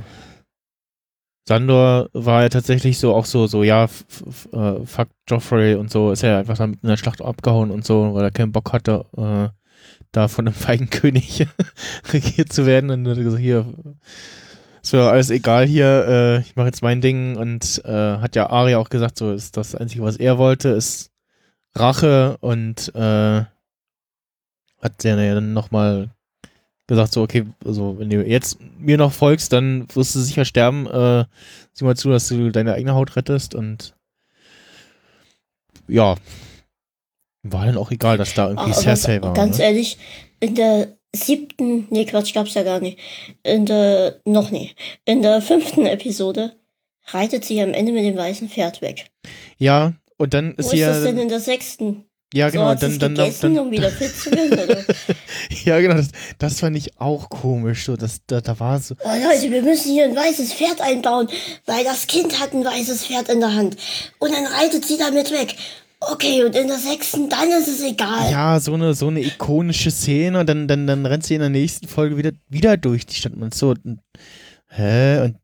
D: Sandor war ja tatsächlich so auch so, so, ja, äh, fuck Joffrey und so, ist ja einfach in der Schlacht abgehauen und so, weil er keinen Bock hatte, äh, da von einem feigen König regiert zu werden. Und gesagt, hier, ist mir alles egal hier, äh, ich mache jetzt mein Ding. Und äh, hat ja Arya auch gesagt, so ist das Einzige, was er wollte, ist Rache. Und äh, hat ja dann nochmal gesagt, so, okay, also wenn du jetzt mir noch folgst, dann wirst du sicher sterben. Äh, sieh mal zu, dass du deine eigene Haut rettest und ja, war dann auch egal, dass da irgendwie Cersei war.
B: Ganz ne? ehrlich, in der siebten, nee, Quatsch, gab's ja gar nicht. In der, noch nie. In der fünften Episode reitet sie am Ende mit dem weißen Pferd weg.
D: Ja, und dann
B: ist
D: Wo sie
B: ist
D: ja.
B: das denn in der sechsten?
D: Ja, genau.
B: So, dann, dann, gegessen, dann, um wieder fit zu werden, oder?
D: ja, genau. Das, das fand ich auch komisch. So, das, da, da war so.
B: Oh Leute, wir müssen hier ein weißes Pferd einbauen, weil das Kind hat ein weißes Pferd in der Hand. Und dann reitet sie damit weg. Okay, und in der sechsten, dann ist es egal.
D: Ja, so eine, so eine ikonische Szene und dann, dann, dann rennt sie in der nächsten Folge wieder, wieder durch die Stadt und so. Und, hä? Und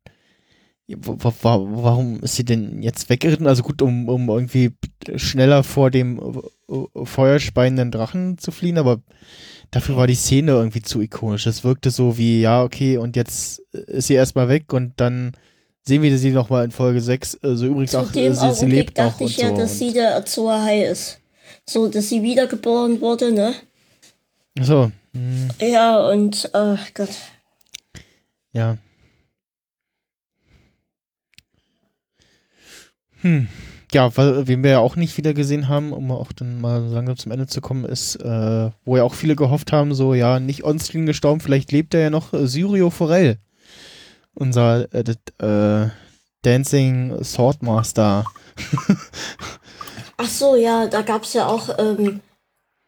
D: warum ist sie denn jetzt weggeritten? Also gut, um, um irgendwie schneller vor dem äh, feuerspeienden Drachen zu fliehen, aber dafür war die Szene irgendwie zu ikonisch. Es wirkte so wie, ja, okay, und jetzt ist sie erstmal weg und dann sehen wir sie nochmal in Folge 6. Also übrigens
B: Zu
D: auch,
B: sie, sie lebt dachte auch ich ja, so dass sie der Azor High ist. So, dass sie wiedergeboren wurde, ne?
D: So. Hm.
B: Ja, und, oh Gott.
D: Ja. Hm. Ja, weil, wen wir ja auch nicht wieder gesehen haben, um auch dann mal langsam zum Ende zu kommen, ist, äh, wo ja auch viele gehofft haben, so, ja, nicht onscreen gestorben, vielleicht lebt er ja noch, äh, Syrio Forel. Unser äh, äh, Dancing Swordmaster.
B: Ach so, ja, da gab es ja auch ähm,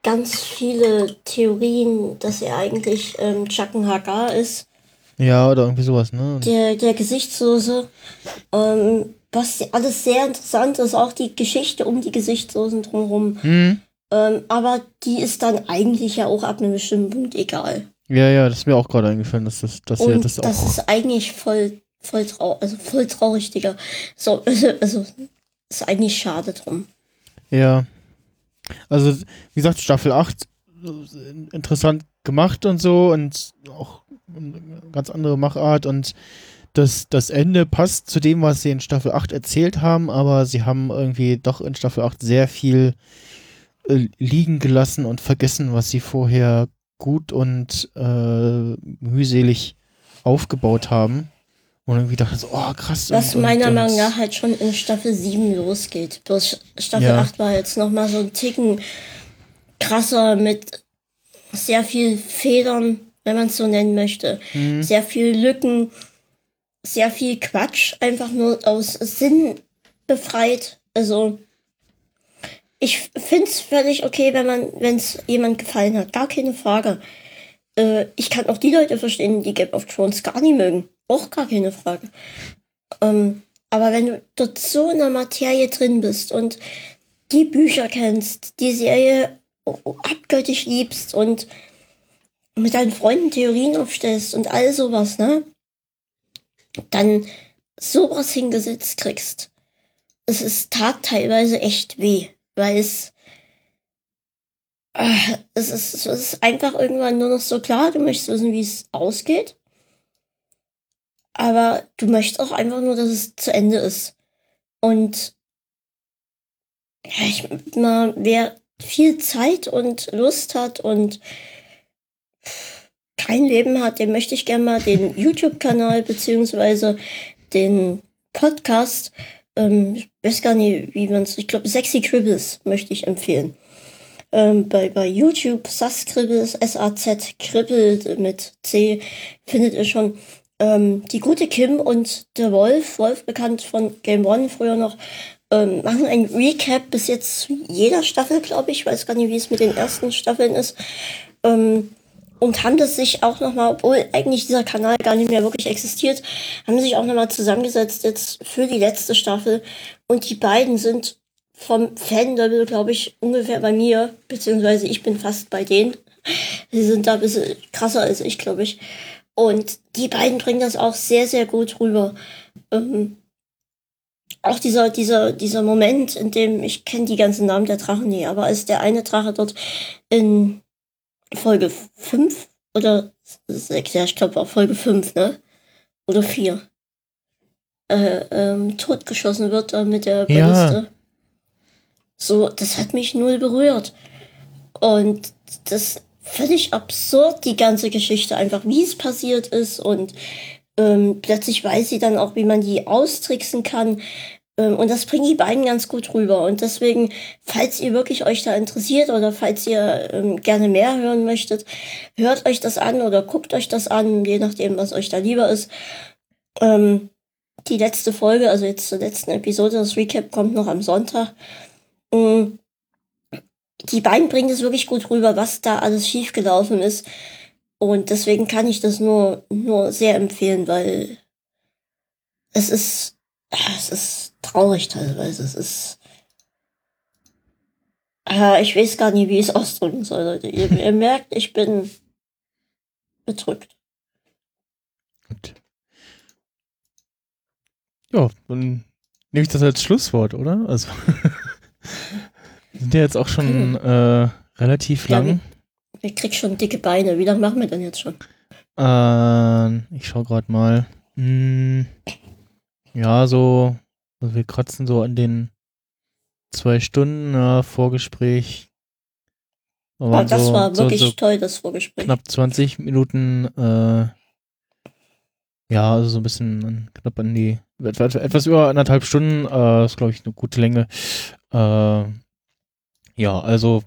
B: ganz viele Theorien, dass er eigentlich ähm, Chaken Hagar ist.
D: Ja, oder irgendwie sowas, ne?
B: Der, der Gesichtslose. Ähm, was alles sehr interessant ist, auch die Geschichte um die Gesichtslosen drumherum. Mhm. Ähm, aber die ist dann eigentlich ja auch ab einem bestimmten Punkt egal.
D: Ja, ja, das ist mir auch gerade eingefallen, dass das, dass
B: Und
D: ja das auch.
B: Das ist eigentlich voll, voll traurig, also voll traurig, Digga. So, also, also, ist eigentlich schade drum.
D: Ja. Also, wie gesagt, Staffel 8 interessant gemacht und so und auch eine ganz andere Machart und das, das Ende passt zu dem, was sie in Staffel 8 erzählt haben, aber sie haben irgendwie doch in Staffel 8 sehr viel äh, liegen gelassen und vergessen, was sie vorher gut und äh, mühselig aufgebaut haben. Und irgendwie dachte ich so, oh krass.
B: Was und, meiner und, Meinung nach halt schon in Staffel 7 losgeht. Bloß Staffel ja. 8 war jetzt nochmal so ein Ticken krasser mit sehr viel Federn, wenn man es so nennen möchte. Mhm. Sehr viel Lücken, sehr viel Quatsch, einfach nur aus Sinn befreit. Also, ich finde es völlig okay, wenn man, wenn es jemand gefallen hat. Gar keine Frage. Äh, ich kann auch die Leute verstehen, die Game of Thrones gar nicht mögen. Auch gar keine Frage. Ähm, aber wenn du dort so in der Materie drin bist und die Bücher kennst, die Serie abgöttisch liebst und mit deinen Freunden Theorien aufstellst und all sowas, ne? Dann sowas hingesetzt kriegst. Es ist tat teilweise echt weh, weil es äh, es, ist, es ist einfach irgendwann nur noch so klar, du möchtest wissen, wie es ausgeht. Aber du möchtest auch einfach nur, dass es zu Ende ist. Und ja, ich mal, wer viel Zeit und Lust hat und kein Leben hat, dem möchte ich gerne mal den YouTube-Kanal beziehungsweise den Podcast, ähm, ich weiß gar nicht, wie man es, ich glaube, Sexy Cribbles möchte ich empfehlen. Ähm, bei, bei YouTube, Sass Cribbles, S-A-Z Kribbel mit C, findet ihr schon ähm, die gute Kim und der Wolf, Wolf bekannt von Game One früher noch, ähm, machen ein Recap bis jetzt jeder Staffel, glaube ich. Ich weiß gar nicht, wie es mit den ersten Staffeln ist. Ähm, und haben das sich auch nochmal, obwohl eigentlich dieser Kanal gar nicht mehr wirklich existiert, haben sich auch nochmal zusammengesetzt jetzt für die letzte Staffel. Und die beiden sind vom Fan-Level, glaube ich, ungefähr bei mir, beziehungsweise ich bin fast bei denen. Sie sind da ein bisschen krasser als ich, glaube ich. Und die beiden bringen das auch sehr, sehr gut rüber. Ähm, auch dieser, dieser, dieser Moment, in dem, ich kenne die ganzen Namen der Drachen nie, aber als der eine Drache dort in Folge 5 oder 6, ja, ich glaube auch Folge 5, ne? Oder 4. Äh, ähm, totgeschossen wird äh, mit der Balliste. Ja. So, das hat mich null berührt. Und das völlig absurd, die ganze Geschichte, einfach wie es passiert ist und ähm, plötzlich weiß sie dann auch, wie man die austricksen kann. Ähm, und das bringen die beiden ganz gut rüber. Und deswegen, falls ihr wirklich euch da interessiert oder falls ihr ähm, gerne mehr hören möchtet, hört euch das an oder guckt euch das an, je nachdem, was euch da lieber ist. Ähm, die letzte Folge, also jetzt zur letzten Episode, das Recap kommt noch am Sonntag. Ähm, die beiden bringen es wirklich gut rüber, was da alles schiefgelaufen ist. Und deswegen kann ich das nur, nur sehr empfehlen, weil es ist, es ist traurig teilweise. Es ist, äh, ich weiß gar nicht, wie ich es ausdrücken soll, Leute. Ihr, ihr merkt, ich bin bedrückt.
D: Gut. Ja, dann nehme ich das als Schlusswort, oder? Also, wir sind ja jetzt auch schon äh, relativ lang. Ja,
B: ich krieg schon dicke Beine. Wie lange machen wir denn jetzt schon?
D: Äh, ich schau gerade mal. Hm, ja, so, also wir kratzen so an den zwei Stunden äh, Vorgespräch.
B: Aber das so, war wirklich so, so toll, das Vorgespräch.
D: Knapp 20 Minuten, äh, ja, also so ein bisschen knapp an die, etwas über anderthalb Stunden, äh, ist glaube ich eine gute Länge. Äh, ja, also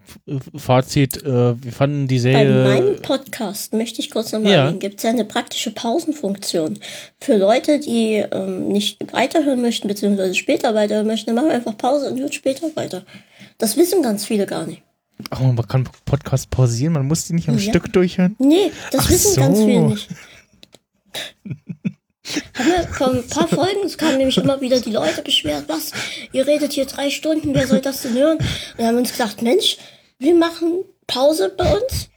D: Fazit, äh, wir fanden die Serie.
B: Bei meinem Podcast möchte ich kurz nochmal ja. gibt es ja eine praktische Pausenfunktion. Für Leute, die ähm, nicht weiterhören möchten, beziehungsweise später weiterhören möchten, dann machen wir einfach Pause und hört später weiter. Das wissen ganz viele gar nicht.
D: Ach, man kann Podcast pausieren, man muss die nicht am ja. Stück durchhören?
B: Nee, das Ach wissen so. ganz viele nicht. Vor ein paar Folgen, es kamen nämlich immer wieder die Leute beschwert, was, ihr redet hier drei Stunden, wer soll das denn hören? Und haben uns gedacht, Mensch, wir machen Pause bei uns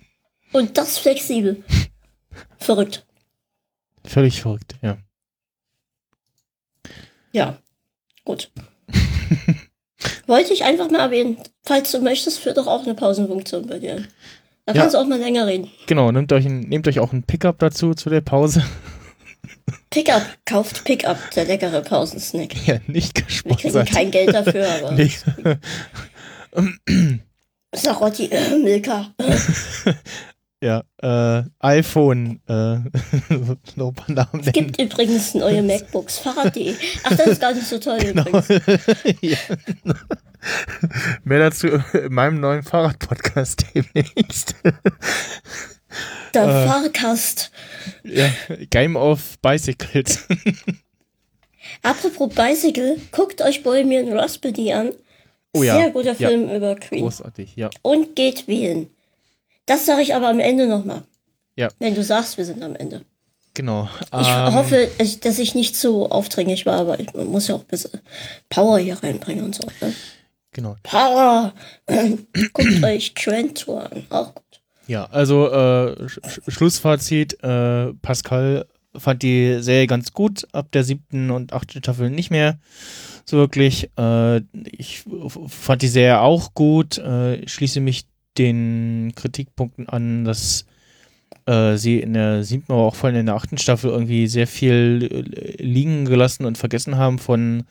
B: und das flexibel. Verrückt.
D: Völlig verrückt, ja.
B: Ja, gut. Wollte ich einfach mal erwähnen, falls du möchtest, führt doch auch eine Pausenfunktion bei dir. Da kannst ja. du auch mal länger reden.
D: Genau, nehmt euch, ein, nehmt euch auch ein Pickup dazu, zu der Pause.
B: Pickup, kauft Pickup, der leckere Pausensnack.
D: Ja, nicht
B: gesponsert. Wir kriegen kein Geld dafür, aber. Nee. Sarotti, äh, Milka.
D: ja, äh, iPhone, äh,
B: Namen Es gibt übrigens neue MacBooks, Fahrrad.de. Ach, das ist gar nicht so toll genau. übrigens. ja.
D: Mehr dazu in meinem neuen Fahrrad-Podcast demnächst.
B: Der äh, Fahrkast.
D: Ja, Game of Bicycles.
B: Apropos Bicycle, guckt euch Bohemian Rhapsody an. Oh ja. Sehr guter Film
D: ja.
B: über Queen.
D: Großartig, ja.
B: Und geht wählen. Das sage ich aber am Ende nochmal.
D: Ja.
B: Wenn du sagst, wir sind am Ende.
D: Genau.
B: Ich ähm, hoffe, dass ich nicht zu aufdringlich war, aber ich muss ja auch ein bisschen Power hier reinbringen und so. Ne?
D: Genau.
B: Power! Guckt euch Trend Tour an. Auch gut.
D: Ja, also äh, Sch Schlussfazit, äh, Pascal fand die Serie ganz gut, ab der siebten und achten Staffel nicht mehr so wirklich. Äh, ich fand die Serie auch gut, äh, schließe mich den Kritikpunkten an, dass äh, sie in der siebten, aber auch vor allem in der achten Staffel irgendwie sehr viel äh, liegen gelassen und vergessen haben von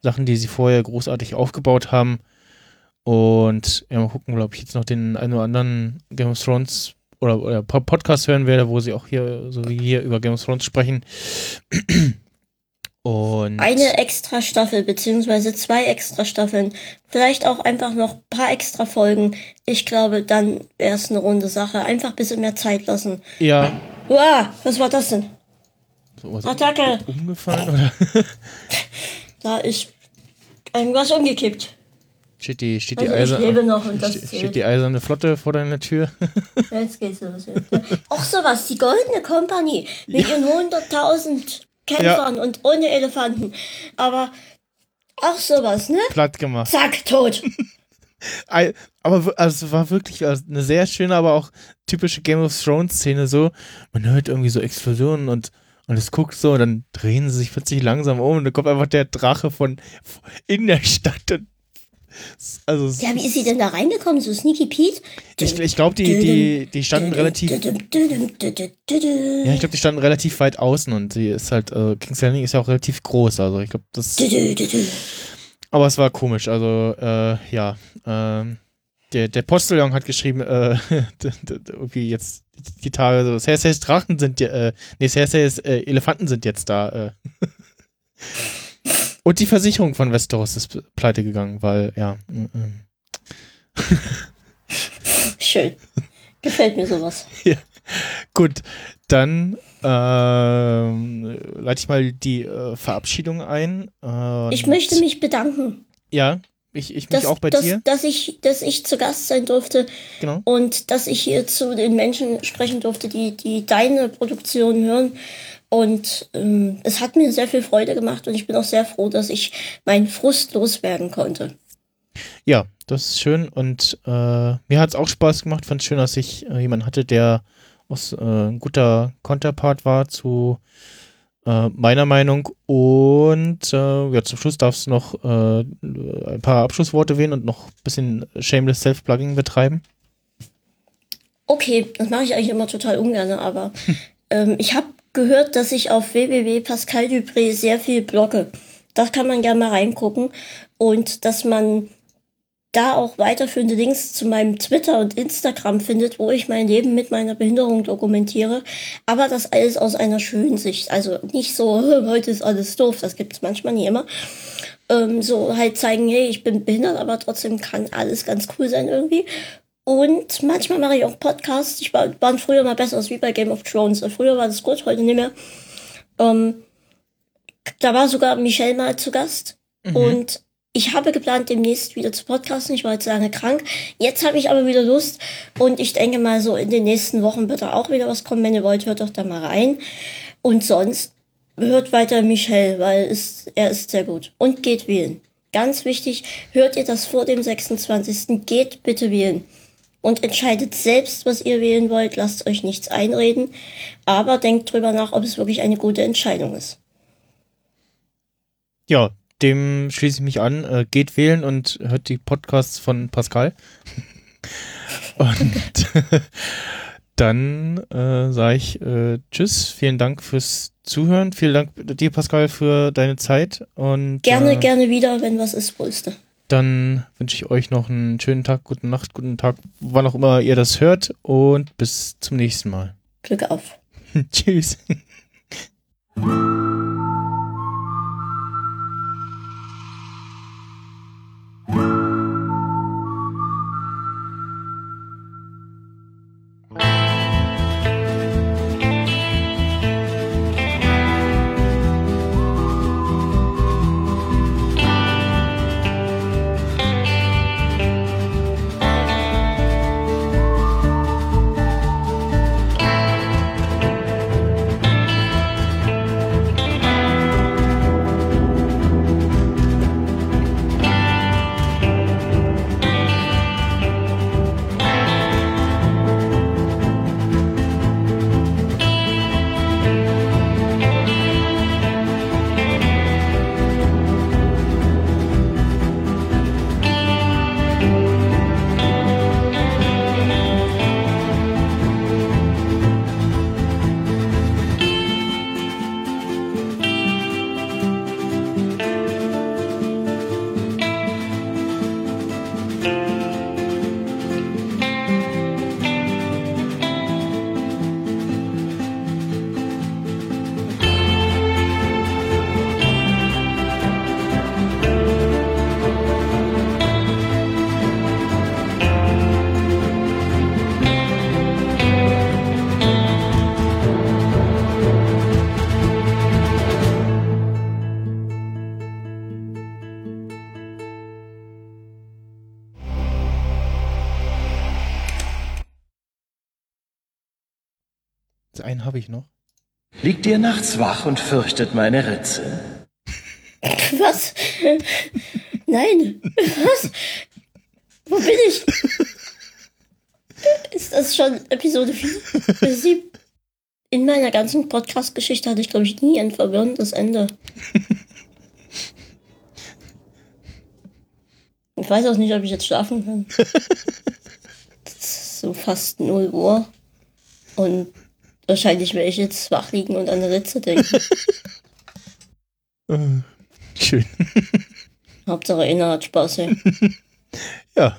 D: Sachen, die sie vorher großartig aufgebaut haben. Und ja, mal gucken, glaube ich, jetzt noch den einen oder anderen Game of Thrones oder, oder Podcast hören werde, wo sie auch hier, so wie hier, über Game of Thrones sprechen. Und
B: Eine extra Staffel, beziehungsweise zwei extra Staffeln. Vielleicht auch einfach noch ein paar extra Folgen. Ich glaube, dann wäre es eine runde Sache. Einfach ein bisschen mehr Zeit lassen.
D: ja,
B: Uah, was war das denn?
D: so was
B: Attacke!
D: umgefallen oder
B: Da ist irgendwas umgekippt.
D: Steht die, steht die,
B: Also das
D: steht, steht die eiserne Flotte vor deiner Tür?
B: Jetzt geht's los. Auch sowas, die Goldene Company mit ihren 100.000 Kämpfern und ohne Elefanten. Aber auch sowas, ne?
D: Platt gemacht.
B: Zack, tot.
D: Aber also es war wirklich eine sehr schöne, aber auch typische Game of Thrones Szene so. Man hört irgendwie so Explosionen und und es guckt so und dann drehen sie sich plötzlich langsam um und dann kommt einfach der Drache von in der Stadt. Und, also
B: Ja, wie ist sie denn da reingekommen? So Sneaky Pete?
D: ich, ich glaube, die, die, die standen relativ, ja, ich glaube, die standen relativ weit außen und sie ist halt, äh, King's Landing ist ja auch relativ groß, also ich glaube, das, aber es war komisch, also, äh, ja, ähm, der, der Postillon hat geschrieben, äh, irgendwie jetzt die Tage so, Cerseis Drachen sind, ja, äh, nee, Cerseis äh, Elefanten sind jetzt da, äh. Und die Versicherung von Westeros ist pleite gegangen, weil, ja, mm, mm.
B: Schön. Gefällt mir sowas.
D: Gut, dann ähm, leite ich mal die äh, Verabschiedung ein. Und
B: Ich möchte mich bedanken,
D: Ja, ich, ich mich
B: dass,
D: auch bei
B: dass,
D: dir.
B: dass, ich, dass ich zu Gast sein durfte
D: Genau.
B: und dass ich hier zu den Menschen sprechen durfte, die, die deine Produktion hören. Und ähm, es hat mir sehr viel Freude gemacht und ich bin auch sehr froh, dass ich meinen Frust loswerden konnte.
D: Ja, das ist schön und äh, mir hat es auch Spaß gemacht. Fand schön, dass ich äh, jemanden hatte, der aus, äh, ein guter Counterpart war zu äh, meiner Meinung. Und äh, ja, zum Schluss darfst du noch äh, ein paar Abschlussworte wählen und noch ein bisschen shameless Self-Plugging betreiben.
B: Okay, das mache ich eigentlich immer total ungern, aber ähm, ich habe gehört, dass ich auf www.pascaldupré sehr viel blogge. Das kann man gerne mal reingucken und dass man da auch weiterführende Links zu meinem Twitter und Instagram findet, wo ich mein Leben mit meiner Behinderung dokumentiere. Aber das alles aus einer schönen Sicht. Also nicht so, heute ist alles doof, das gibt es manchmal nie immer. Ähm, so halt zeigen, hey, ich bin behindert, aber trotzdem kann alles ganz cool sein irgendwie. Und manchmal mache ich auch Podcasts. Ich war, waren früher mal besser als wie bei Game of Thrones. Früher war das gut, heute nicht mehr. Ähm, da war sogar Michelle mal zu Gast. Und ich habe geplant, demnächst wieder zu podcasten. Ich war jetzt lange krank. Jetzt habe ich aber wieder Lust. Und ich denke mal, so in den nächsten Wochen wird da auch wieder was kommen. Wenn ihr wollt, hört doch da mal rein. Und sonst hört weiter Michelle, weil es, er ist sehr gut. Und geht wählen. Ganz wichtig, hört ihr das vor dem 26. Geht bitte wählen. Und entscheidet selbst, was ihr wählen wollt. Lasst euch nichts einreden. Aber denkt drüber nach, ob es wirklich eine gute Entscheidung ist.
D: Ja, dem schließe ich mich an. Äh, geht wählen und hört die Podcasts von Pascal. und dann äh, sage ich äh, Tschüss, vielen Dank fürs Zuhören. Vielen Dank dir, Pascal, für deine Zeit. Und
B: Gerne,
D: äh,
B: gerne wieder, wenn was ist, Brüste.
D: Dann wünsche ich euch noch einen schönen Tag, gute Nacht, guten Tag, wann auch immer ihr das hört. Und bis zum nächsten Mal.
B: Glück auf.
D: Tschüss. Ich noch.
A: Liegt ihr nachts wach und fürchtet meine Ritze?
B: Was? Nein. Was? Wo bin ich? Ist das schon Episode 4? 7? In meiner ganzen Podcast-Geschichte hatte ich, glaube ich, nie ein verwirrendes Ende. Ich weiß auch nicht, ob ich jetzt schlafen kann. Es ist so fast 0 Uhr. Und wahrscheinlich werde ich jetzt wach liegen und an Ritze denken.
D: Äh, Schön.
B: Hauptsache Inner hat Spaß. Ey.
D: Ja.